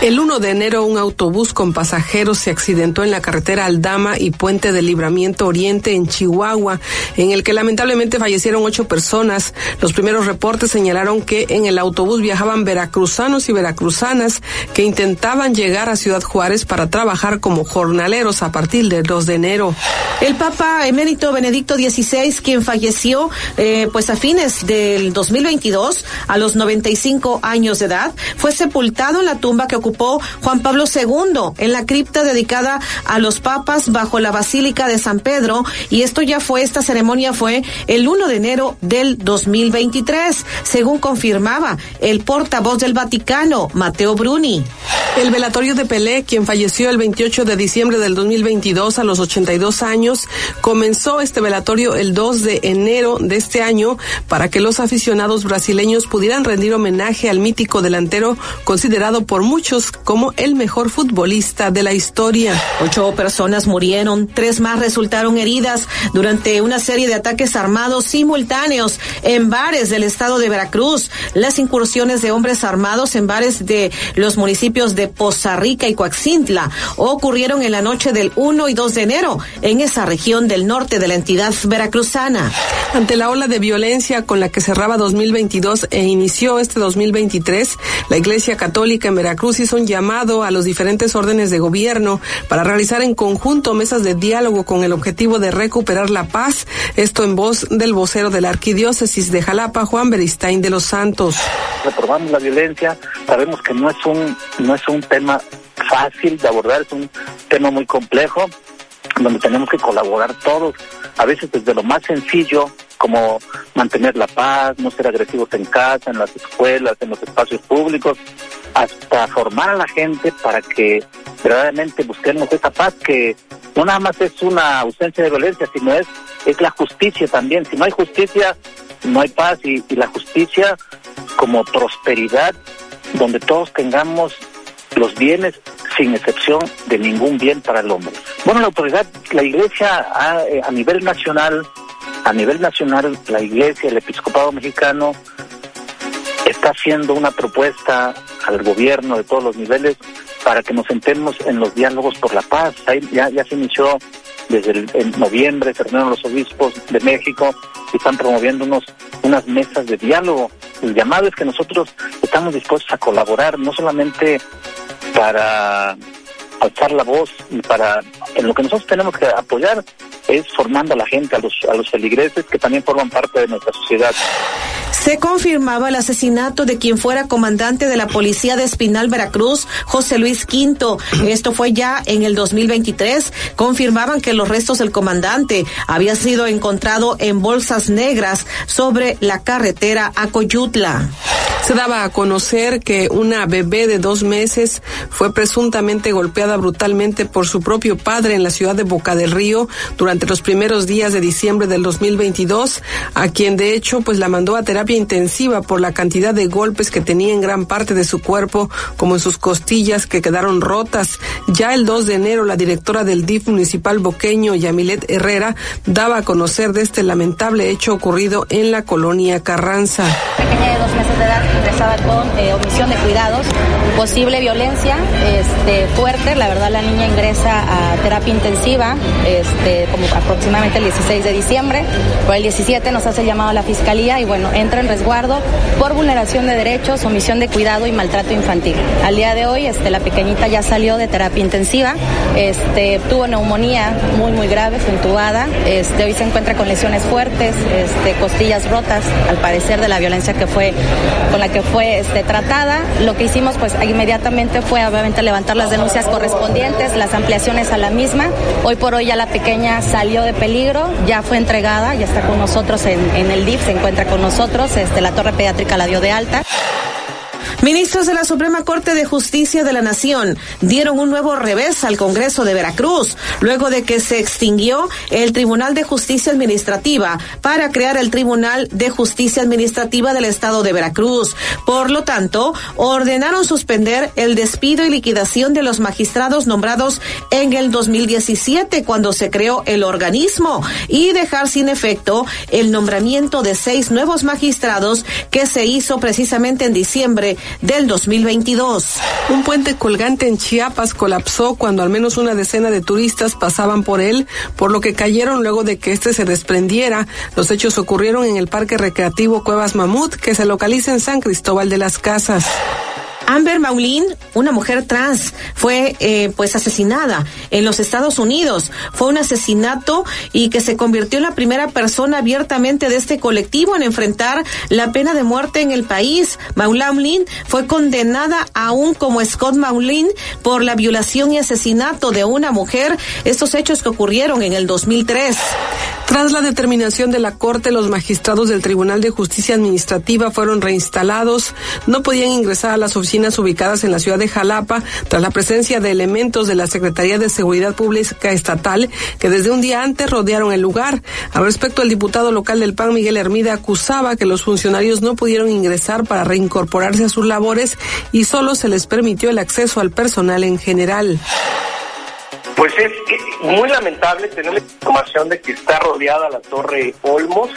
El 1 de enero un autobús con pasajeros se accidentó en la carretera Aldama y Puente de Libramiento Oriente en Chihuahua, en el que lamentablemente fallecieron ocho personas. Los primeros reportes señalaron que en el autobús viajaban veracruzanos y veracruzanas que intentaban llegar a Ciudad Juárez para trabajar como jornaleros a partir del 2 de enero. El Papa emérito Benedicto XVI, quien falleció eh, pues a fines del 2022 a los 95 años de edad, fue sepultado en la tumba que ocupó Juan Pablo II en la cripta dedicada a los papas bajo la Basílica de San Pedro y esto ya fue, esta ceremonia fue el 1 de enero del 2023, según confirmaba el portavoz del Vaticano, Mateo Bruni. El velatorio de Pelé, quien falleció el 28 de diciembre del 2022 a los 82 años, comenzó este velatorio el 2 de enero de este año para que los aficionados brasileños pudieran rendir homenaje al mítico delantero considerado por muchos como el mejor futbolista de la historia. Ocho personas murieron, tres más resultaron heridas durante una serie de ataques armados simultáneos en bares del estado de Veracruz. Las incursiones de hombres armados en bares de los municipios de Poza Rica y Coaxintla ocurrieron en la noche del 1 y 2 de enero en esa región del norte de la entidad veracruzana. Ante la ola de violencia con la que cerraba 2022 e inició este 2023, la Iglesia Católica en Veracruz hizo un llamado a los diferentes órdenes de gobierno para realizar en conjunto mesas de diálogo con el objetivo de recuperar la paz, esto en voz del vocero de la Arquidiócesis de Jalapa, Juan Beristain de los Santos. Reprobamos la violencia, sabemos que no es un no es un tema fácil de abordar, es un tema muy complejo donde tenemos que colaborar todos, a veces desde lo más sencillo, como mantener la paz, no ser agresivos en casa, en las escuelas, en los espacios públicos, hasta formar a la gente para que verdaderamente busquemos esa paz que no nada más es una ausencia de violencia, sino es, es la justicia también. Si no hay justicia, no hay paz y, la justicia como prosperidad, donde todos tengamos los bienes sin excepción de ningún bien para el hombre. Bueno, la autoridad, la iglesia eh, a nivel nacional, a nivel nacional, la iglesia, el episcopado mexicano, está haciendo una propuesta al gobierno de todos los niveles para que nos sentemos en los diálogos por la paz. Ahí ya, ya se inició desde el, en noviembre, se reunieron los obispos de México y están promoviendo unos, unas mesas de diálogo. El llamado es que nosotros estamos dispuestos a colaborar, no solamente para alzar la voz y para en lo que nosotros tenemos que apoyar es formando a la gente, a los, a los feligreses que también forman parte de nuestra sociedad. Se confirmaba el asesinato de quien fuera comandante de la policía de Espinal, Veracruz, José Luis Quinto. Esto fue ya en el 2023. Confirmaban que los restos del comandante habían sido encontrado en bolsas negras sobre la carretera a Coyutla. Se daba a conocer que una bebé de dos meses fue presuntamente golpeada brutalmente por su propio padre en la ciudad de Boca del Río durante los primeros días de diciembre del 2022, a quien de hecho pues la mandó a terapia intensiva por la cantidad de golpes que tenía en gran parte de su cuerpo, como en sus costillas que quedaron rotas. Ya el 2 de enero la directora del DIF municipal boqueño, Yamilet Herrera, daba a conocer de este lamentable hecho ocurrido en la colonia Carranza. Pequeña de dos meses de edad con eh, omisión de cuidados, posible violencia este, fuerte. La verdad, la niña ingresa a terapia intensiva este, como aproximadamente el 16 de diciembre. Por el 17 nos hace llamado a la fiscalía y bueno, entra en resguardo por vulneración de derechos, omisión de cuidado y maltrato infantil. Al día de hoy, este, la pequeñita ya salió de terapia intensiva, este, tuvo neumonía muy, muy grave, fue intubada. Este, hoy se encuentra con lesiones fuertes, este, costillas rotas, al parecer de la violencia que fue con la que fue este, tratada. Lo que hicimos pues inmediatamente fue obviamente levantar las denuncias correspondientes, las ampliaciones a la misma. Hoy por hoy ya la pequeña salió de peligro, ya fue entregada, ya está con nosotros en, el DIF, se encuentra con nosotros, este, la torre pediátrica la dio de alta. Ministros de la Suprema Corte de Justicia de la Nación dieron un nuevo revés al Congreso de Veracruz, luego de que se extinguió el Tribunal de Justicia Administrativa para crear el Tribunal de Justicia Administrativa del Estado de Veracruz. Por lo tanto, ordenaron suspender el despido y liquidación de los magistrados nombrados en el 2017, cuando se creó el organismo, y dejar sin efecto el nombramiento de seis nuevos magistrados que se hizo precisamente en diciembre del 2022. Un puente colgante en Chiapas colapsó cuando al menos una decena de turistas pasaban por él, por lo que cayeron luego de que este se desprendiera. Los hechos ocurrieron en el Parque Recreativo Cuevas Mamut, que se localiza en San Cristóbal de las Casas. Amber Maulin, una mujer trans, fue eh, pues asesinada en los Estados Unidos. Fue un asesinato y que se convirtió en la primera persona abiertamente de este colectivo en enfrentar la pena de muerte en el país. Maulin fue condenada aún como Scott Maulin por la violación y asesinato de una mujer. Estos hechos que ocurrieron en el 2003. Tras la determinación de la Corte, los magistrados del Tribunal de Justicia Administrativa fueron reinstalados. No podían ingresar a las oficinas ubicadas en la ciudad de Jalapa tras la presencia de elementos de la Secretaría de Seguridad Pública Estatal que desde un día antes rodearon el lugar. Al respecto, el diputado local del PAN, Miguel Hermida, acusaba que los funcionarios no pudieron ingresar para reincorporarse a sus labores y solo se les permitió el acceso al personal en general. Pues es muy lamentable tener la información de que está rodeada la Torre Olmos,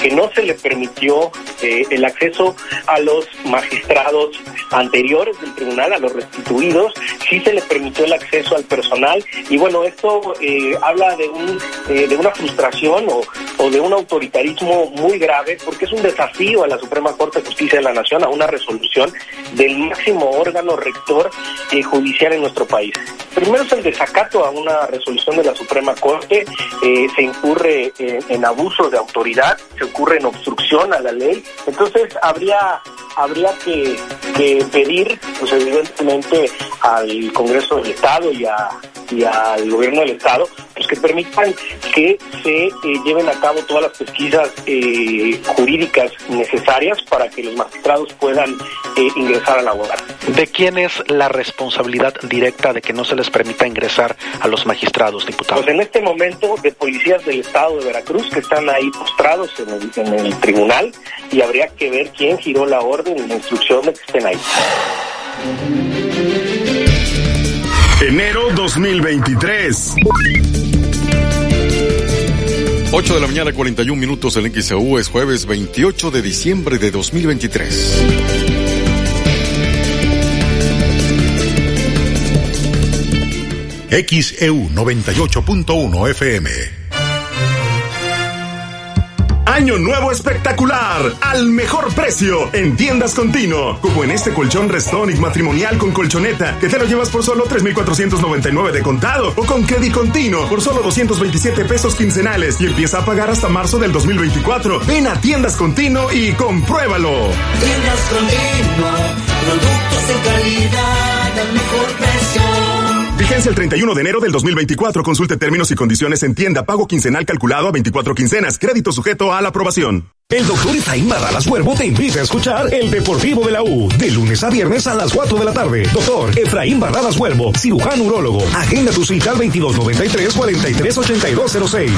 que no se le permitió eh, el acceso a los magistrados anteriores del tribunal, a los restituidos, sí se le permitió el acceso al personal y bueno, esto eh, habla de, un, eh, de una frustración o, o de un autoritarismo muy grave porque es un desafío a la Suprema Corte de Justicia de la Nación, a una resolución del máximo órgano rector eh, judicial en nuestro país. Primero es el desacato a una resolución de la Suprema Corte, eh, se incurre en, en abuso de autoridad, se ocurre en obstrucción a la ley, entonces habría habría que, que pedir, pues evidentemente, al Congreso del Estado y, a, y al Gobierno del Estado, pues que permitan que se eh, lleven a cabo todas las pesquisas eh, jurídicas necesarias para que los magistrados puedan eh, ingresar a laborar. ¿De quién es la responsabilidad directa de que no se les permita ingresar a los magistrados, diputados? Pues en este momento de policías del Estado de Veracruz que están ahí postrados en el, en el tribunal y habría que ver quién giró la orden y la instrucción de que estén ahí. Enero 2023. 8 de la mañana, 41 minutos en XAU, es jueves 28 de diciembre de 2023. XEU 98.1 FM. Año nuevo espectacular, al mejor precio, en tiendas continuo, como en este colchón Restonic matrimonial con colchoneta, que te lo llevas por solo 3,499 de contado, o con crédito continuo, por solo 227 pesos quincenales, y empieza a pagar hasta marzo del 2024. Ven a tiendas continuo y compruébalo. Tiendas continuo, productos calidad al mejor precio. Vigencia el 31 de enero del 2024. Consulte términos y condiciones en tienda. Pago quincenal calculado a 24 quincenas. Crédito sujeto a la aprobación. El doctor Efraín Barralas Huervo te invita a escuchar El Deportivo de la U, de lunes a viernes a las 4 de la tarde. Doctor Efraín Barralas Huervo, cirujano urólogo. Agenda tu cita al 2293-438206.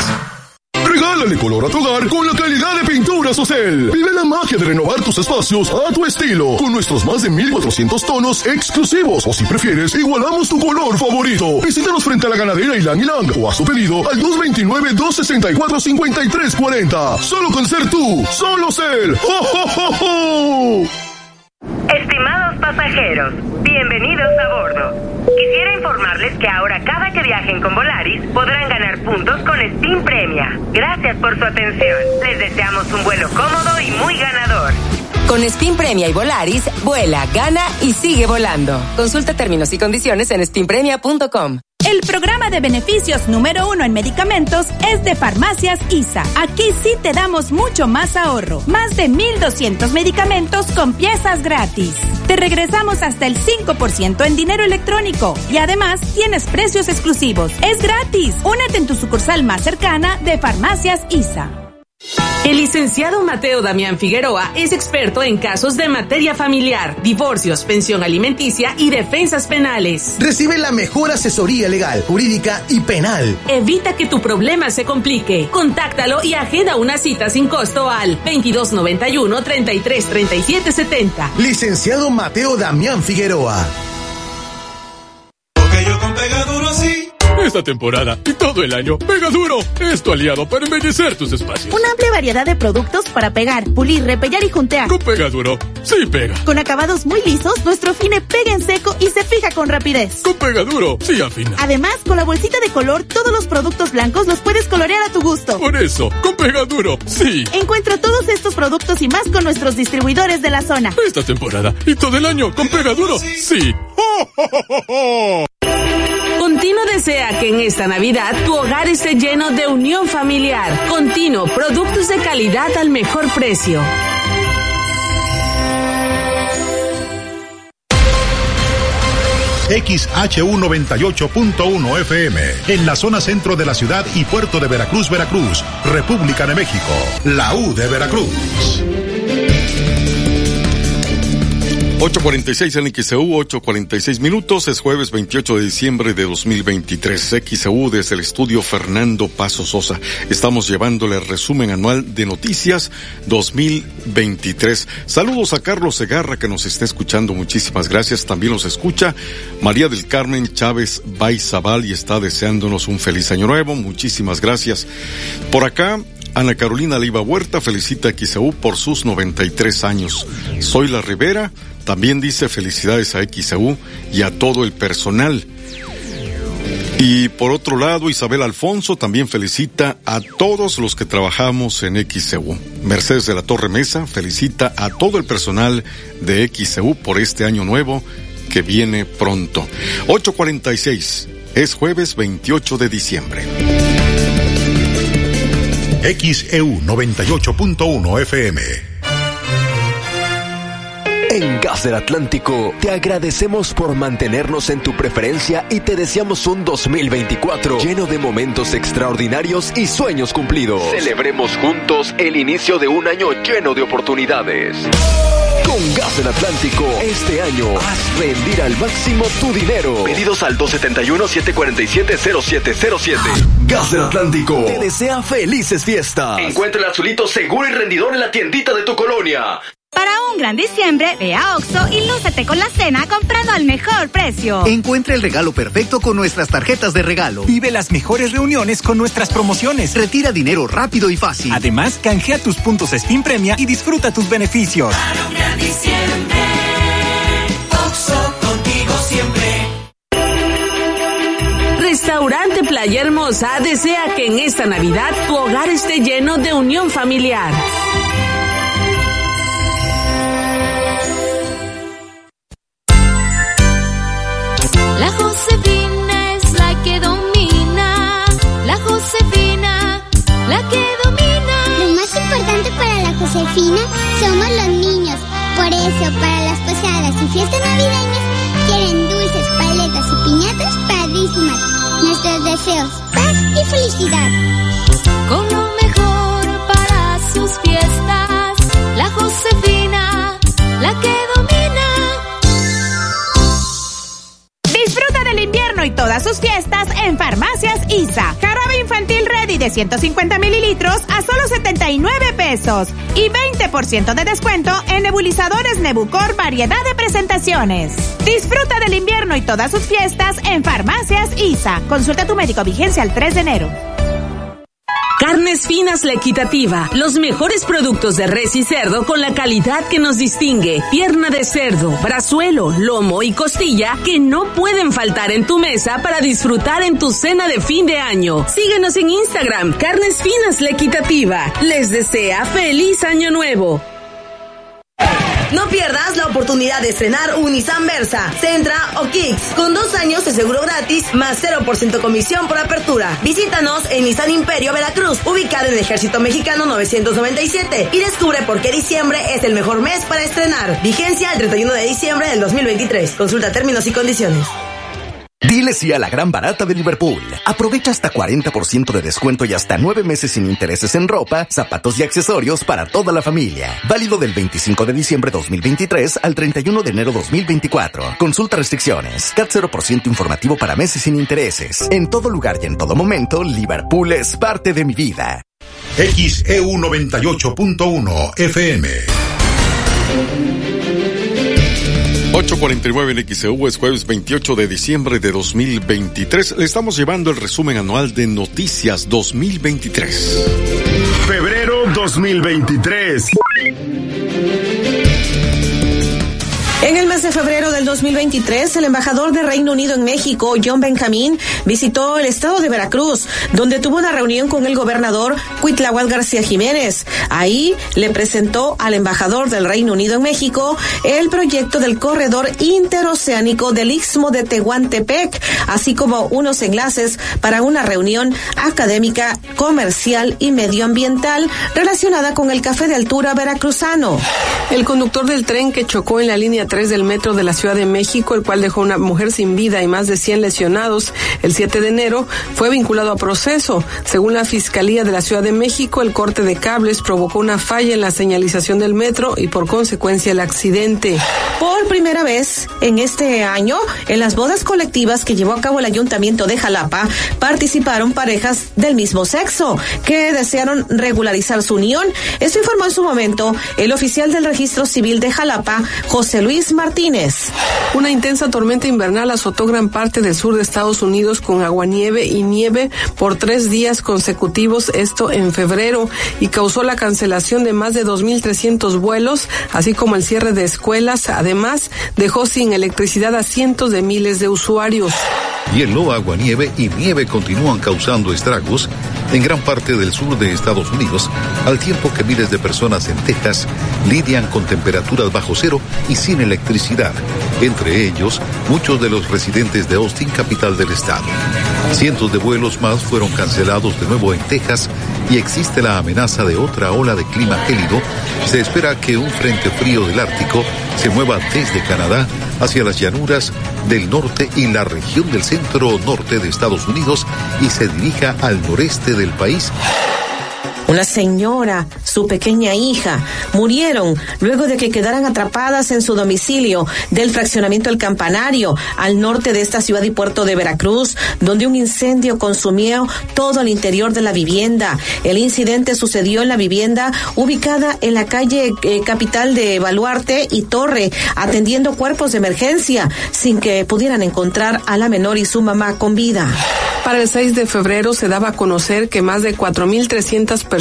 Regálale color a tu hogar con la calidad de Pinturas Ocel. Vive la magia de renovar tus espacios a tu estilo con nuestros más de 1400 tonos exclusivos. O si prefieres, igualamos tu color favorito. Visítanos frente a la ganadera Ilang Ilang o a su pedido al 229-264-5340. Solo con ser tú, solo Cel. ¡Oh, oh, oh, oh! Estimados pasajeros, bienvenidos a bordo. Quisiera informarles que ahora cada que viajen con Volaris podrán ganar puntos con Steam Premia. Gracias por su atención. Les deseamos un vuelo cómodo y muy ganador. Con Spin Premia y Volaris, vuela, gana y sigue volando. Consulta términos y condiciones en spinpremia.com. El programa de beneficios número uno en medicamentos es de Farmacias ISA. Aquí sí te damos mucho más ahorro. Más de 1.200 medicamentos con piezas gratis. Te regresamos hasta el 5% en dinero electrónico y además tienes precios exclusivos. Es gratis. Únete en tu sucursal más cercana de Farmacias ISA. El licenciado Mateo Damián Figueroa es experto en casos de materia familiar, divorcios, pensión alimenticia y defensas penales. Recibe la mejor asesoría legal, jurídica y penal. Evita que tu problema se complique. Contáctalo y agenda una cita sin costo al 2291 33 37 70. Licenciado Mateo Damián Figueroa. Porque yo con Pegaduro sí. Esta temporada y todo el año, Pega Duro es tu aliado para embellecer tus espacios. Una amplia variedad de productos para pegar, pulir, repellar y juntear. Con Pega Duro, sí pega. Con acabados muy lisos, nuestro fine pega en seco y se fija con rapidez. Con Pega Duro, sí afina. Además, con la bolsita de color, todos los productos blancos los puedes colorear a tu gusto. Por eso, con Pega Duro, sí. Encuentra todos estos productos y más con nuestros distribuidores de la zona. Esta temporada y todo el año, con Pega Duro, sí. ¡Oh, oh, oh, oh! Desea que en esta Navidad tu hogar esté lleno de unión familiar. Continuo, productos de calidad al mejor precio. XHU 98.1 FM, en la zona centro de la ciudad y puerto de Veracruz, Veracruz, República de México, la U de Veracruz. 8.46 en XEU, 8.46 minutos, es jueves 28 de diciembre de 2023. XEU desde el estudio Fernando Paso Sosa. Estamos llevándole el resumen anual de noticias 2023. Saludos a Carlos Segarra que nos está escuchando, muchísimas gracias. También nos escucha María del Carmen Chávez Baizabal y está deseándonos un feliz año nuevo. Muchísimas gracias. Por acá, Ana Carolina Leiva Huerta felicita a XEU por sus 93 años. Soy la Rivera también dice felicidades a XEU y a todo el personal. Y por otro lado, Isabel Alfonso también felicita a todos los que trabajamos en XEU. Mercedes de la Torre Mesa felicita a todo el personal de XEU por este año nuevo que viene pronto. 846. Es jueves 28 de diciembre. XEU 98.1 FM. En Gas del Atlántico te agradecemos por mantenernos en tu preferencia y te deseamos un 2024 lleno de momentos extraordinarios y sueños cumplidos. Celebremos juntos el inicio de un año lleno de oportunidades. Con Gas del Atlántico, este año haz rendir al máximo tu dinero. Pedidos al 271-747-0707. Gas del Atlántico te desea felices fiestas. Encuentra el azulito seguro y rendidor en la tiendita de tu colonia. Para un gran diciembre, ve a Oxo y lúcete con la cena comprando al mejor precio. Encuentra el regalo perfecto con nuestras tarjetas de regalo. Vive las mejores reuniones con nuestras promociones. Retira dinero rápido y fácil. Además, canjea tus puntos Steam Premia y disfruta tus beneficios. Para un gran diciembre, Oxo contigo siempre. Restaurante Playa Hermosa desea que en esta Navidad tu hogar esté lleno de unión familiar. Josefina es la que domina. La Josefina, la que domina. Lo más importante para la Josefina somos los niños. Por eso, para las posadas y fiestas navideñas, quieren dulces, paletas y piñatas padrísimas. Nuestros deseos, paz y felicidad. Con lo mejor para sus fiestas. La Josefina, la que domina. Del invierno y todas sus fiestas en Farmacias ISA. Jarabe infantil ready de 150 mililitros a solo 79 pesos. Y 20% de descuento en nebulizadores Nebucor variedad de presentaciones. Disfruta del invierno y todas sus fiestas en Farmacias ISA. Consulta a tu médico vigencia el 3 de enero. Carnes Finas La Equitativa. Los mejores productos de res y cerdo con la calidad que nos distingue. Pierna de cerdo, brazuelo, lomo y costilla que no pueden faltar en tu mesa para disfrutar en tu cena de fin de año. Síguenos en Instagram, Carnes Finas La Equitativa. Les desea feliz año nuevo. No pierdas la oportunidad de estrenar un Versa, Centra o Kicks, con dos años de seguro gratis, más 0% comisión por apertura. Visítanos en Nissan Imperio Veracruz, ubicado en Ejército Mexicano 997, y descubre por qué diciembre es el mejor mes para estrenar. Vigencia el 31 de diciembre del 2023. Consulta términos y condiciones. Dile sí a la gran barata de Liverpool. Aprovecha hasta 40% de descuento y hasta 9 meses sin intereses en ropa, zapatos y accesorios para toda la familia. Válido del 25 de diciembre 2023 al 31 de enero 2024. Consulta restricciones. CAT 0% informativo para meses sin intereses. En todo lugar y en todo momento, Liverpool es parte de mi vida. XEU 98.1 FM. 849 en XEU es jueves 28 de diciembre de 2023. Le estamos llevando el resumen anual de Noticias 2023. Febrero 2023. En el mes de febrero del 2023, el embajador de Reino Unido en México, John Benjamín, visitó el estado de Veracruz, donde tuvo una reunión con el gobernador Cuitlahual García Jiménez. Ahí le presentó al embajador del Reino Unido en México el proyecto del corredor interoceánico del Istmo de Tehuantepec, así como unos enlaces para una reunión académica, comercial y medioambiental relacionada con el café de altura veracruzano. El conductor del tren que chocó en la línea 3 del metro de la Ciudad de México, el cual dejó una mujer sin vida y más de 100 lesionados el 7 de enero, fue vinculado a proceso. Según la Fiscalía de la Ciudad de México, el corte de cables provocó una falla en la señalización del metro y por consecuencia el accidente. Por primera vez en este año, en las bodas colectivas que llevó a cabo el Ayuntamiento de Jalapa, participaron parejas del mismo sexo que desearon regularizar su unión. Esto informó en su momento el oficial del registro civil de Jalapa, José Luis Martínez. Una intensa tormenta invernal azotó gran parte del sur de Estados Unidos con aguanieve y nieve por tres días consecutivos, esto en febrero, y causó la cancelación de más de 2.300 vuelos, así como el cierre de escuelas. Además, dejó sin electricidad a cientos de miles de usuarios. Hielo, aguanieve y nieve continúan causando estragos en gran parte del sur de Estados Unidos, al tiempo que miles de personas en Texas lidian con temperaturas bajo cero y sin electricidad, entre ellos muchos de los residentes de Austin, capital del estado. Cientos de vuelos más fueron cancelados de nuevo en Texas y existe la amenaza de otra ola de clima gélido. Se espera que un frente frío del Ártico se mueva desde Canadá hacia las llanuras del norte y la región del centro norte de Estados Unidos y se dirija al noreste del país una señora, su pequeña hija, murieron luego de que quedaran atrapadas en su domicilio del fraccionamiento El Campanario, al norte de esta ciudad y puerto de Veracruz, donde un incendio consumió todo el interior de la vivienda. El incidente sucedió en la vivienda ubicada en la calle eh, capital de Baluarte y Torre, atendiendo cuerpos de emergencia, sin que pudieran encontrar a la menor y su mamá con vida. Para el 6 de febrero se daba a conocer que más de 4.300 personas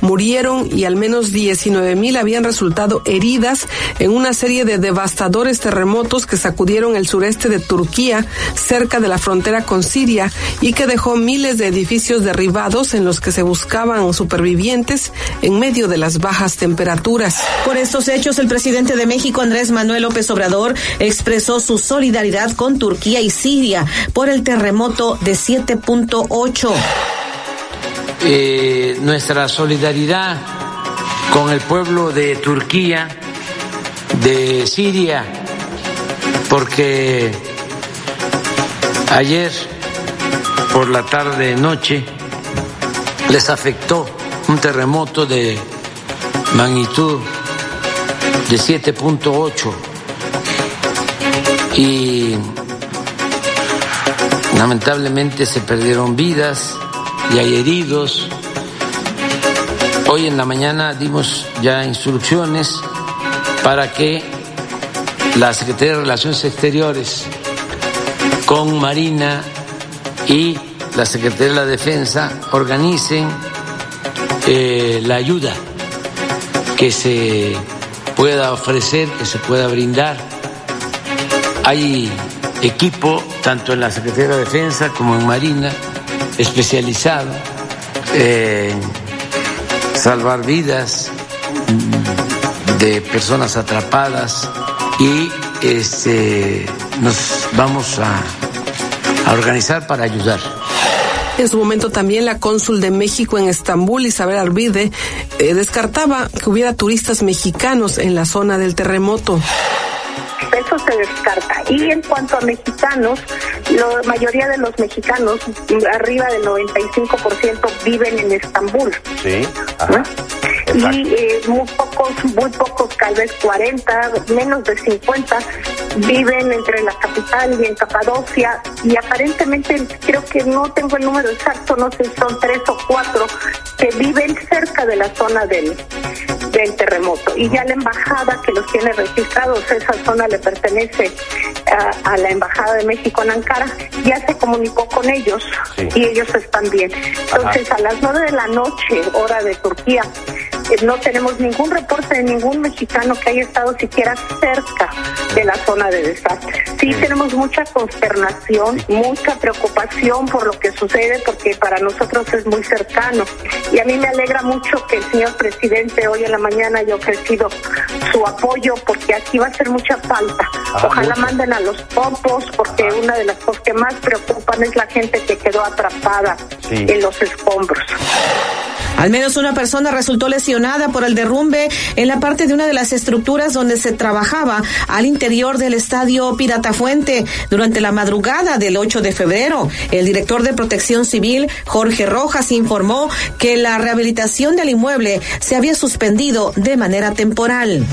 murieron y al menos 19.000 habían resultado heridas en una serie de devastadores terremotos que sacudieron el sureste de Turquía, cerca de la frontera con Siria, y que dejó miles de edificios derribados en los que se buscaban supervivientes en medio de las bajas temperaturas. Por estos hechos, el presidente de México, Andrés Manuel López Obrador, expresó su solidaridad con Turquía y Siria por el terremoto de 7.8. Eh, nuestra solidaridad con el pueblo de Turquía, de Siria, porque ayer por la tarde noche les afectó un terremoto de magnitud de 7.8 y Lamentablemente se perdieron vidas y hay heridos. Hoy en la mañana dimos ya instrucciones para que la Secretaría de Relaciones Exteriores con Marina y la Secretaría de la Defensa organicen eh, la ayuda que se pueda ofrecer, que se pueda brindar. Hay equipo, tanto en la Secretaría de Defensa como en Marina, especializado en salvar vidas de personas atrapadas y este, nos vamos a, a organizar para ayudar. En su momento también la cónsul de México en Estambul, Isabel Arvide, eh, descartaba que hubiera turistas mexicanos en la zona del terremoto eso se descarta. Y en cuanto a mexicanos, la mayoría de los mexicanos, arriba del 95%, viven en Estambul. Sí. Y eh, muy pocos, muy pocos, tal vez 40, menos de 50, viven entre la capital y en Capadocia. Y aparentemente, creo que no tengo el número exacto, no sé si son tres o cuatro, que viven cerca de la zona del, del terremoto. Y ya la embajada que los tiene registrados, esa zona le pertenece a, la embajada de México en Ankara, ya se comunicó con ellos y ellos están bien. Entonces, a las nueve de la noche, hora de Turquía, eh, no tenemos ningún reporte de ningún mexicano que haya estado siquiera cerca de la zona de desastre. Sí tenemos mucha consternación, mucha preocupación por lo que sucede porque para nosotros es muy cercano. Y a mí me alegra mucho que el señor presidente hoy en la mañana haya ofrecido su apoyo porque aquí va a ser mucha falta. Ah, Ojalá manden a los popos porque una de las cosas que más preocupan es la gente que quedó atrapada en los escombros. Al menos una persona resultó lesionada por el derrumbe en la parte de una de las estructuras donde se trabajaba al interior del estadio Pirata Fuente durante la madrugada del 8 de febrero. El director de Protección Civil, Jorge Rojas, informó que la rehabilitación del inmueble se había suspendido de manera temporal.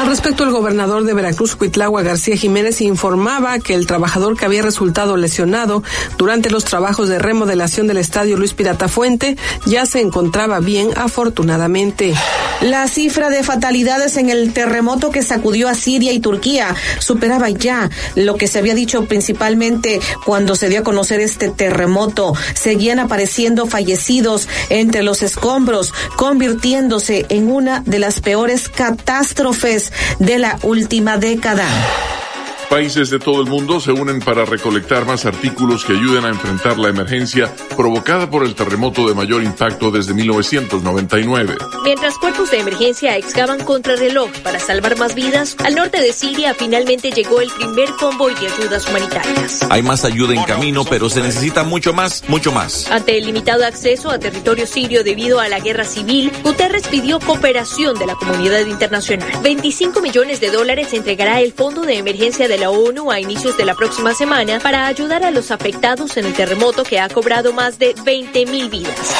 Al respecto, el gobernador de Veracruz, Cuitlagua García Jiménez, informaba que el trabajador que había resultado lesionado durante los trabajos de remodelación del estadio Luis Pirata Fuente ya se encontraba bien, afortunadamente. La cifra de fatalidades en el terremoto que sacudió a Siria y Turquía superaba ya lo que se había dicho principalmente cuando se dio a conocer este terremoto. Seguían apareciendo fallecidos entre los escombros, convirtiéndose en una de las peores catástrofes de la última década. Países de todo el mundo se unen para recolectar más artículos que ayuden a enfrentar la emergencia provocada por el terremoto de mayor impacto desde 1999. Mientras cuerpos de emergencia excavan contrarreloj para salvar más vidas, al norte de Siria finalmente llegó el primer convoy de ayudas humanitarias. Hay más ayuda en camino, pero se necesita mucho más, mucho más. Ante el limitado acceso a territorio sirio debido a la guerra civil, Guterres pidió cooperación de la comunidad internacional. 25 millones de dólares entregará el Fondo de Emergencia de la ONU a inicios de la próxima semana para ayudar a los afectados en el terremoto que ha cobrado más de 20 mil vidas.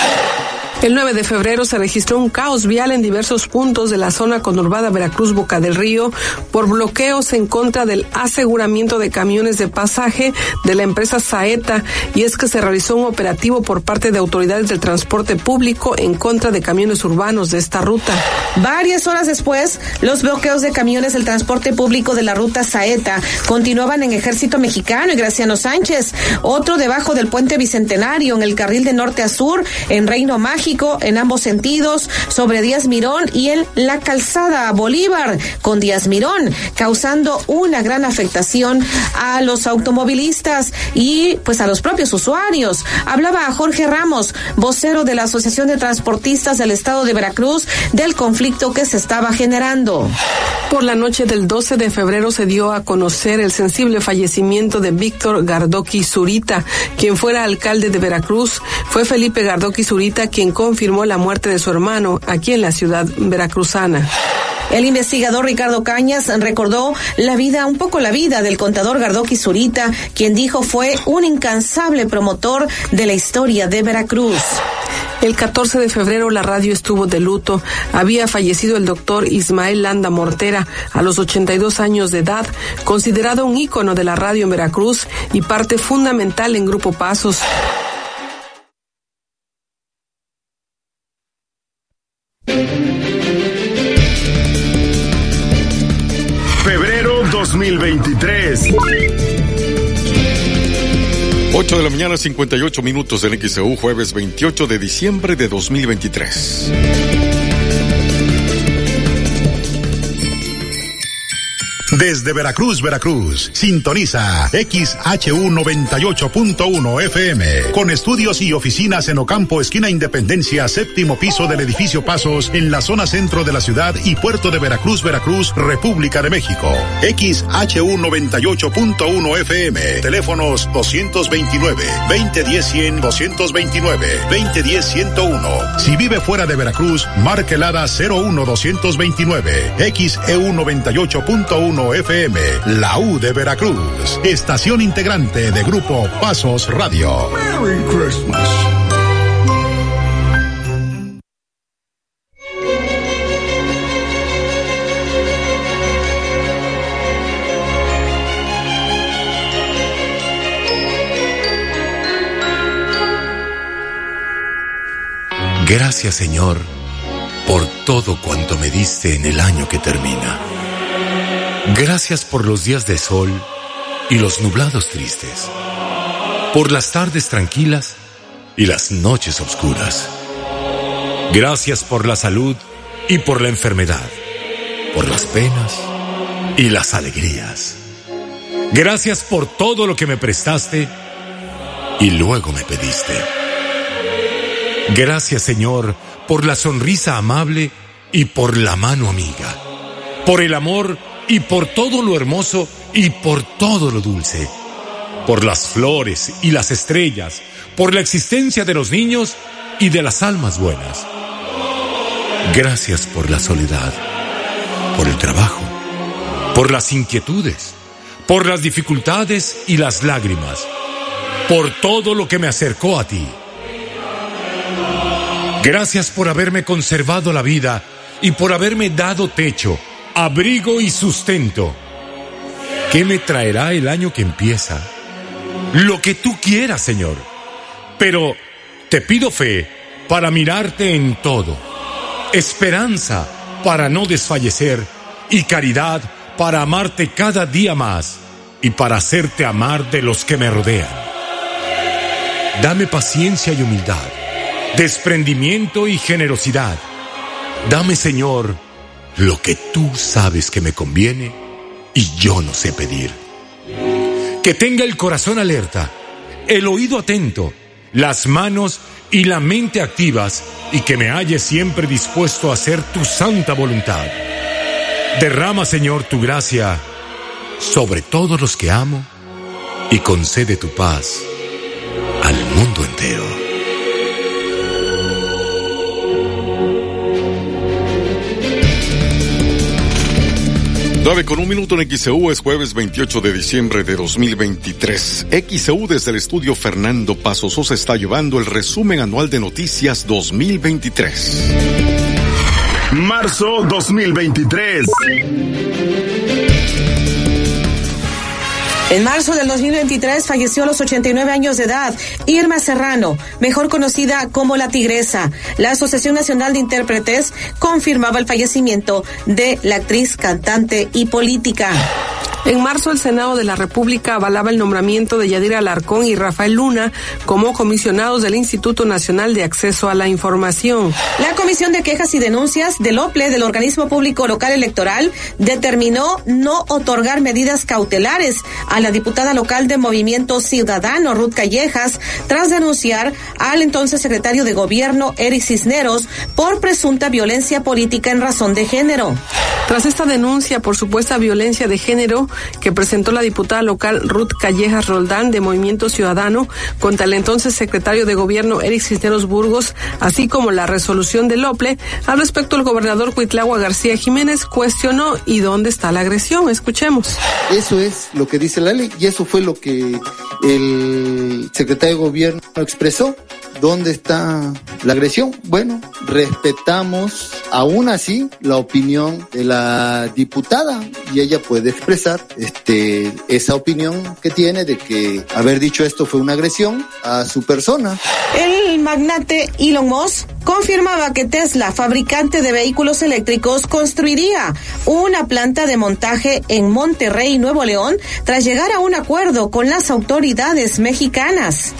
El 9 de febrero se registró un caos vial en diversos puntos de la zona conurbada Veracruz Boca del Río por bloqueos en contra del aseguramiento de camiones de pasaje de la empresa Saeta y es que se realizó un operativo por parte de autoridades del transporte público en contra de camiones urbanos de esta ruta. Varias horas después, los bloqueos de camiones del transporte público de la ruta Saeta continuaban en Ejército Mexicano y Graciano Sánchez, otro debajo del puente Bicentenario en el carril de norte a sur en Reino Mágico en ambos sentidos sobre Díaz Mirón y en la calzada Bolívar con Díaz Mirón, causando una gran afectación a los automovilistas y pues a los propios usuarios. Hablaba Jorge Ramos, vocero de la Asociación de Transportistas del Estado de Veracruz, del conflicto que se estaba generando. Por la noche del 12 de febrero se dio a conocer el sensible fallecimiento de Víctor Gardoqui Zurita, quien fuera alcalde de Veracruz. Fue Felipe Gardoqui Zurita quien confirmó la muerte de su hermano aquí en la ciudad veracruzana. El investigador Ricardo Cañas recordó la vida, un poco la vida del contador Gardoqui Zurita, quien dijo fue un incansable promotor de la historia de Veracruz. El 14 de febrero la radio estuvo de luto. Había fallecido el doctor Ismael Landa Mortera a los 82 años de edad, considerado un ícono de la radio en Veracruz y parte fundamental en Grupo Pasos. 2023. 8 de la mañana, 58 minutos del XEU, jueves 28 de diciembre de 2023. Desde Veracruz, Veracruz, sintoniza XHU98.1 FM, con estudios y oficinas en Ocampo, esquina Independencia, séptimo piso del edificio Pasos, en la zona centro de la ciudad y puerto de Veracruz, Veracruz, República de México. XHU98.1 FM, teléfonos 229, 2010 100, 229, 2010 101. Si vive fuera de Veracruz, marque 01229, XEU98.1 FM, la U de Veracruz, estación integrante de Grupo Pasos Radio. Merry Christmas. Gracias Señor por todo cuanto me diste en el año que termina. Gracias por los días de sol y los nublados tristes, por las tardes tranquilas y las noches oscuras. Gracias por la salud y por la enfermedad, por las penas y las alegrías. Gracias por todo lo que me prestaste y luego me pediste. Gracias Señor por la sonrisa amable y por la mano amiga, por el amor y por todo lo hermoso y por todo lo dulce, por las flores y las estrellas, por la existencia de los niños y de las almas buenas. Gracias por la soledad, por el trabajo, por las inquietudes, por las dificultades y las lágrimas, por todo lo que me acercó a ti. Gracias por haberme conservado la vida y por haberme dado techo, abrigo y sustento. ¿Qué me traerá el año que empieza? Lo que tú quieras, Señor. Pero te pido fe para mirarte en todo, esperanza para no desfallecer y caridad para amarte cada día más y para hacerte amar de los que me rodean. Dame paciencia y humildad, desprendimiento y generosidad. Dame, Señor, lo que tú sabes que me conviene y yo no sé pedir. Que tenga el corazón alerta, el oído atento, las manos y la mente activas y que me halle siempre dispuesto a hacer tu santa voluntad. Derrama, Señor, tu gracia sobre todos los que amo y concede tu paz al mundo entero. Nueve con un minuto en XEU es jueves 28 de diciembre de 2023. XEU desde el estudio Fernando Paso Sosa está llevando el resumen anual de noticias 2023. Marzo 2023. En marzo del 2023 falleció a los 89 años de edad Irma Serrano, mejor conocida como La Tigresa. La Asociación Nacional de Intérpretes confirmaba el fallecimiento de la actriz, cantante y política. En marzo, el Senado de la República avalaba el nombramiento de Yadira Alarcón y Rafael Luna como comisionados del Instituto Nacional de Acceso a la Información. La Comisión de Quejas y Denuncias del OPLE del Organismo Público Local Electoral determinó no otorgar medidas cautelares a la diputada local de Movimiento Ciudadano, Ruth Callejas, tras denunciar al entonces secretario de Gobierno, Eric Cisneros, por presunta violencia política en razón de género. Tras esta denuncia por supuesta violencia de género, que presentó la diputada local Ruth Callejas Roldán de Movimiento Ciudadano contra el entonces secretario de Gobierno Eric Cisneros Burgos, así como la resolución del OPLE. Al respecto, el gobernador Cuitlagua García Jiménez cuestionó ¿y dónde está la agresión? Escuchemos. Eso es lo que dice la ley y eso fue lo que el secretario de Gobierno expresó. ¿Dónde está la agresión? Bueno, respetamos aún así la opinión de la diputada y ella puede expresar este, esa opinión que tiene de que haber dicho esto fue una agresión a su persona. El magnate Elon Musk confirmaba que Tesla, fabricante de vehículos eléctricos, construiría una planta de montaje en Monterrey, Nuevo León, tras llegar a un acuerdo con las autoridades mexicanas.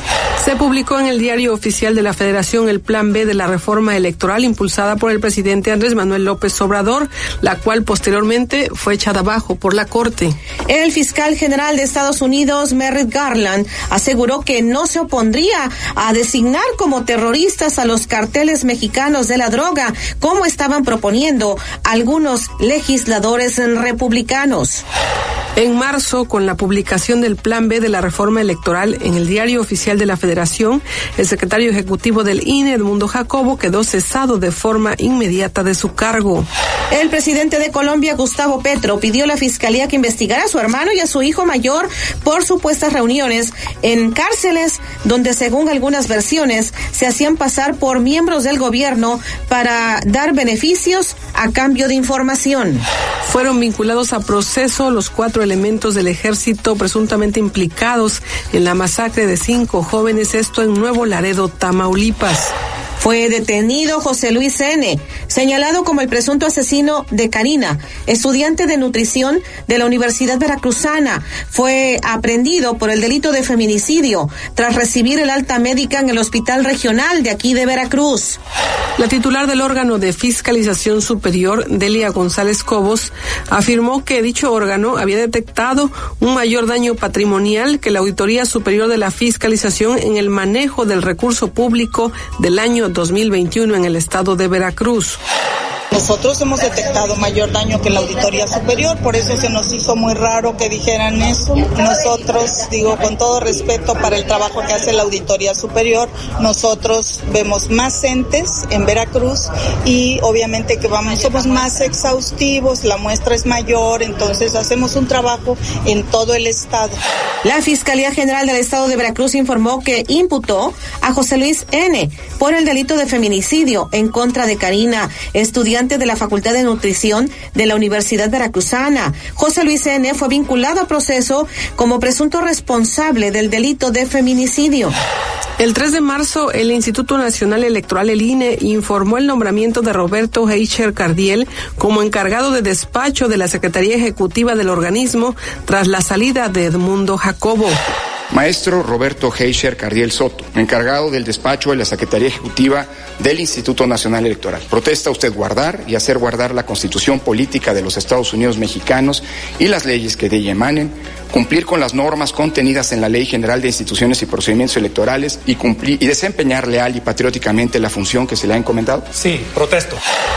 Se publicó en el diario oficial de la Federación el Plan B de la reforma electoral impulsada por el presidente Andrés Manuel López Obrador, la cual posteriormente fue echada abajo por la Corte. El fiscal general de Estados Unidos, Merrick Garland, aseguró que no se opondría a designar como terroristas a los carteles mexicanos de la droga, como estaban proponiendo algunos legisladores republicanos. En marzo, con la publicación del Plan B de la reforma electoral en el Diario Oficial de la Federación, el secretario ejecutivo del INE, Edmundo Jacobo, quedó cesado de forma inmediata de su cargo. El presidente de Colombia, Gustavo Petro, pidió a la fiscalía que investigara a su hermano y a su hijo mayor por supuestas reuniones en cárceles donde, según algunas versiones, se hacían pasar por miembros del gobierno para dar beneficios a cambio de información. Fueron vinculados a proceso los cuatro elementos del ejército presuntamente implicados en la masacre de cinco jóvenes, esto en Nuevo Laredo, Tamaulipas. Fue detenido José Luis N., señalado como el presunto asesino de Karina, estudiante de nutrición de la Universidad Veracruzana. Fue aprendido por el delito de feminicidio tras recibir el alta médica en el Hospital Regional de aquí de Veracruz. La titular del órgano de fiscalización superior, Delia González Cobos, afirmó que dicho órgano había detectado un mayor daño patrimonial que la Auditoría Superior de la Fiscalización en el manejo del recurso público del año 2021 en el estado de Veracruz. Nosotros hemos detectado mayor daño que la auditoría superior, por eso se nos hizo muy raro que dijeran eso. Nosotros, digo con todo respeto para el trabajo que hace la auditoría superior, nosotros vemos más entes en Veracruz y obviamente que vamos, somos más exhaustivos, la muestra es mayor, entonces hacemos un trabajo en todo el estado. La Fiscalía General del Estado de Veracruz informó que imputó a José Luis N. por el delito de feminicidio en contra de Karina, estudiante de la Facultad de Nutrición de la Universidad Veracruzana. José Luis N. fue vinculado a proceso como presunto responsable del delito de feminicidio. El 3 de marzo, el Instituto Nacional Electoral, el INE, informó el nombramiento de Roberto Heicher Cardiel como encargado de despacho de la Secretaría Ejecutiva del organismo tras la salida de Edmundo Jacobo. Maestro Roberto Heischer Cardiel Soto, encargado del despacho de la Secretaría Ejecutiva del Instituto Nacional Electoral. Protesta usted guardar y hacer guardar la constitución política de los Estados Unidos mexicanos y las leyes que de ella emanen, cumplir con las normas contenidas en la Ley General de Instituciones y Procedimientos Electorales y cumplir y desempeñar leal y patrióticamente la función que se le ha encomendado? Sí, protesto.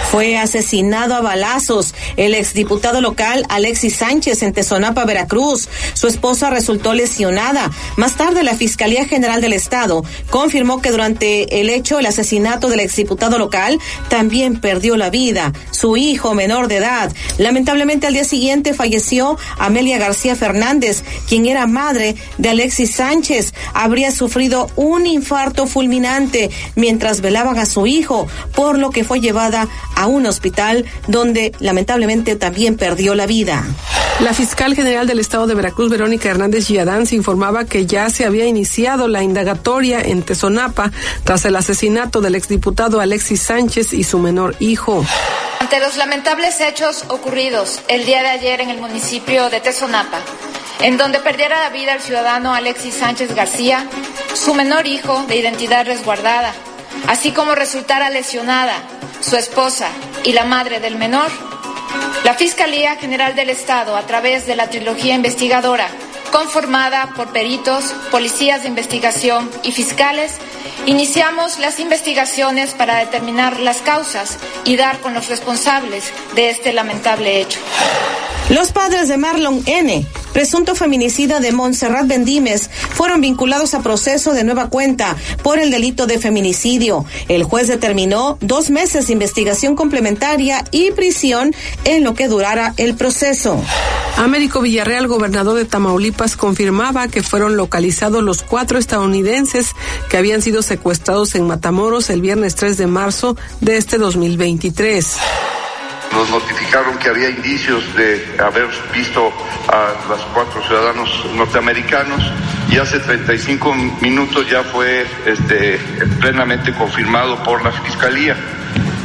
Fue asesinado a balazos el exdiputado local Alexis Sánchez en Tezonapa, Veracruz. Su esposa resultó lesionada. Más tarde, la Fiscalía General del Estado confirmó que durante el hecho, el asesinato del exdiputado local también perdió la vida. Su hijo menor de edad. Lamentablemente, al día siguiente falleció Amelia García Fernández, quien era madre de Alexis Sánchez. Habría sufrido un infarto fulminante mientras velaban a su hijo, por lo que fue llevada a un hospital donde lamentablemente también perdió la vida. La fiscal general del estado de Veracruz, Verónica Hernández Villadán, se informaba que ya se había iniciado la indagatoria en Tezonapa tras el asesinato del exdiputado Alexis Sánchez y su menor hijo. Ante los lamentables hechos ocurridos el día de ayer en el municipio de Tezonapa, en donde perdiera la vida el ciudadano Alexis Sánchez García, su menor hijo de identidad resguardada, así como resultara lesionada su esposa y la madre del menor, la Fiscalía General del Estado, a través de la trilogía investigadora, conformada por peritos, policías de investigación y fiscales, iniciamos las investigaciones para determinar las causas y dar con los responsables de este lamentable hecho. Los padres de Marlon N., presunto feminicida de Montserrat Bendimes, fueron vinculados a proceso de nueva cuenta por el delito de feminicidio. El juez determinó dos meses de investigación complementaria y prisión en lo que durara el proceso. Américo Villarreal, gobernador de Tamaulipas, confirmaba que fueron localizados los cuatro estadounidenses que habían sido secuestrados en Matamoros el viernes 3 de marzo de este 2023. Nos notificaron que había indicios de haber visto a los cuatro ciudadanos norteamericanos y hace 35 minutos ya fue este, plenamente confirmado por la Fiscalía.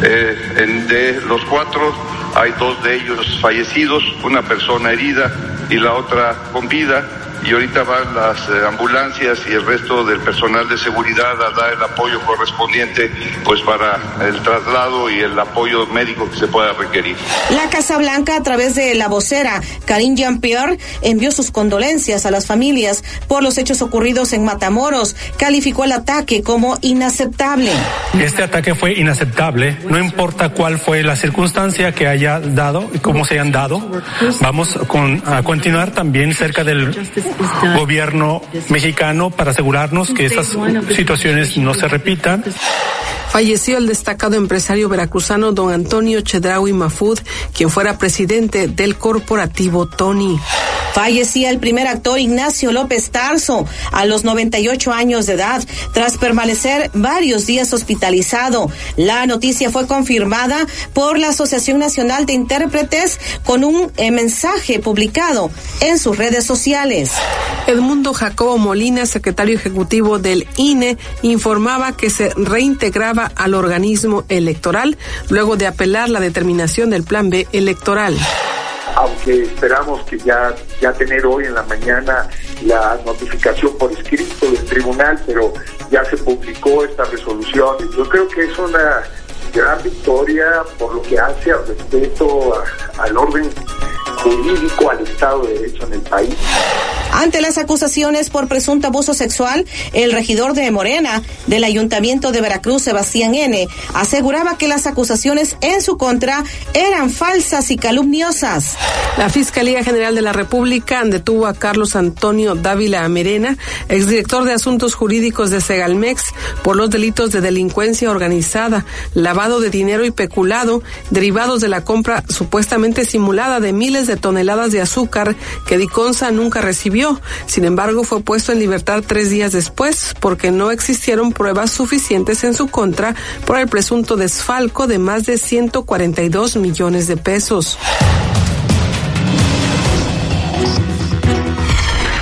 Eh, en, de los cuatro hay dos de ellos fallecidos, una persona herida y la otra con vida y ahorita van las eh, ambulancias y el resto del personal de seguridad a dar el apoyo correspondiente pues para el traslado y el apoyo médico que se pueda requerir. La Casa Blanca, a través de la vocera Karine Jean-Pierre, envió sus condolencias a las familias por los hechos ocurridos en Matamoros. Calificó el ataque como inaceptable. Este ataque fue inaceptable, no importa cuál fue la circunstancia que haya dado y cómo se hayan dado. Vamos con, a continuar también cerca del gobierno mexicano para asegurarnos que estas situaciones no se repitan. Falleció el destacado empresario veracruzano don Antonio Chedraui Mafud, quien fuera presidente del corporativo Tony. Fallecía el primer actor Ignacio López Tarso a los 98 años de edad, tras permanecer varios días hospitalizado. La noticia fue confirmada por la Asociación Nacional de Intérpretes con un eh, mensaje publicado en sus redes sociales. Edmundo Jacobo Molina, secretario ejecutivo del INE, informaba que se reintegraba al organismo electoral luego de apelar la determinación del Plan B electoral aunque esperamos que ya, ya tener hoy en la mañana la notificación por escrito del tribunal, pero ya se publicó esta resolución. Yo creo que es una gran victoria por lo que hace al respeto al orden jurídico al Estado de Derecho en el país. Ante las acusaciones por presunto abuso sexual, el regidor de Morena del Ayuntamiento de Veracruz, Sebastián N., aseguraba que las acusaciones en su contra eran falsas y calumniosas. La Fiscalía General de la República detuvo a Carlos Antonio Dávila Amerena, exdirector de Asuntos Jurídicos de Segalmex, por los delitos de delincuencia organizada, lavado de dinero y peculado, derivados de la compra supuestamente simulada de miles de toneladas de azúcar que Diconsa nunca recibió. Sin embargo, fue puesto en libertad tres días después porque no existieron pruebas suficientes en su contra por el presunto desfalco de más de 142 millones de pesos.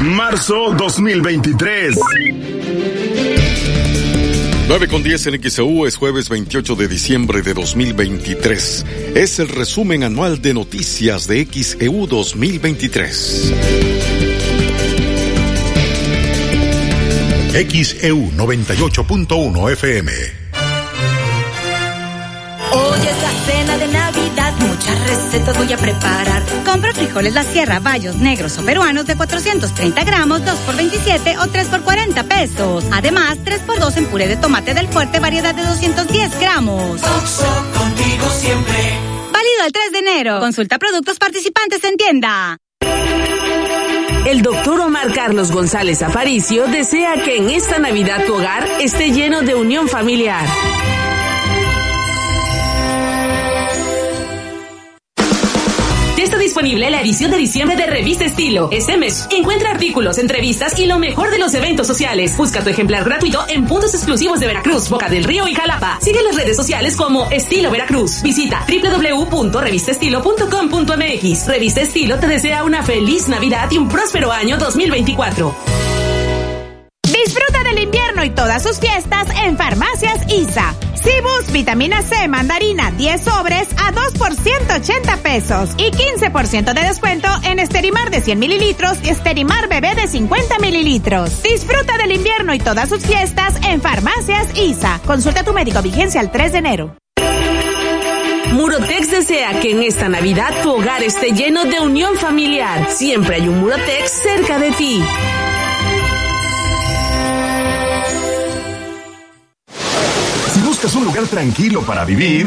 Marzo 2023. 9 con 10 en XEU es jueves 28 de diciembre de 2023. Es el resumen anual de noticias de XEU 2023. XEU 98.1 FM. Hoy es la cena de Navidad, muchas recetas voy a preparar. Compra frijoles La Sierra, bayos negros o peruanos de 430 gramos, 2 por 27 o 3 por 40 pesos. Además, 3 por 2 en puré de tomate del fuerte, variedad de 210 gramos. Oxo, contigo siempre. Válido el 3 de enero. Consulta productos participantes en tienda. El doctor Omar Carlos González Aparicio desea que en esta Navidad tu hogar esté lleno de unión familiar. Disponible la edición de diciembre de Revista Estilo. Este mes encuentra artículos, entrevistas y lo mejor de los eventos sociales. Busca tu ejemplar gratuito en puntos exclusivos de Veracruz, Boca del Río y Jalapa. Sigue las redes sociales como Estilo Veracruz. Visita www.revistaestilo.com.mx. Revista Estilo te desea una feliz Navidad y un próspero año 2024. Disfruta del invierno y todas sus fiestas en Farmacias ISA. Cibus Vitamina C Mandarina 10 sobres a 2 por 180 pesos y 15% de descuento en Esterimar de 100 mililitros y Esterimar Bebé de 50 mililitros. Disfruta del invierno y todas sus fiestas en Farmacias ISA. Consulta a tu médico vigencia el 3 de enero. Murotex desea que en esta Navidad tu hogar esté lleno de unión familiar. Siempre hay un Murotex cerca de ti. Buscas un lugar tranquilo para vivir,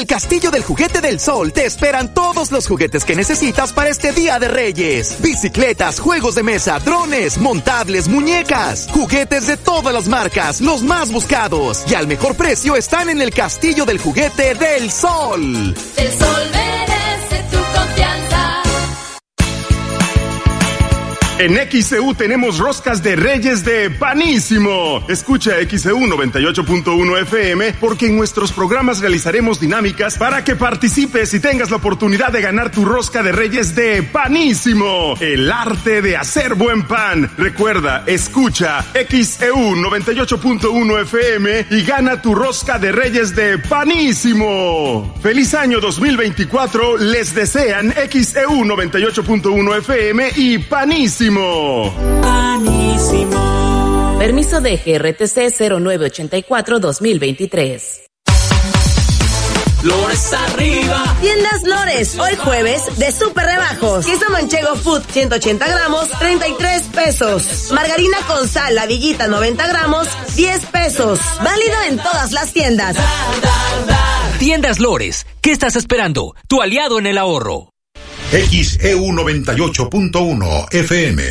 El Castillo del Juguete del Sol te esperan todos los juguetes que necesitas para este Día de Reyes. Bicicletas, juegos de mesa, drones, montables, muñecas, juguetes de todas las marcas, los más buscados y al mejor precio están en el Castillo del Juguete del Sol. El sol En XCU tenemos roscas de Reyes de Panísimo. Escucha XCU 98.1 FM porque en nuestros programas realizaremos dinámicas para que participes y tengas la oportunidad de ganar tu rosca de Reyes de Panísimo. El arte de hacer buen pan. Recuerda, escucha XEU 98.1 FM y gana tu rosca de Reyes de Panísimo. Feliz año 2024. Les desean XEU 98.1 FM y Panísimo. Panísimo. Permiso de GRTC 0984-2023. Lores arriba. Tiendas Lores, hoy jueves de super rebajos. Queso manchego food 180 gramos, 33 pesos. Margarina con sal, la villita 90 gramos, 10 pesos. Válido en todas las tiendas. Tiendas Lores, ¿qué estás esperando? Tu aliado en el ahorro. XEU 98.1 FM.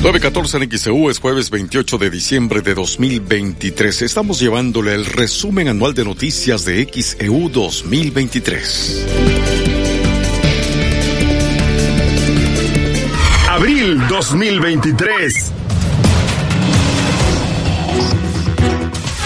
914 en XEU es jueves 28 de diciembre de 2023. Estamos llevándole el resumen anual de noticias de XEU 2023. Abril 2023.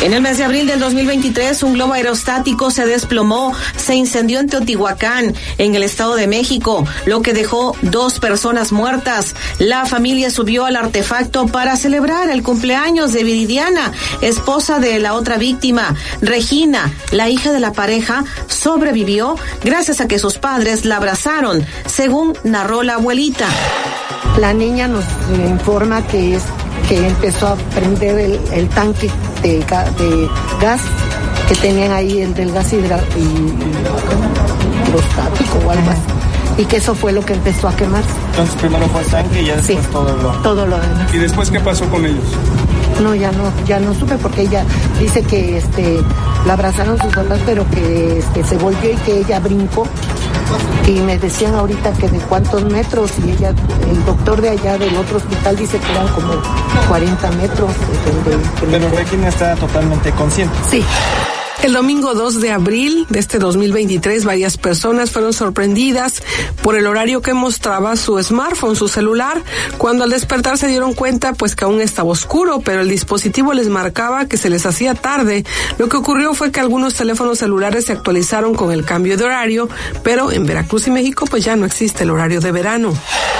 En el mes de abril del 2023, un globo aerostático se desplomó, se incendió en Teotihuacán, en el Estado de México, lo que dejó dos personas muertas. La familia subió al artefacto para celebrar el cumpleaños de Viridiana, esposa de la otra víctima. Regina, la hija de la pareja, sobrevivió gracias a que sus padres la abrazaron, según narró la abuelita. La niña nos informa que es que empezó a prender el, el tanque de, ga- de gas que tenían ahí, el del gas hidra- y, y- hidrostático o algo así. Y que eso fue lo que empezó a quemarse. Entonces primero fue sangre y ya después todo lo... Todo lo demás. ¿Y después qué pasó con ellos? No, ya no, ya no supe porque ella dice que este la abrazaron sus papás, pero que este, se volvió y que ella brincó y me decían ahorita que de cuántos metros y ella, el doctor de allá del otro hospital dice que eran como 40 metros. Pero Requiem está totalmente consciente. Sí. El domingo 2 de abril de este 2023, varias personas fueron sorprendidas por el horario que mostraba su smartphone, su celular. Cuando al despertar se dieron cuenta, pues que aún estaba oscuro, pero el dispositivo les marcaba que se les hacía tarde. Lo que ocurrió fue que algunos teléfonos celulares se actualizaron con el cambio de horario, pero en Veracruz y México, pues ya no existe el horario de verano.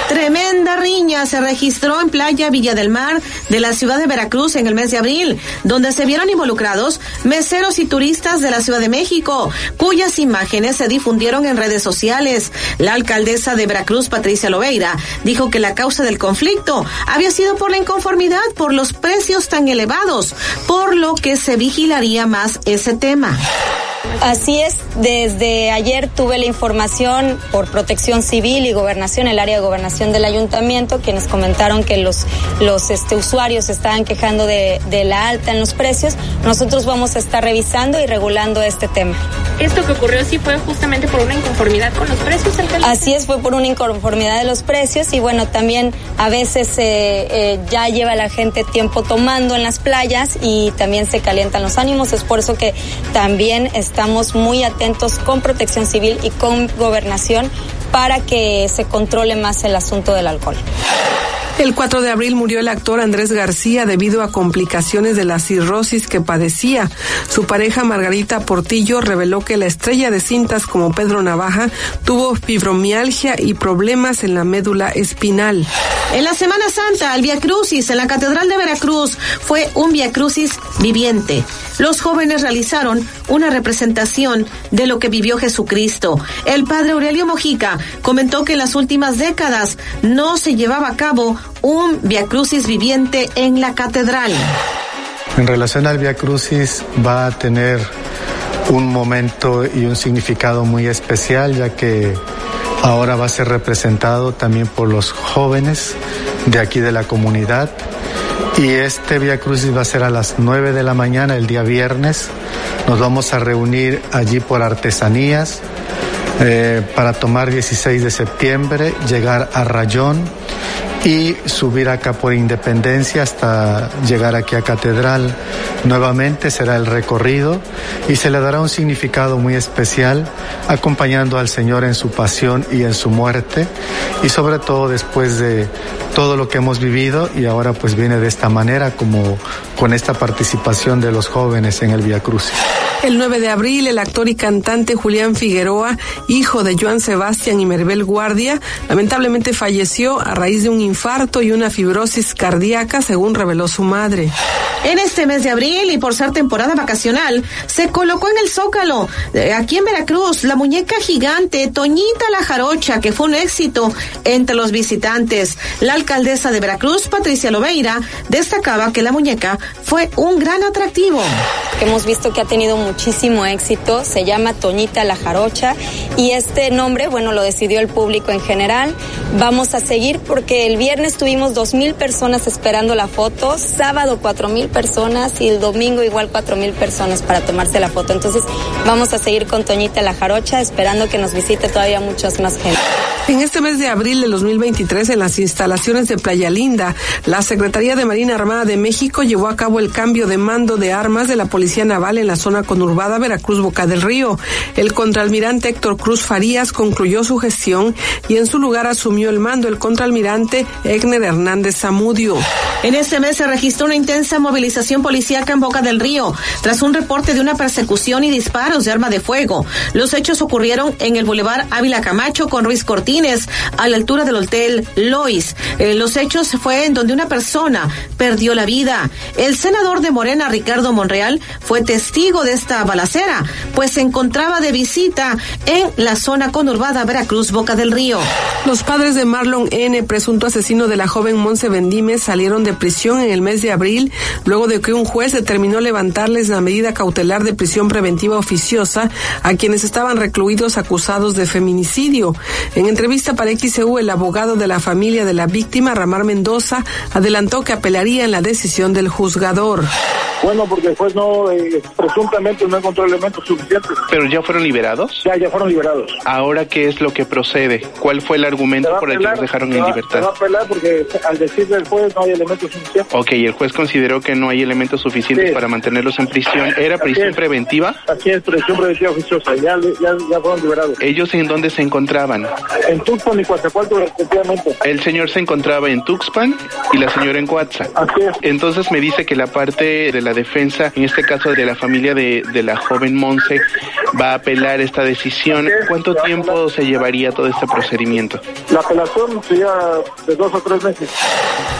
Tremenda riña se registró en Playa Villa del Mar de la ciudad de Veracruz en el mes de abril, donde se vieron involucrados meseros y turistas de la Ciudad de México, cuyas imágenes se difundieron en redes sociales. La alcaldesa de Veracruz, Patricia Loveira, dijo que la causa del conflicto había sido por la inconformidad por los precios tan elevados, por lo que se vigilaría más ese tema. Así es, desde ayer tuve la información por protección civil y gobernación, el área de gobernación del ayuntamiento, quienes comentaron que los, los este, usuarios estaban quejando de, de la alta en los precios. Nosotros vamos a estar revisando y regulando este tema. ¿Esto que ocurrió sí fue justamente por una inconformidad con los precios, alcalde? Así es, fue por una inconformidad de los precios y bueno, también a veces eh, eh, ya lleva la gente tiempo tomando en las playas y también se calientan los ánimos. Es por eso que también estamos muy atentos con protección civil y con gobernación para que se controle más el asunto del alcohol. El 4 de abril murió el actor Andrés García debido a complicaciones de la cirrosis que padecía. Su pareja Margarita Portillo reveló que la estrella de cintas como Pedro Navaja tuvo fibromialgia y problemas en la médula espinal. En la Semana Santa, el Via Crucis en la Catedral de Veracruz fue un Via Crucis viviente. Los jóvenes realizaron una representación de lo que vivió Jesucristo. El padre Aurelio Mojica comentó que en las últimas décadas no se llevaba a cabo un Via Crucis viviente en la catedral. En relación al Via Crucis va a tener un momento y un significado muy especial ya que ahora va a ser representado también por los jóvenes de aquí de la comunidad y este Via Crucis va a ser a las 9 de la mañana el día viernes. Nos vamos a reunir allí por artesanías eh, para tomar 16 de septiembre, llegar a Rayón y subir acá por Independencia hasta llegar aquí a Catedral. Nuevamente será el recorrido y se le dará un significado muy especial acompañando al Señor en su pasión y en su muerte y sobre todo después de todo lo que hemos vivido y ahora pues viene de esta manera como con esta participación de los jóvenes en el Via Crucis. El 9 de abril, el actor y cantante Julián Figueroa, hijo de Joan Sebastián y Merbel Guardia, lamentablemente falleció a raíz de un infarto y una fibrosis cardíaca, según reveló su madre. En este mes de abril y por ser temporada vacacional, se colocó en el Zócalo, eh, aquí en Veracruz, la muñeca gigante Toñita la Jarocha, que fue un éxito entre los visitantes. La alcaldesa de Veracruz, Patricia Loveira, destacaba que la muñeca fue un gran atractivo. Hemos visto que ha tenido muchísimo éxito, se llama Toñita la Jarocha y este nombre, bueno, lo decidió el público en general. Vamos a seguir porque el viernes tuvimos dos mil personas esperando la foto, sábado cuatro mil personas y el domingo igual cuatro mil personas para tomarse la foto. Entonces vamos a seguir con Toñita la Jarocha esperando que nos visite todavía muchas más gente. En este mes de abril de 2023, en las instalaciones de Playa Linda, la Secretaría de Marina Armada de México llevó a cabo el cambio de mando de armas de la Policía Naval en la zona conurbada Veracruz Boca del Río. El contraalmirante Héctor Cruz Farías concluyó su gestión y en su lugar asumió el mando el contraalmirante Egner Hernández Zamudio. En este mes se registró una intensa movilización policíaca en Boca del Río, tras un reporte de una persecución y disparos de arma de fuego. Los hechos ocurrieron en el Boulevard Ávila Camacho con Ruiz Cortines, a la altura del Hotel Lois. Eh, los hechos fue en donde una persona perdió la vida. El senador de Morena, Ricardo Monreal, fue testigo de esta balacera, pues se encontraba de visita en la zona conurbada Veracruz, Boca del Río. Los padres de Marlon N., presunto asesino de la joven Monse Bendime, salieron de prisión en el mes de abril, luego de que un juez determinó levantarles la medida cautelar de prisión preventiva oficiosa a quienes estaban recluidos acusados de feminicidio. En entrevista para XEU, el abogado de la familia de la víctima, Ramar Mendoza, adelantó que apelaría en la decisión del juzgador. Bueno, porque el juez no, eh, presuntamente no encontró elementos suficientes. ¿Pero ya fueron liberados? Ya, ya fueron liberados. ¿Ahora qué es lo que procede? ¿Cuál fue el argumento por el que los dejaron en libertad? Se va a apelar porque al decirle al juez no hay elementos suficientes. Ok, el juez consideró que no hay elementos suficientes para mantenerlos en prisión. ¿Era prisión preventiva? Así es, prisión preventiva oficiosa. Ya, ya, ya fueron liberados. ¿Ellos en dónde se encontraban? En Tuxpan y Coatzacoalcos, respectivamente. El señor se encontraba en Tuxpan y la señora en Coatza. Así es. Entonces me dice que la parte de la defensa, en este caso de la familia de, de la joven Monse, va a apelar esta decisión. ¿Cuánto tiempo se llevaría todo este procedimiento? La apelación sería de dos o tres meses.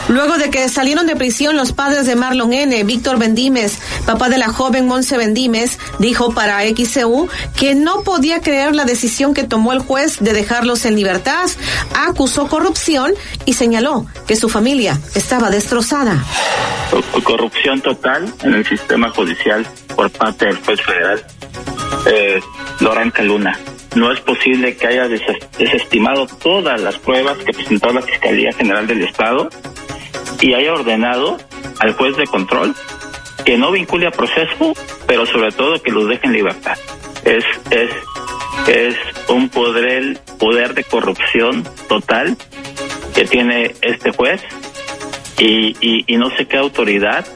Luego de que salieron de prisión los padres de Marlon N., Víctor Bendímez, papá de la joven Monse Bendímez, dijo para XCU que no podía creer la decisión que tomó el juez de dejarlos en libertad, acusó corrupción y señaló que su familia estaba destrozada. Corrupción total en el sistema judicial por parte del juez federal, eh, Loranca Luna. No es posible que haya desestimado todas las pruebas que presentó la Fiscalía General del Estado y haya ordenado al juez de control que no vincule a proceso, pero sobre todo que los deje en libertad. Es, es, es un poder, poder de corrupción total que tiene este juez y, y, y no sé qué autoridad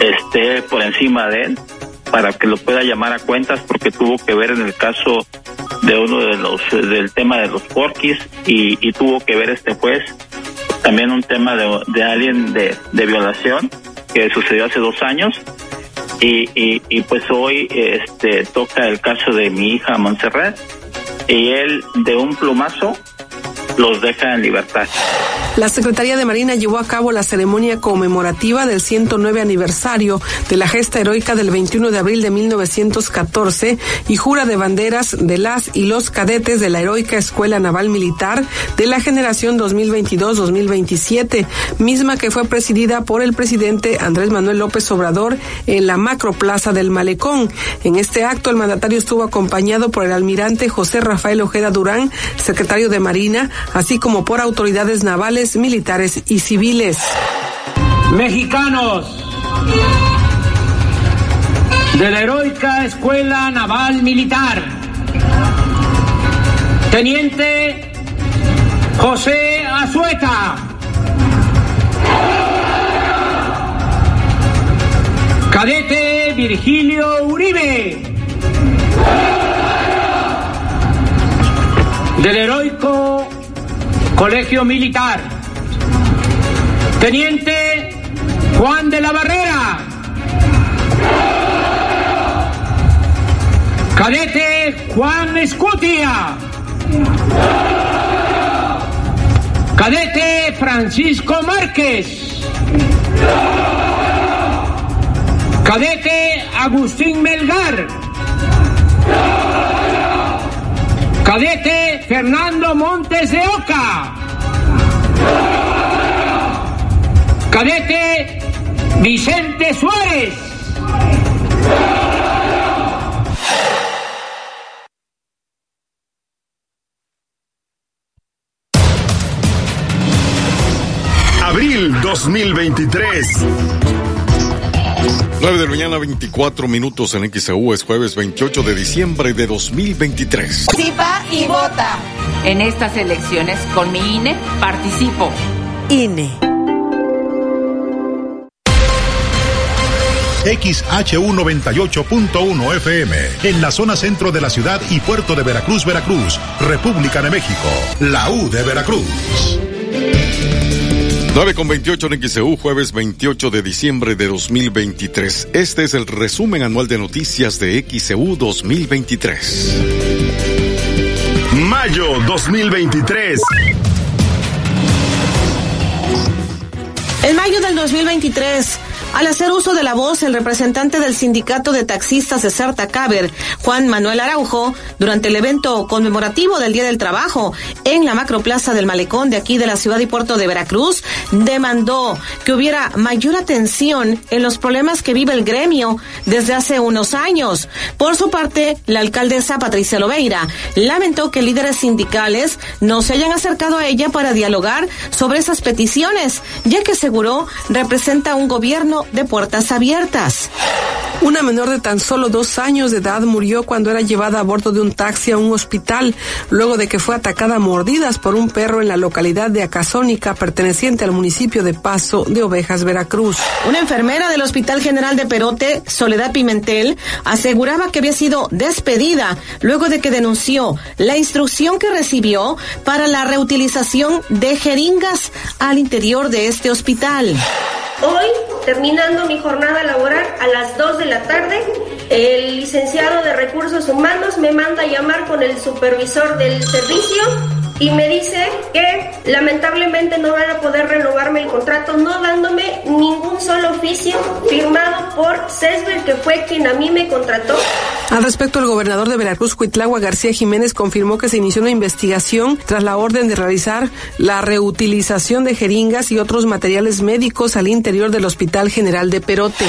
esté por encima de él para que lo pueda llamar a cuentas porque tuvo que ver en el caso de uno de los del tema de los porquis y, y tuvo que ver este juez. También un tema de, de alguien de, de violación que sucedió hace dos años. Y, y, y pues hoy este toca el caso de mi hija Montserrat y él de un plumazo los deja en libertad. La Secretaría de Marina llevó a cabo la ceremonia conmemorativa del 109 aniversario de la gesta heroica del 21 de abril de 1914 y jura de banderas de las y los cadetes de la heroica Escuela Naval Militar de la generación 2022-2027, misma que fue presidida por el presidente Andrés Manuel López Obrador en la Macroplaza del Malecón. En este acto, el mandatario estuvo acompañado por el almirante José Rafael Ojeda Durán, secretario de Marina, así como por autoridades navales, militares y civiles. Mexicanos de la heroica Escuela Naval Militar, Teniente José Azueta. Cadete Virgilio Uribe. Del heroico Colegio Militar. Teniente Juan de la Barrera. Cadete Juan Escutia. Cadete Francisco Márquez. Cadete Agustín Melgar. Cadete Fernando Montes de Oca. Cadete Vicente Suárez. Abril 2023. 9 de la mañana, 24 minutos en XAU, es jueves 28 de diciembre de 2023. Participa y vota. En estas elecciones, con mi INE, participo. INE. XHU 98.1 FM, en la zona centro de la ciudad y puerto de Veracruz, Veracruz, República de México, la U de Veracruz. 9 con 28 en XEU, jueves 28 de diciembre de 2023. Este es el resumen anual de noticias de XEU 2023. Mayo 2023. En mayo del 2023, al hacer uso de la voz, el representante del sindicato de taxistas de Certa Caber, Juan Manuel Araujo, durante el evento conmemorativo del Día del Trabajo en la macroplaza del Malecón de aquí de la ciudad y puerto de Veracruz, demandó que hubiera mayor atención en los problemas que vive el gremio desde hace unos años. Por su parte, la alcaldesa Patricia Loveira lamentó que líderes sindicales no se hayan acercado a ella para dialogar sobre esas peticiones, ya que aseguró representa un gobierno de puertas abiertas. Una menor de tan solo dos años de edad murió cuando era llevada a bordo de un taxi a un hospital, luego de que fue atacada a mordidas por un perro en la localidad de Acazónica, perteneciente al municipio de Paso de Ovejas, Veracruz. Una enfermera del Hospital General de Perote, Soledad Pimentel, aseguraba que había sido despedida luego de que denunció la instrucción que recibió para la reutilización de jeringas al interior de este hospital. Hoy, terminando mi jornada laboral a las 2 de la tarde, el licenciado de Recursos Humanos me manda llamar con el supervisor del servicio y me dice que lamentablemente no van a poder renovarme el contrato, no dándome ningún solo oficio firmado por Cesbel, que fue quien a mí me contrató. Al respecto, el gobernador de Veracruz, Cuitlagua García Jiménez, confirmó que se inició una investigación tras la orden de realizar la reutilización de jeringas y otros materiales médicos al interior del Hospital General de Perote.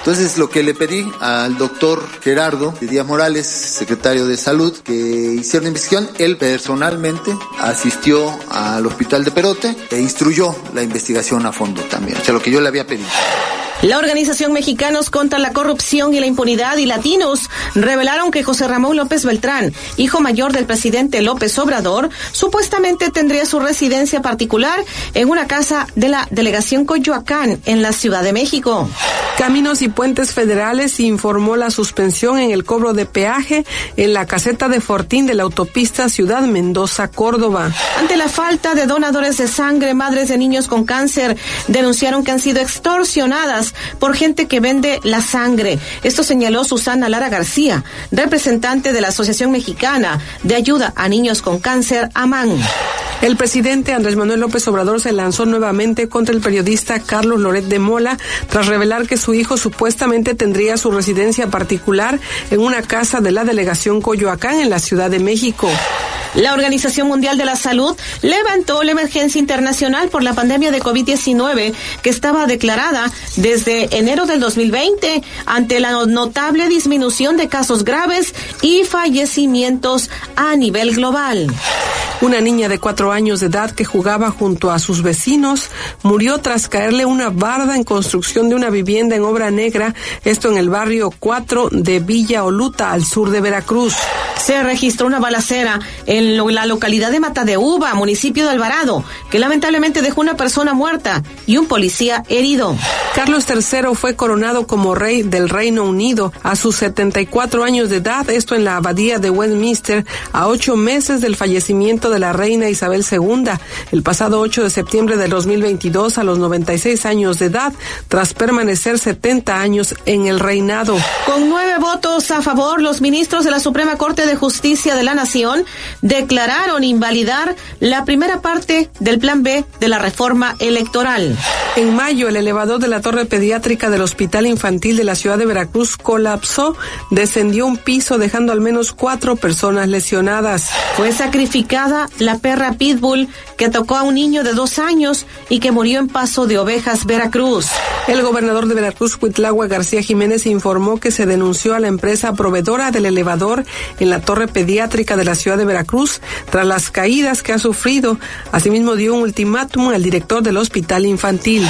Entonces lo que le pedí al doctor Gerardo Díaz Morales, secretario de Salud, que hiciera una investigación, él personalmente asistió al hospital de Perote e instruyó la investigación a fondo también, o sea, lo que yo le había pedido. La organización Mexicanos contra la Corrupción y la Impunidad y Latinos revelaron que José Ramón López Beltrán, hijo mayor del presidente López Obrador, supuestamente tendría su residencia particular en una casa de la delegación Coyoacán en la Ciudad de México. Caminos y Puentes Federales informó la suspensión en el cobro de peaje en la caseta de Fortín de la autopista Ciudad Mendoza-Córdoba. Ante la falta de donadores de sangre, madres de niños con cáncer denunciaron que han sido extorsionadas por gente que vende la sangre. Esto señaló Susana Lara García, representante de la Asociación Mexicana de Ayuda a Niños con Cáncer, AMAN. El presidente Andrés Manuel López Obrador se lanzó nuevamente contra el periodista Carlos Loret de Mola tras revelar que su hijo supuestamente tendría su residencia particular en una casa de la delegación Coyoacán en la Ciudad de México. La Organización Mundial de la Salud levantó la emergencia internacional por la pandemia de COVID-19 que estaba declarada desde enero del 2020 ante la notable disminución de casos graves y fallecimientos a nivel global. Una niña de cuatro años de edad que jugaba junto a sus vecinos murió tras caerle una barda en construcción de una vivienda en obra negra, esto en el barrio 4 de Villa Oluta, al sur de Veracruz. Se registró una balacera en la localidad de Matadeuva, municipio de Alvarado, que lamentablemente dejó una persona muerta y un policía herido. Carlos III fue coronado como rey del Reino Unido a sus 74 años de edad, esto en la abadía de Westminster, a ocho meses del fallecimiento de la reina Isabel II, el pasado 8 de septiembre del 2022 a los 96 años de edad, tras permanecer 70 años en el reinado. Con nueve votos a favor, los ministros de la Suprema Corte de Justicia de la Nación declararon invalidar la primera parte del Plan B de la reforma electoral. En mayo, el elevador de la torre pediátrica del Hospital Infantil de la ciudad de Veracruz colapsó, descendió un piso dejando al menos cuatro personas lesionadas. Fue sacrificada la perra Pitbull que tocó a un niño de dos años y que murió en Paso de Ovejas, Veracruz. El gobernador de Veracruz, Cuitlagua García Jiménez, informó que se denunció a la empresa proveedora del elevador en la torre pediátrica de la ciudad de Veracruz tras las caídas que ha sufrido. Asimismo, dio un ultimátum al director del hospital infantil.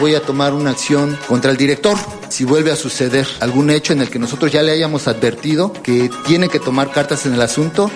Voy a tomar una acción contra el director si vuelve a suceder algún hecho en el que nosotros ya le hayamos advertido que tiene que tomar cartas en el asunto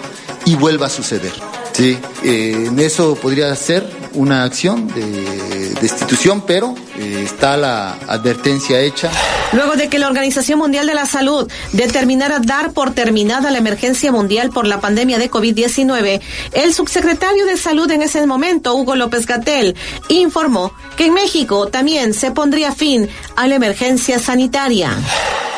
y vuelva a suceder. Sí, eh, en eso podría ser una acción de destitución, pero está la advertencia hecha. Luego de que la Organización Mundial de la Salud determinara dar por terminada la emergencia mundial por la pandemia de COVID-19, el subsecretario de Salud en ese momento, Hugo López Gatel, informó que en México también se pondría fin a la emergencia sanitaria.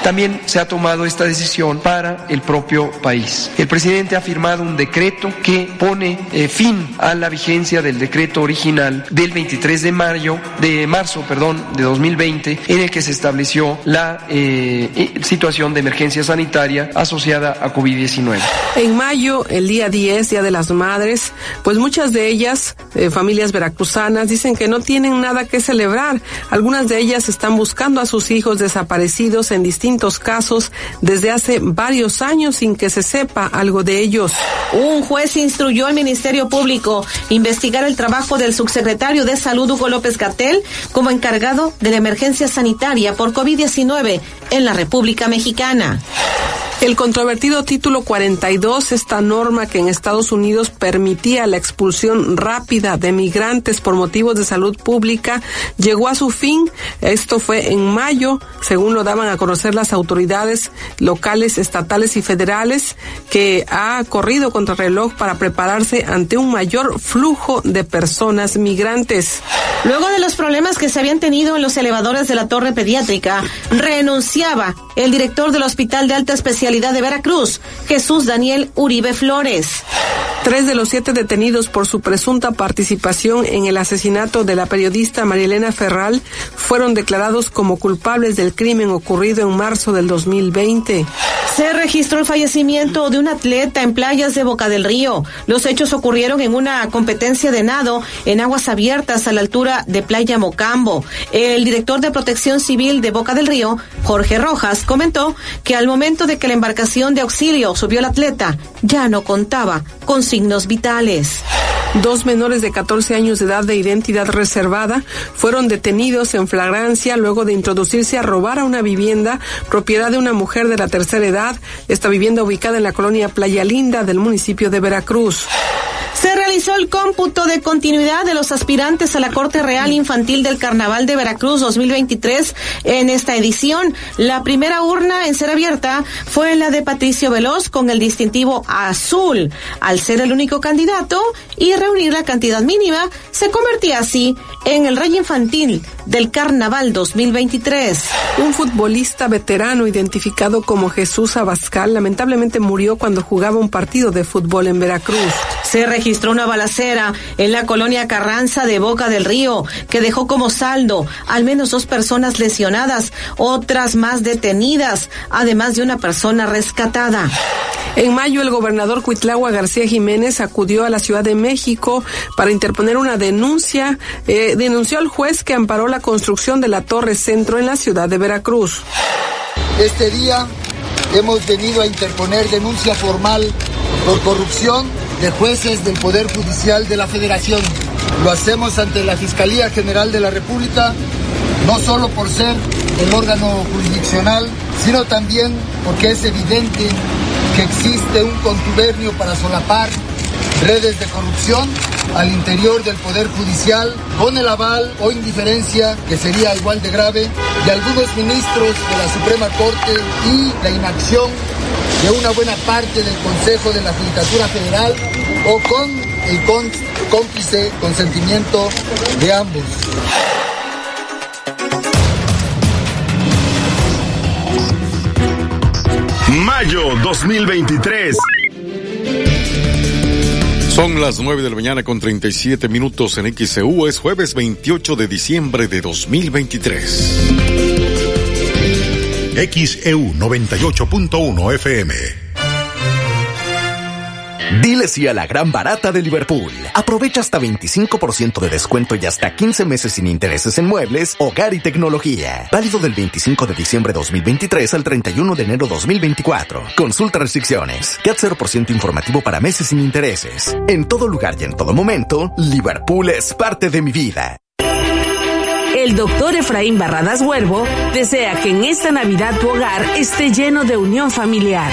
También se ha tomado esta decisión para el propio país. El presidente ha firmado un decreto que pone eh, fin a la vigencia del decreto original del 23 de mayo de marzo, perdón, de 2020, en el que se estableció la eh, eh, situación de emergencia sanitaria asociada a COVID-19. En mayo, el día 10, Día de las Madres, pues muchas de ellas, familias veracruzanas, dicen que no tienen nada que celebrar. Algunas de ellas están buscando a sus hijos desaparecidos en distintos casos desde hace varios años sin que se sepa algo de ellos. Un juez instruyó al Ministerio Público investigar el trabajo del subsecretario de Salud Hugo López Gatel como encargado de la emergencia sanitaria por COVID-19 en la República Mexicana. El controvertido título 42, esta norma que en Estados Unidos permitía la expulsión rápida de migrantes por motivos de salud pública, llegó a su fin. Esto fue en mayo, según lo daban a conocer las autoridades locales, estatales y federales, que ha corrido contra reloj para prepararse ante un mayor flujo de personas migrantes. Luego de los problemas que se habían tenido en los elevadores de la torre pediátrica, renunciaba el director del Hospital de Alta Especialidad de Veracruz, Jesús Daniel Uribe Flores. Tres de los siete detenidos por su presunta participación en el asesinato de la periodista Marielena Ferral fueron declarados como culpables del crimen ocurrido en marzo del 2020. Se registró el fallecimiento de un atleta en playas de Boca del Río. Los hechos ocurrieron en una competencia de nado en aguas abiertas a la altura de Playa Mocambo. El director de Protección Civil de Boca del Río, Jorge Rojas, comentó que al momento de que la embarcación de auxilio subió el atleta, ya no contaba con signos vitales. Dos menores de 14 años de edad de identidad reservada fueron detenidos en flagrancia luego de introducirse a robar a una vivienda propiedad de una mujer de la tercera edad, esta vivienda ubicada en la colonia Playa Linda del municipio de Veracruz. Se realizó el cómputo de continuidad de los aspirantes a la Corte Real Infantil del Carnaval de Veracruz 2023 en esta edición. La primera urna en ser abierta fue la de Patricio Veloz con el distintivo azul. Al ser el único candidato y reunir la cantidad mínima, se convertía así en el rey infantil del Carnaval 2023. Un futbolista veterano identificado como Jesús Abascal lamentablemente murió cuando jugaba un partido de fútbol en Veracruz. Se registró una balacera en la colonia Carranza de Boca del Río que dejó como saldo al menos dos personas lesionadas, otras más detenidas, además de una persona rescatada. En mayo, el gobernador Cuitlagua García Jiménez acudió a la Ciudad de México para interponer una denuncia. Eh, denunció al juez que amparó la construcción de la Torre Centro en la ciudad de Veracruz. Este día hemos venido a interponer denuncia formal por corrupción de jueces del Poder Judicial de la Federación. Lo hacemos ante la Fiscalía General de la República, no solo por ser el órgano jurisdiccional, sino también porque es evidente que existe un contubernio para solapar redes de corrupción al interior del Poder Judicial con el aval o indiferencia, que sería igual de grave, de algunos ministros de la Suprema Corte y la inacción de una buena parte del Consejo de la Judicatura Federal o con el cómplice consentimiento de ambos. Mayo 2023. Son las 9 de la mañana con 37 minutos en XCU. Es jueves 28 de diciembre de 2023. XEU 98.1 FM. Dile sí a la gran barata de Liverpool. Aprovecha hasta 25% de descuento y hasta 15 meses sin intereses en muebles, hogar y tecnología. Válido del 25 de diciembre 2023 al 31 de enero 2024. Consulta restricciones. CAT 0% informativo para meses sin intereses. En todo lugar y en todo momento, Liverpool es parte de mi vida. El doctor Efraín Barradas Huervo desea que en esta Navidad tu hogar esté lleno de unión familiar.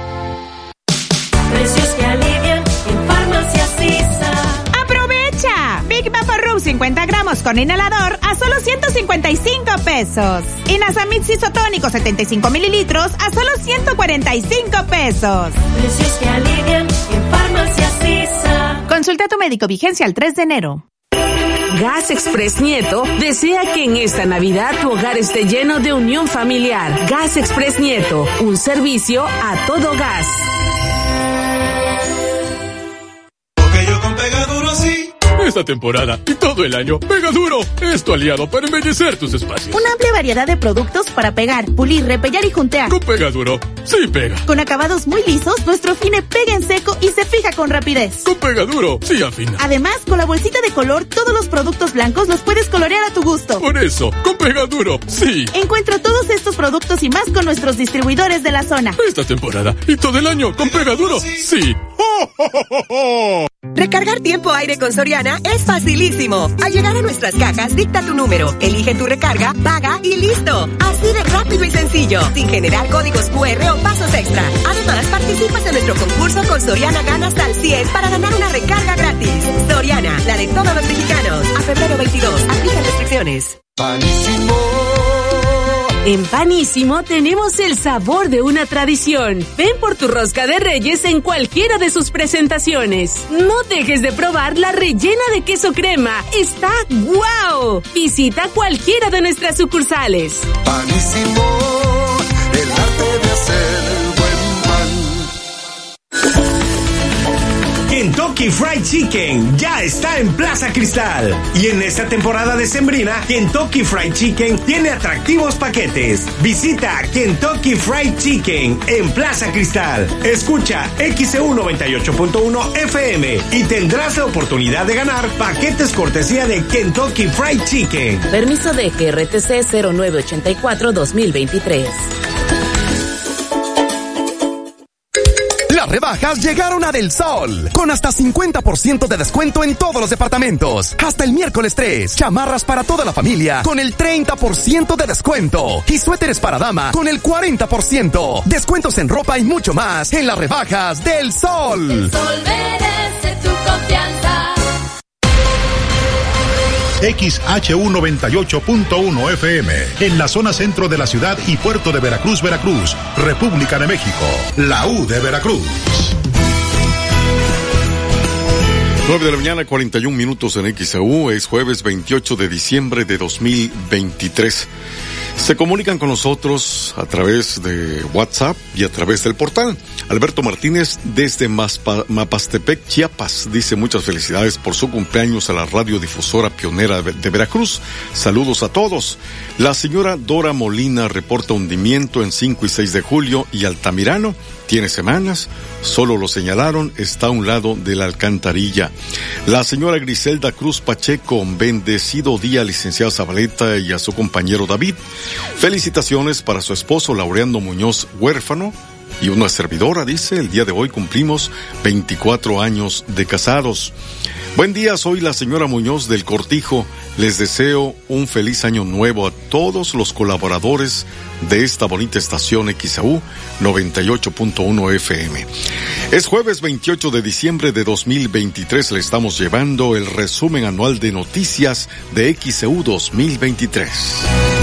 50 gramos con inhalador a solo 155 pesos. Y Nasamid isotónico 75 mililitros a solo 145 pesos. Precios que alivian en Farmacias ISA. Consulta a tu médico vigencia el 3 de enero. Gas Express Nieto desea que en esta Navidad tu hogar esté lleno de unión familiar. Gas Express Nieto, un servicio a todo gas. Esta temporada y todo el año, Pega Duro es tu aliado para embellecer tus espacios. Una amplia variedad de productos para pegar, pulir, repellar y juntear. Con Pega Duro, sí pega. Con acabados muy lisos, nuestro fine pega en seco y se fija con rapidez. Con Pega Duro, sí afina. Además, con la bolsita de color, todos los productos blancos los puedes colorear a tu gusto. Por eso, con Pega Duro, sí. Encuentra todos estos productos y más con nuestros distribuidores de la zona. Esta temporada y todo el año con Pega Duro, sí. Recargar tiempo aire con Soriana es facilísimo. Al llegar a nuestras cajas, dicta tu número, elige tu recarga, paga y listo. Así de rápido y sencillo, sin generar códigos QR o pasos extra. Además, participas en nuestro concurso con Soriana Gana hasta el 100 para ganar una recarga gratis. Soriana, la de todos los mexicanos. A febrero 22, aplica restricciones. En Panísimo tenemos el sabor de una tradición. Ven por tu rosca de reyes en cualquiera de sus presentaciones. No dejes de probar la rellena de queso crema. Está guau. Visita cualquiera de nuestras sucursales. Panísimo, el arte de hacer Kentucky Fried Chicken ya está en Plaza Cristal. Y en esta temporada de Sembrina, Kentucky Fried Chicken tiene atractivos paquetes. Visita Kentucky Fried Chicken en Plaza Cristal. Escucha XEU 98.1 FM y tendrás la oportunidad de ganar paquetes cortesía de Kentucky Fried Chicken. Permiso de GRTC 0984-2023. Las rebajas llegaron a Del Sol, con hasta 50% de descuento en todos los departamentos. Hasta el miércoles 3, chamarras para toda la familia con el 30% de descuento. Y suéteres para dama con el 40%. Descuentos en ropa y mucho más en las rebajas del Sol. Sol merece tu confianza. XHU 98.1 FM, en la zona centro de la ciudad y puerto de Veracruz, Veracruz, República de México, la U de Veracruz. 9 de la mañana, 41 minutos en XAU, es jueves 28 de diciembre de 2023. Se comunican con nosotros a través de WhatsApp y a través del portal. Alberto Martínez desde Mapastepec, Chiapas, dice muchas felicidades por su cumpleaños a la radiodifusora pionera de Veracruz. Saludos a todos. La señora Dora Molina reporta hundimiento en 5 y 6 de julio y Altamirano tiene semanas, solo lo señalaron, está a un lado de la alcantarilla. La señora Griselda Cruz Pacheco, bendecido día, licenciada Zabaleta y a su compañero David. Felicitaciones para su esposo Laureando Muñoz, huérfano. Y una servidora dice, el día de hoy cumplimos 24 años de casados. Buen día, soy la señora Muñoz del Cortijo. Les deseo un feliz año nuevo a todos los colaboradores de esta bonita estación XAU 98.1 FM. Es jueves 28 de diciembre de 2023. Le estamos llevando el resumen anual de noticias de XAU 2023.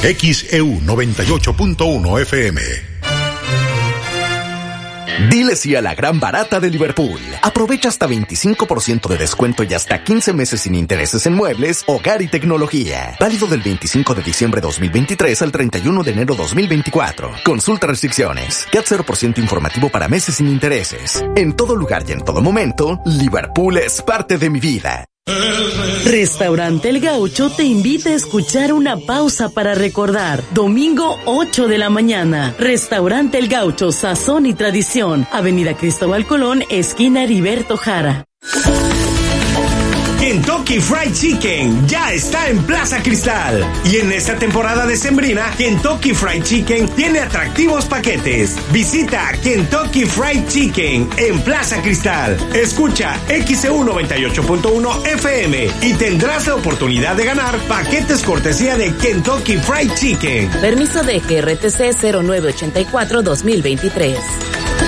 XEU 98.1 FM. Dile sí a la gran barata de Liverpool. Aprovecha hasta 25% de descuento y hasta 15 meses sin intereses en muebles, hogar y tecnología. Válido del 25 de diciembre 2023 al 31 de enero 2024. Consulta restricciones. CAT 0% informativo para meses sin intereses. En todo lugar y en todo momento, Liverpool es parte de mi vida. Restaurante El Gaucho te invita a escuchar una pausa para recordar. Domingo 8 de la mañana. Restaurante El Gaucho, Sazón y Tradición. Avenida Cristóbal Colón, esquina Heriberto Jara. Kentucky Fried Chicken ya está en Plaza Cristal. Y en esta temporada de Sembrina, Kentucky Fried Chicken tiene atractivos paquetes. Visita Kentucky Fried Chicken en Plaza Cristal. Escucha XEU 98.1 FM y tendrás la oportunidad de ganar paquetes cortesía de Kentucky Fried Chicken. Permiso de GRTC 0984-2023.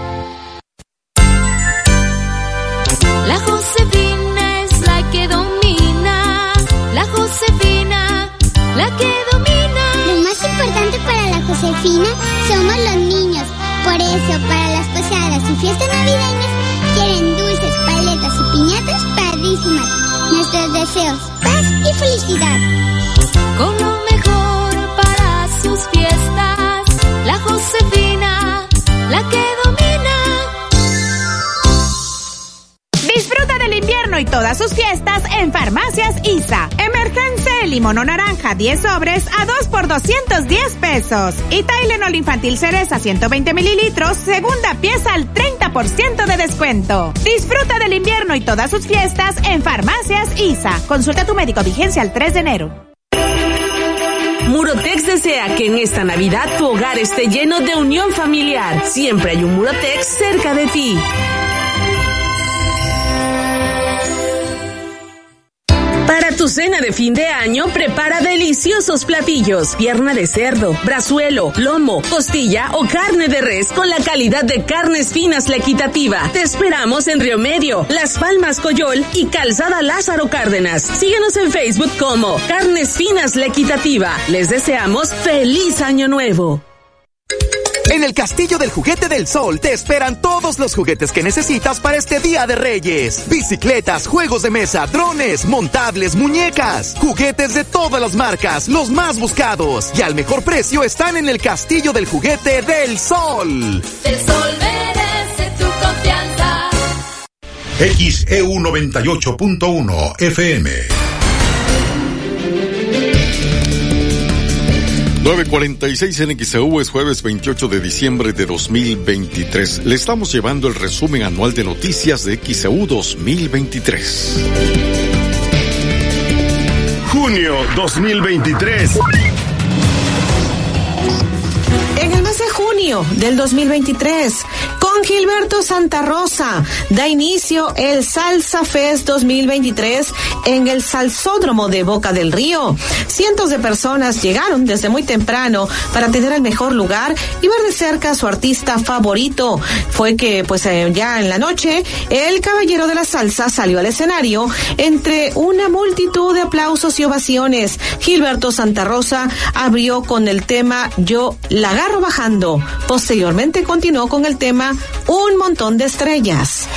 Somos los niños. Por eso, para las posadas y fiestas navideñas, quieren dulces, paletas y piñatas padrísimas. Nuestros deseos, paz y felicidad. Con lo mejor para sus fiestas, la Josefina, la que domina. Del invierno y todas sus fiestas en Farmacias ISA. Emergencia limón o naranja 10 sobres a 2 por 210 pesos. Y Tylenol infantil cereza 120 mililitros, segunda pieza al 30% de descuento. Disfruta del invierno y todas sus fiestas en Farmacias ISA. Consulta a tu médico vigencia el 3 de enero. Murotex desea que en esta Navidad tu hogar esté lleno de unión familiar. Siempre hay un Murotex cerca de ti. Tu cena de fin de año, prepara deliciosos platillos. Pierna de cerdo, brazuelo, lomo, costilla o carne de res con la calidad de carnes finas la equitativa. Te esperamos en Río Medio, Las Palmas Coyol y Calzada Lázaro Cárdenas. Síguenos en Facebook como Carnes Finas la equitativa. Les deseamos feliz año nuevo. En el Castillo del Juguete del Sol te esperan todos los juguetes que necesitas para este Día de Reyes. Bicicletas, juegos de mesa, drones, montables, muñecas, juguetes de todas las marcas, los más buscados y al mejor precio están en el Castillo del Juguete del Sol. El sol merece tu confianza. XEU 98.1 FM. 946 en XEU es jueves 28 de diciembre de 2023. Le estamos llevando el resumen anual de noticias de XEU 2023. Junio 2023. En el mes de junio del 2023, con Gilberto Santa Rosa, da inicio el Salsa Fest 2023 en el Salsódromo de Boca del Río. Cientos de personas llegaron desde muy temprano para tener el mejor lugar y ver de cerca a su artista favorito. Fue que, pues eh, ya en la noche, el caballero de la salsa salió al escenario entre una multitud de aplausos y ovaciones. Gilberto Santa Rosa abrió con el tema Yo la agarro bajando. Posteriormente continuó con el tema Un montón de estrellas.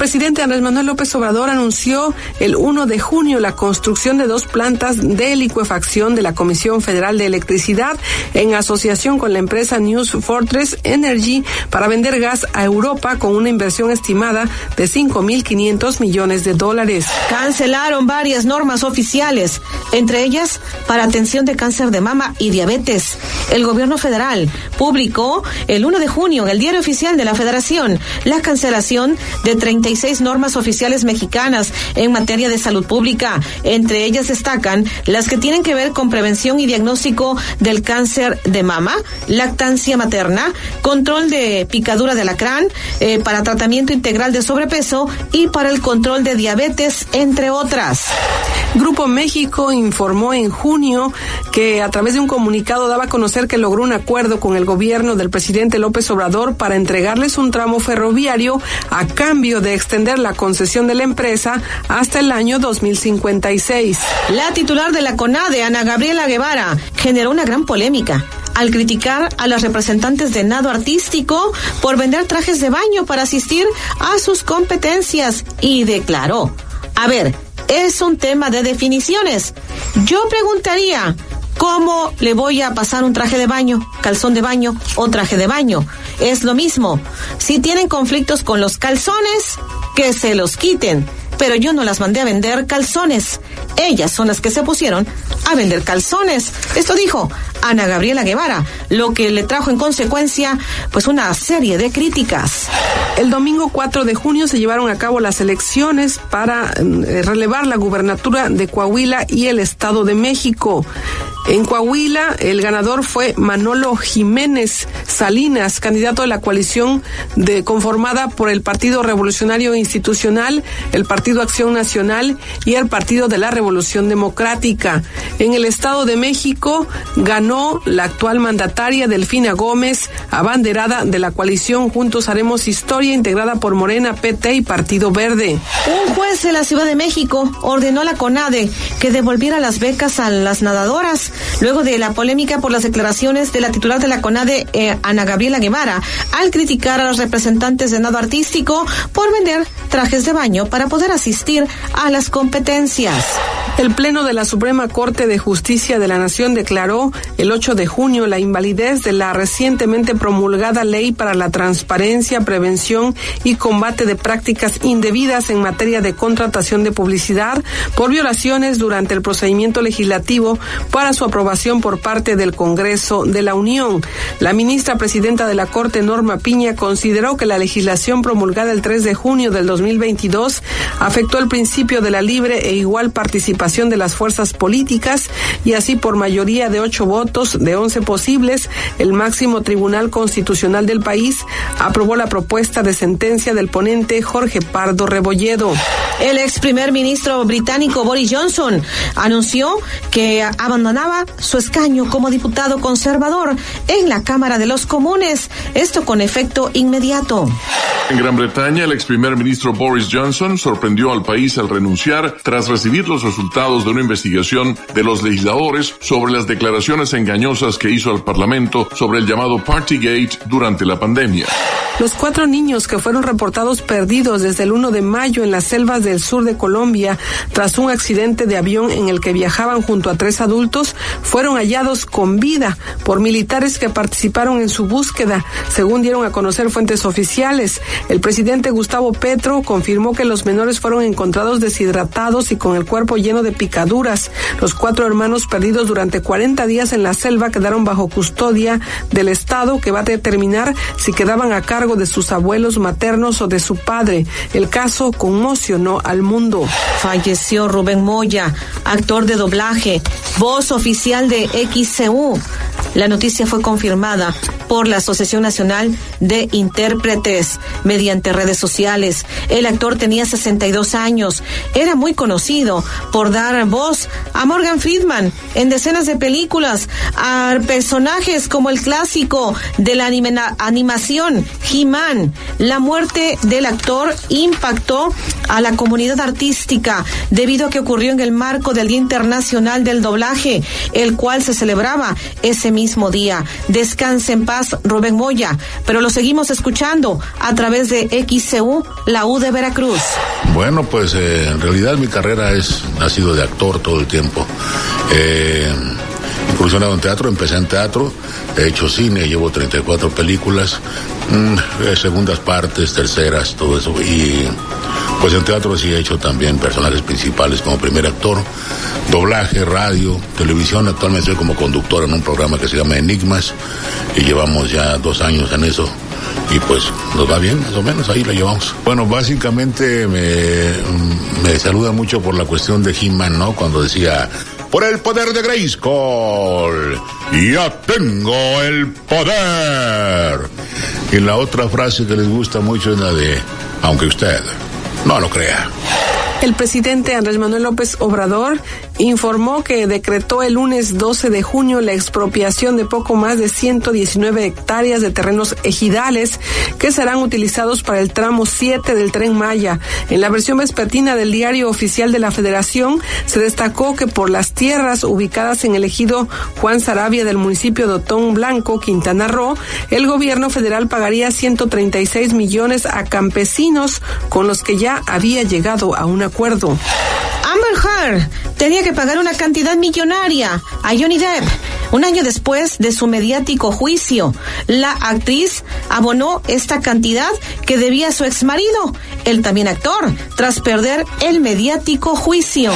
Presidente Andrés Manuel López Obrador anunció el 1 de junio la construcción de dos plantas de licuefacción de la Comisión Federal de Electricidad en asociación con la empresa News Fortress Energy para vender gas a Europa con una inversión estimada de 5.500 millones de dólares. Cancelaron varias normas oficiales, entre ellas para atención de cáncer de mama y diabetes. El gobierno federal publicó el 1 de junio en el diario oficial de la Federación la cancelación de 36 normas oficiales mexicanas en materia de salud pública. Entre ellas destacan las que tienen que ver con prevención y diagnóstico del cáncer de mama, lactancia materna, control de picadura de alacrán, eh, para tratamiento integral de sobrepeso y para el control de diabetes, entre otras. Grupo México informó en junio que a través de un comunicado daba a conocer que logró un acuerdo con el gobierno del presidente López Obrador para entregarles un tramo ferroviario a cambio de extender la concesión de la empresa hasta el año 2056. La titular de la CONADE, Ana Gabriela Guevara, generó una gran polémica al criticar a las representantes de nado artístico por vender trajes de baño para asistir a sus competencias y declaró, a ver, es un tema de definiciones. Yo preguntaría, ¿cómo le voy a pasar un traje de baño, calzón de baño o traje de baño? Es lo mismo. Si tienen conflictos con los calzones, que se los quiten. Pero yo no las mandé a vender calzones. Ellas son las que se pusieron a vender calzones. Esto dijo Ana Gabriela Guevara, lo que le trajo en consecuencia pues una serie de críticas. El domingo 4 de junio se llevaron a cabo las elecciones para eh, relevar la gubernatura de Coahuila y el Estado de México. En Coahuila, el ganador fue Manolo Jiménez Salinas, candidato de la coalición de, conformada por el Partido Revolucionario Institucional, el Partido Acción Nacional y el Partido de la Revolución Democrática. En el Estado de México ganó la actual mandataria Delfina Gómez, abanderada de la coalición Juntos Haremos Historia, integrada por Morena, PT y Partido Verde. Un juez de la Ciudad de México ordenó a la CONADE que devolviera las becas a las nadadoras luego de la polémica por las declaraciones de la titular de la CONADE, eh, Ana Gabriela Guevara, al criticar a los representantes de nado artístico por vender trajes de baño para poder asistir a las competencias. El Pleno de la Suprema Corte de Justicia de la Nación declaró el 8 de junio la invalidez de la recientemente promulgada Ley para la Transparencia, Prevención y Combate de Prácticas Indebidas en materia de contratación de publicidad por violaciones durante el procedimiento legislativo para su aprobación por parte del Congreso de la Unión. La ministra presidenta de la Corte, Norma Piña, consideró que la legislación promulgada el 3 de junio del 2022 afectó el principio de la libre e igual participación de las fuerzas políticas y así por mayoría de ocho votos de once posibles, el máximo tribunal constitucional del país aprobó la propuesta de sentencia del ponente Jorge Pardo Rebolledo. El ex primer ministro británico Boris Johnson anunció que abandonaba su escaño como diputado conservador en la Cámara de los Comunes, esto con efecto inmediato. En Gran Bretaña, el ex primer ministro Boris Johnson sorprendió al país al renunciar tras recibir los resultados de una investigación de los legisladores sobre las declaraciones engañosas que hizo al Parlamento sobre el llamado Partygate durante la pandemia. Los cuatro niños que fueron reportados perdidos desde el 1 de mayo en las selvas del sur de Colombia tras un accidente de avión en el que viajaban junto a tres adultos fueron hallados con vida por militares que participaron en su búsqueda, según dieron a conocer fuentes oficiales. El presidente Gustavo Petro confirmó que los menores fueron encontrados deshidratados y con el cuerpo lleno de picaduras. Los cuatro hermanos perdidos durante 40 días en la selva quedaron bajo custodia del Estado que va a determinar si quedaban a cargo de sus abuelos maternos o de su padre. El caso conmocionó al mundo. Falleció Rubén Moya, actor de doblaje, voz oficial de XCU. La noticia fue confirmada por la Asociación Nacional de Intérpretes mediante redes sociales. El actor tenía 62 años. Era muy conocido por dar voz a Morgan Friedman en decenas de películas, a personajes como el clásico de la animación He-Man. La muerte del actor impactó a la comunidad artística debido a que ocurrió en el marco del Día Internacional del Doblaje, el cual se celebraba ese mismo día. Descanse en paz, Rubén Moya, pero lo seguimos escuchando a través de XCU, la U de Veracruz. Bueno, pues eh, en realidad mi carrera es, ha sido de actor todo el tiempo. Eh, incursionado en teatro, empecé en teatro, he hecho cine, llevo 34 películas, mmm, segundas partes, terceras, todo eso. Y pues en teatro sí he hecho también personajes principales como primer actor, doblaje, radio, televisión. Actualmente soy como conductor en un programa que se llama Enigmas y llevamos ya dos años en eso y pues nos va bien, más o menos, ahí lo llevamos. Bueno, básicamente me, me saluda mucho por la cuestión de He-Man, ¿no? Cuando decía, por el poder de Grayskull, ya tengo el poder. Y la otra frase que les gusta mucho es la de, aunque usted no lo crea. El presidente Andrés Manuel López Obrador informó que decretó el lunes 12 de junio la expropiación de poco más de 119 hectáreas de terrenos ejidales que serán utilizados para el tramo 7 del tren Maya. En la versión vespertina del diario oficial de la Federación se destacó que por las tierras ubicadas en el ejido Juan Sarabia del municipio de Otón Blanco, Quintana Roo, el gobierno federal pagaría 136 millones a campesinos con los que ya había llegado a un Amber Heard tenía que pagar una cantidad millonaria a Johnny Depp. Un año después de su mediático juicio, la actriz abonó esta cantidad que debía a su exmarido, el también actor, tras perder el mediático juicio.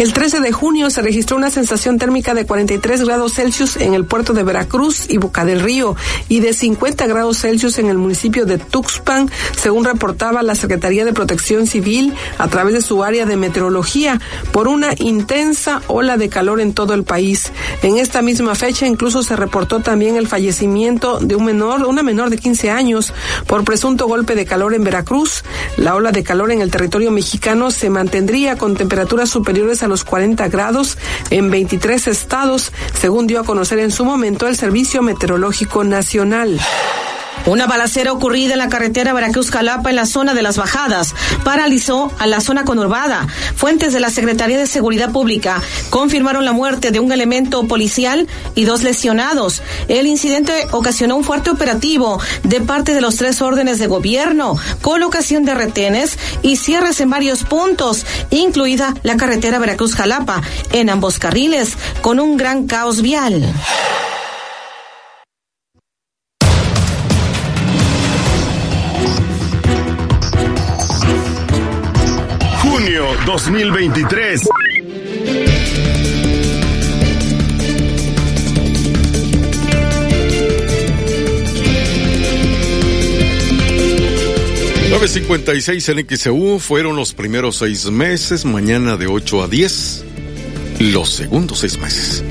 El 13 de junio se registró una sensación térmica de 43 grados Celsius en el puerto de Veracruz y Boca del Río y de 50 grados Celsius en el municipio de Tuxpan, según reportaba la Secretaría de Protección Civil a través de su área de meteorología, por una intensa ola de calor en todo el país. En esta misma fecha incluso se reportó también el fallecimiento de un menor, una menor de 15 años, por presunto golpe de calor en Veracruz. La ola de calor en el territorio mexicano se mantendría con temperaturas superiores a los 40 grados en 23 estados, según dio a conocer en su momento el Servicio Meteorológico Nacional. Una balacera ocurrida en la carretera Veracruz-Jalapa en la zona de las bajadas paralizó a la zona conurbada. Fuentes de la Secretaría de Seguridad Pública confirmaron la muerte de un elemento policial y dos lesionados. El incidente ocasionó un fuerte operativo de parte de los tres órdenes de gobierno, colocación de retenes y cierres en varios puntos, incluida la carretera Veracruz-Jalapa, en ambos carriles, con un gran caos vial. 2023. seis en XEU fueron los primeros seis meses, mañana de 8 a 10, los segundos seis meses.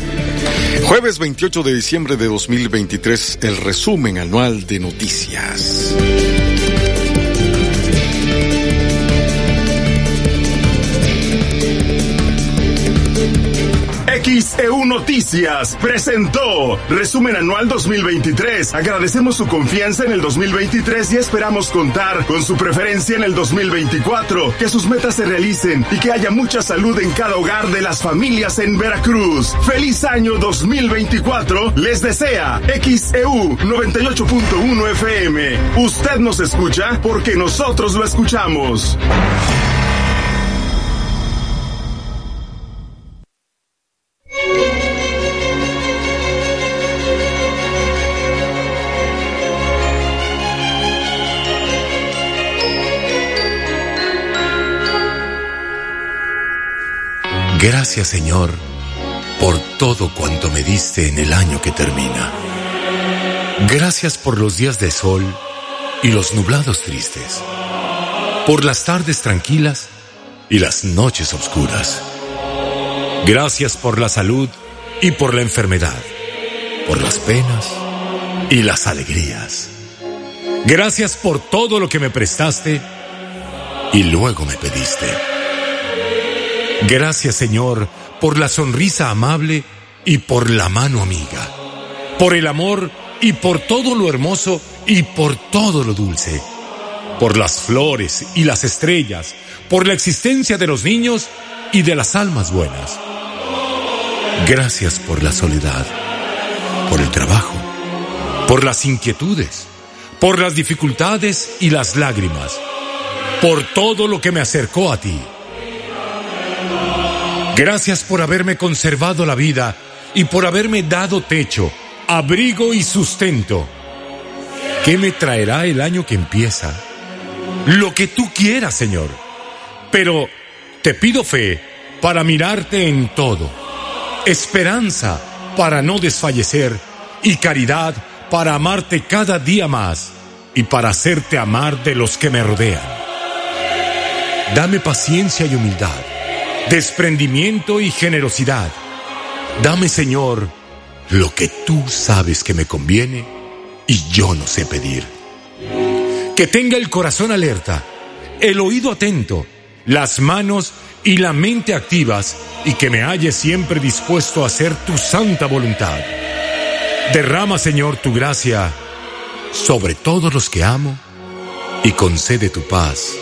Jueves 28 de diciembre de 2023, el resumen anual de noticias. XEU Noticias presentó Resumen Anual 2023. Agradecemos su confianza en el 2023 y esperamos contar con su preferencia en el 2024. Que sus metas se realicen y que haya mucha salud en cada hogar de las familias en Veracruz. Feliz año 2024. Les desea XEU 98.1 FM. Usted nos escucha porque nosotros lo escuchamos. Gracias Señor por todo cuanto me diste en el año que termina. Gracias por los días de sol y los nublados tristes. Por las tardes tranquilas y las noches oscuras. Gracias por la salud y por la enfermedad. Por las penas y las alegrías. Gracias por todo lo que me prestaste y luego me pediste. Gracias Señor por la sonrisa amable y por la mano amiga, por el amor y por todo lo hermoso y por todo lo dulce, por las flores y las estrellas, por la existencia de los niños y de las almas buenas. Gracias por la soledad, por el trabajo, por las inquietudes, por las dificultades y las lágrimas, por todo lo que me acercó a ti. Gracias por haberme conservado la vida y por haberme dado techo, abrigo y sustento. ¿Qué me traerá el año que empieza? Lo que tú quieras, Señor. Pero te pido fe para mirarte en todo, esperanza para no desfallecer y caridad para amarte cada día más y para hacerte amar de los que me rodean. Dame paciencia y humildad desprendimiento y generosidad. Dame, Señor, lo que tú sabes que me conviene y yo no sé pedir. Que tenga el corazón alerta, el oído atento, las manos y la mente activas y que me halle siempre dispuesto a hacer tu santa voluntad. Derrama, Señor, tu gracia sobre todos los que amo y concede tu paz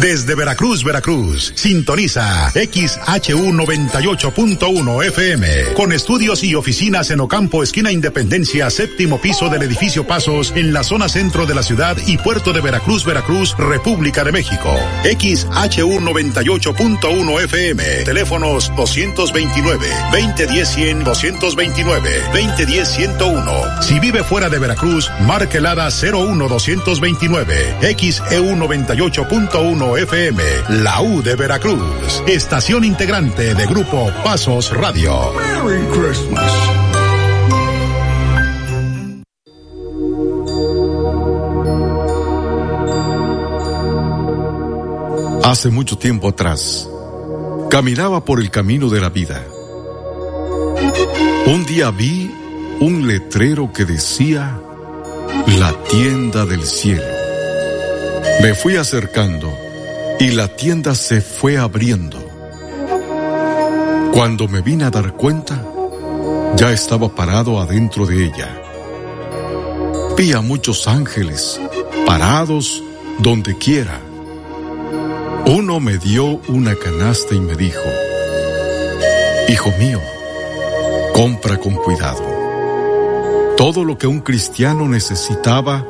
Desde Veracruz, Veracruz, sintoniza XHU 98.1 FM, con estudios y oficinas en Ocampo, esquina Independencia, séptimo piso del edificio Pasos, en la zona centro de la ciudad y puerto de Veracruz, Veracruz, República de México. XHU 98.1 FM, teléfonos 229, 2010 100, 229, 2010 101. Si vive fuera de Veracruz, marque el ADA 01 229, XEU 98.1 FM, la U de Veracruz, estación integrante de Grupo Pasos Radio. Merry Christmas. Hace mucho tiempo atrás, caminaba por el camino de la vida. Un día vi un letrero que decía La tienda del cielo. Me fui acercando y la tienda se fue abriendo. Cuando me vine a dar cuenta, ya estaba parado adentro de ella. Vi a muchos ángeles parados donde quiera. Uno me dio una canasta y me dijo, Hijo mío, compra con cuidado. Todo lo que un cristiano necesitaba